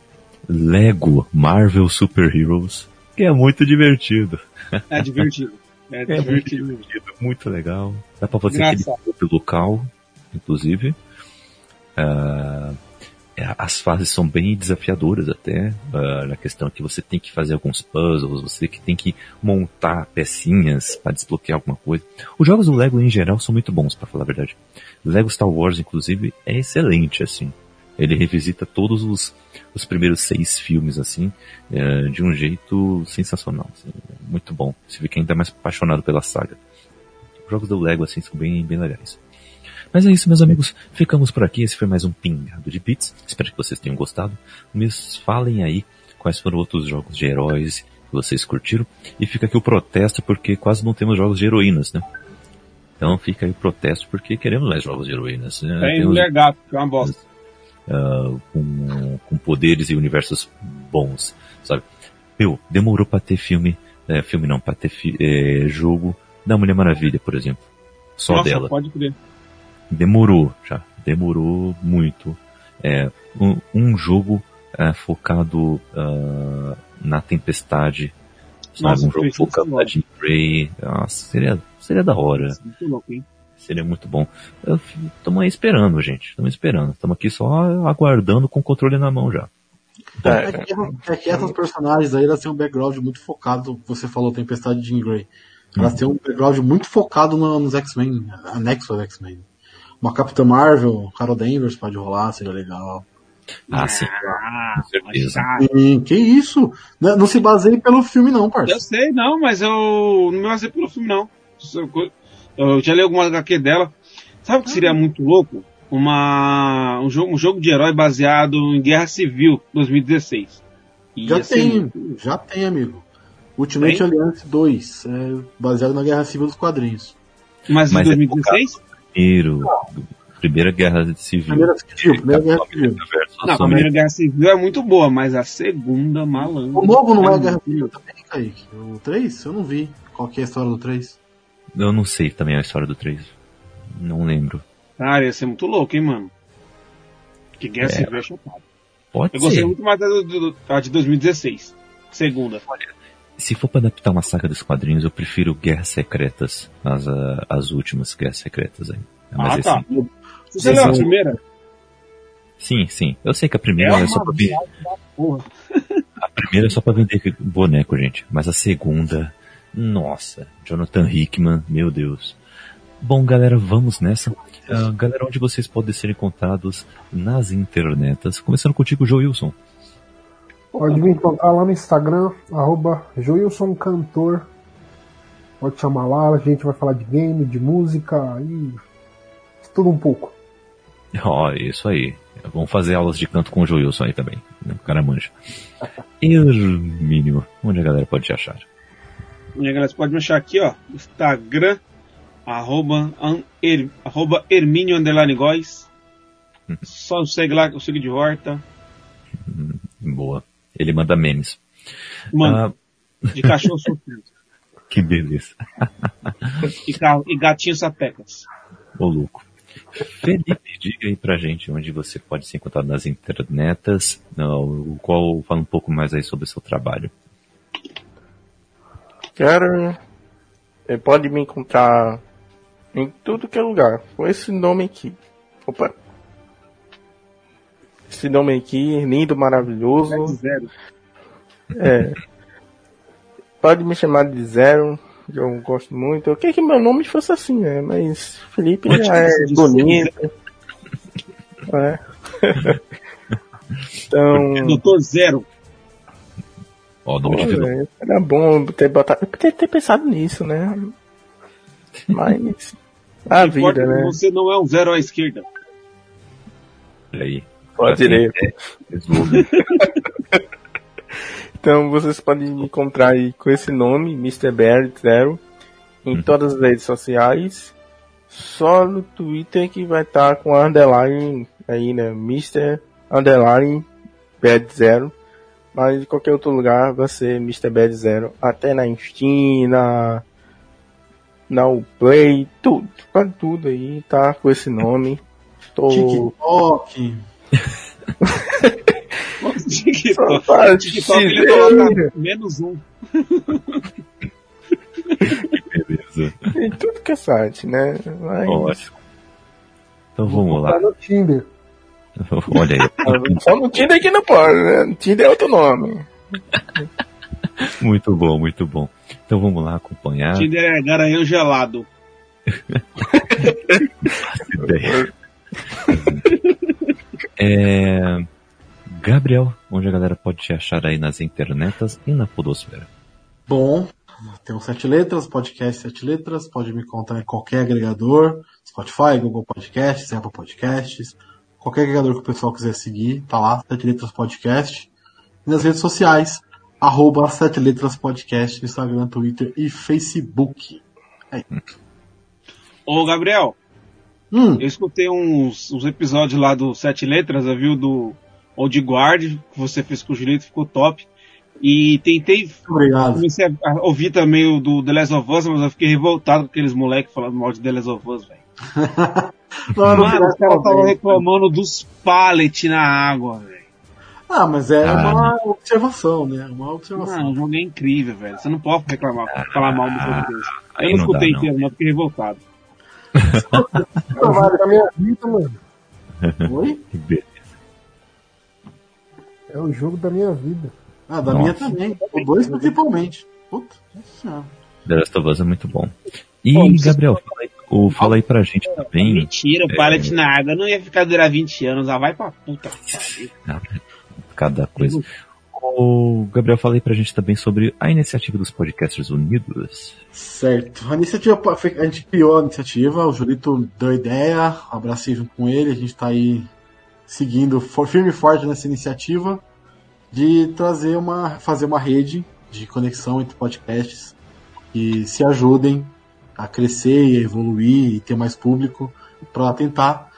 Lego Marvel Super Heroes, que é muito divertido. É divertido. É, é divertido. Muito, divertido, muito legal. Dá pra fazer Engraçado. aquele local, inclusive. Uh, as fases são bem desafiadoras até, uh, na questão que você tem que fazer alguns puzzles, você que tem que montar pecinhas para desbloquear alguma coisa. Os jogos do Lego em geral são muito bons, para falar a verdade. Lego Star Wars, inclusive, é excelente, assim. Ele revisita todos os, os primeiros seis filmes, assim, uh, de um jeito sensacional. Assim, muito bom. Você fica ainda mais apaixonado pela saga. Os jogos do Lego, assim, são bem, bem legais. Mas é isso, meus amigos. Ficamos por aqui. Esse foi mais um Pingado de Bits. Espero que vocês tenham gostado. Me falem aí quais foram outros jogos de heróis que vocês curtiram. E fica aqui o protesto porque quase não temos jogos de heroínas, né? Então fica aí o protesto porque queremos mais jogos de heroínas. Né? Tem Mulher Gato, que é uma bosta. Uh, com, com poderes e universos bons, sabe? Meu, demorou pra ter filme, é, filme não, pra ter fi, é, jogo da Mulher Maravilha, por exemplo. Só Nossa, dela. pode crer. Demorou, já. Demorou muito. É, um, um jogo é, focado uh, na tempestade. Sabe? Nossa, um jogo focado na Jim Grey. Nossa, seria, seria da hora. Muito louco, hein? Seria muito bom. Estamos aí esperando, gente. Estamos esperando. Estamos aqui só aguardando com o controle na mão já. É, é, que, é que essas personagens aí, elas têm um background muito focado, você falou Tempestade de Jean Grey. Elas hum. têm um background muito focado no, nos X-Men, anexo aos X-Men. Uma Capitã Marvel, Carol Danvers pode rolar, seria legal. Ah, sim. Ah, com certeza. Sim, que isso? Não, não se baseie pelo filme não, parceiro. Eu sei, não, mas eu não me baseei pelo filme não. Eu já li alguma HQ dela. Sabe o que seria muito louco? Uma, um, jogo, um jogo de herói baseado em Guerra Civil 2016. E já tem, muito... já tem, amigo. Ultimate tem? Alliance 2, é baseado na Guerra Civil dos quadrinhos. Mas, Mas em 2016? É primeiro, Primeira Guerra Civil. Primeira, civil, primeira Guerra Civil. Não, a Primeira Guerra Civil é muito boa, mas a Segunda, malandro. O novo não é, é Guerra Civil também, Kaique? O 3? Eu não vi. Qual que é a história do 3? Eu não sei também a história do 3. Não lembro. Cara, ia ser muito louco, hein, mano? Que Guerra é. Civil é chocado. Pode Eu ser. gostei muito mais da, da de 2016. Segunda. Olha, se for para adaptar uma saga dos quadrinhos, eu prefiro Guerras Secretas, as, as últimas Guerras Secretas aí. Mas ah, tá. Assim, Você leu a primeira? Sim, sim. Eu sei que a primeira é, é só pra vender. a primeira é só pra vender boneco, gente. Mas a segunda, nossa, Jonathan Hickman, meu Deus. Bom, galera, vamos nessa. Uh, galera, onde vocês podem ser encontrados nas internetas? Começando contigo, Joilson. Pode me encontrar lá no Instagram, arroba Joilson Cantor. Pode chamar lá, a gente vai falar de game, de música e tudo um pouco. Ó, oh, isso aí. Vamos fazer aulas de canto com o Joilson aí também. O cara manja. Hermínio, onde a galera pode te achar? Onde a galera pode me achar aqui, ó. Instagram, arroba, er, arroba Hermínio Underline Góis. Hum. Só segue lá que eu sigo de volta. Hum, boa. Ele manda memes. Mano, ah... de cachorro sofrido. Que beleza. e, carro, e gatinhos sapecas. Ô louco. Felipe, diga aí pra gente onde você pode se encontrar nas internetas, o qual fala um pouco mais aí sobre o seu trabalho. Cara, pode me encontrar em tudo que é lugar, com esse nome aqui. Opa! Esse nome aqui, lindo, maravilhoso. Zero. É. Pode me chamar de Zero eu gosto muito. Eu queria que meu nome fosse assim, né? Mas Felipe já é bonito. é. então. Doutor Zero. Ó, nome de é, Era bom ter botado. Ter, ter pensado nisso, né? Mas. A vida, né? Você não é um zero à esquerda. Olha aí. Pode direita. É, Então vocês podem me encontrar aí com esse nome, Mr. Bear Zero, em uhum. todas as redes sociais. Só no Twitter que vai estar tá com a underline aí, né? Mr. Underline Bad Zero. Mas em qualquer outro lugar vai ser Mr. Bad Zero. Até na Steam, na, na Play, tudo, quase tudo aí, tá? Com esse nome. Tô... TikTok. TikTok, TikTok ele coloca menos um. Beleza. Tem tudo que é site, né? Mas... Ótimo. Então vamos lá. Tá no Tinder. Olha aí. Só no Tinder que não pode, né? No Tinder é outro nome. muito bom, muito bom. Então vamos lá acompanhar. Tinder é garanhão gelado. é... Gabriel, onde a galera pode te achar aí nas internetas e na podosfera? Bom, tem um Sete Letras, podcast Sete Letras, pode me encontrar em qualquer agregador, Spotify, Google Podcasts, Apple Podcasts, qualquer agregador que o pessoal quiser seguir, tá lá, Sete Letras Podcast. nas redes sociais, arroba Sete Letras Podcast, Instagram, Twitter e Facebook. Aí. Ô, Gabriel. Hum. Eu escutei uns, uns episódios lá do Sete Letras, viu? Do Old Guard, que você fez com o Julito, ficou top. E tentei. Obrigado. Comecei a ouvir também o do The Last of Us, mas eu fiquei revoltado com aqueles moleques falando mal de The Last of Us, velho. Mano, os caras estavam reclamando dos pallets na água, velho. Ah, mas é ah, uma observação, né? Uma observação. Não, o jogo é incrível, velho. Você não pode reclamar, falar mal do jogo desse. Eu não escutei inteiro, não, fiquei revoltado. Vale da minha vida, mano. Oi? É o jogo da minha vida. Ah, da Nossa. minha também. O 2 principalmente. Puta, senhora. The Last of Us é muito bom. E, Pô, Gabriel, fala aí, o, fala aí pra gente também. Mentira, o é... pallet na água não ia ficar durar 20 anos, ah, vai pra puta. Cada coisa. O Gabriel, fala aí pra gente também sobre a iniciativa dos Podcasters Unidos. Certo. A iniciativa, a gente criou a iniciativa, o Julito deu a ideia, abracei junto com ele, a gente tá aí seguindo firme e forte nessa iniciativa de trazer uma, fazer uma rede de conexão entre podcasts que se ajudem a crescer e a evoluir e ter mais público para tentar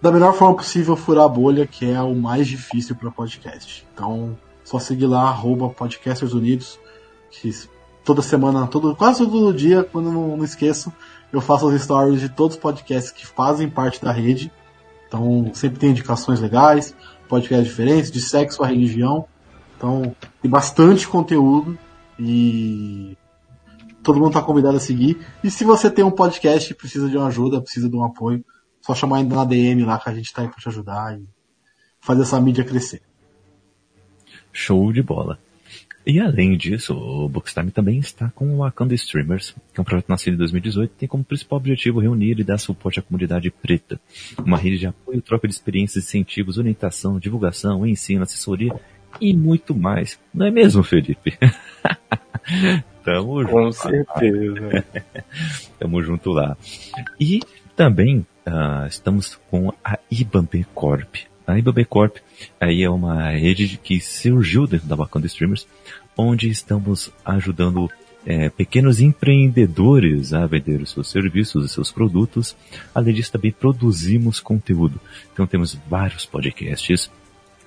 da melhor forma possível furar a bolha, que é o mais difícil para podcast. Então, só seguir lá, arroba Podcasters Unidos, que toda semana, todo, quase todo dia, quando não, não esqueço, eu faço as stories de todos os podcasts que fazem parte da rede. Então, sempre tem indicações legais, podcasts diferentes, de sexo a religião. Então, tem bastante conteúdo e todo mundo está convidado a seguir. E se você tem um podcast e precisa de uma ajuda, precisa de um apoio, só chamar ainda na DM lá que a gente está aí para te ajudar e fazer essa mídia crescer. Show de bola. E além disso, o Bookstime também está com o Wakanda Streamers, que é um projeto nascido em 2018 e tem como principal objetivo reunir e dar suporte à comunidade preta. Uma rede de apoio, troca de experiências, incentivos, orientação, divulgação, ensino, assessoria e muito mais. Não é mesmo, Felipe? Tamo junto. Com certeza. Tamo junto lá. E também uh, estamos com a IBAB Corp. A IBAB Corp aí é uma rede que surgiu dentro da Wakanda Streamers, onde estamos ajudando é, pequenos empreendedores a vender os seus serviços, os seus produtos. Além disso, também produzimos conteúdo. Então temos vários podcasts,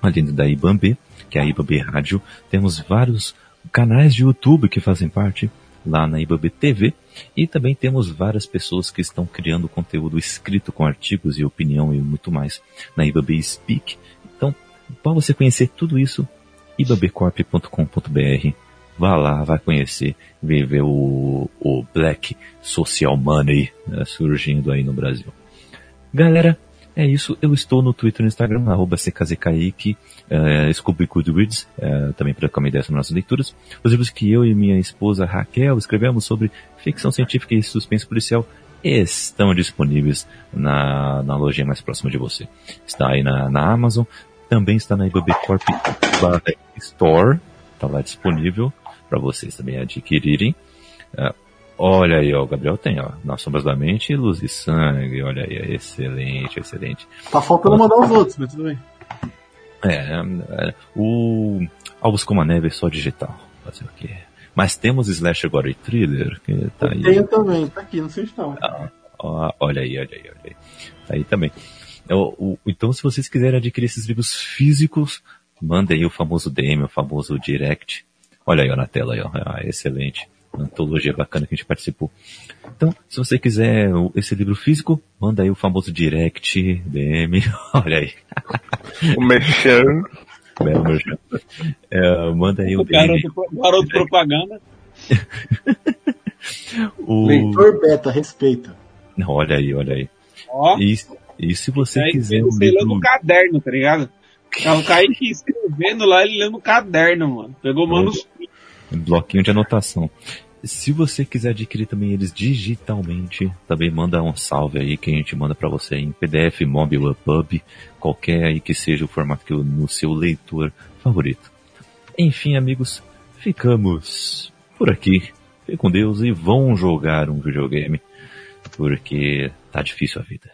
além da IBAB, que é a IBAB Rádio. Temos vários canais de YouTube que fazem parte lá na IBAB TV. E também temos várias pessoas que estão criando conteúdo escrito com artigos e opinião e muito mais na IBAB Speak. Então, para você conhecer tudo isso, ibabcorp.com.br. Vá lá, vai conhecer, ver o, o Black Social Money né, surgindo aí no Brasil. Galera, é isso. Eu estou no Twitter e no Instagram, arroba CKZKIK, uh, Scooby Goodreads, uh, também para trocar uma ideia sobre nossas leituras. Os livros que eu e minha esposa Raquel escrevemos sobre ficção científica e suspense policial estão disponíveis na, na mais próxima de você. Está aí na, na Amazon, também está na IBB Corp Store, está lá disponível para vocês também adquirirem. Uh, Olha aí, ó, o Gabriel tem, ó, Nas Sombras da Mente Luz e Sangue, olha aí, excelente, excelente. Tá faltando mandar os outros, mas tudo bem. É, é o Albus como a Neve é só digital, fazer o quê? Mas temos Slash agora e Thriller, que tá aí. Tenho também, tá aqui, não sei se não. Ah, ó, olha aí, olha aí, olha aí. Tá aí também. É, o, o, então, se vocês quiserem adquirir esses livros físicos, mandem aí o famoso DM, o famoso Direct. Olha aí ó, na tela aí, ó. Ah, excelente antologia bacana que a gente participou. Então, se você quiser esse livro físico, manda aí o famoso direct, DM, olha aí. O Merchan. É, o Merchan. É, manda aí o, o DM. Garoto, garoto propaganda. o... Leitor beta, respeita. Olha aí, olha aí. Ó. E, e se você é, quiser um livro... no caderno, tá ligado? É o Kaique escrevendo lá, ele lendo no caderno, mano. Pegou manuscrito. Bloquinho de anotação. Se você quiser adquirir também eles digitalmente, também manda um salve aí que a gente manda para você em PDF, mobile, pub, qualquer aí que seja o formato que no seu leitor favorito. Enfim, amigos, ficamos por aqui. Fiquem com Deus e vão jogar um videogame, porque tá difícil a vida.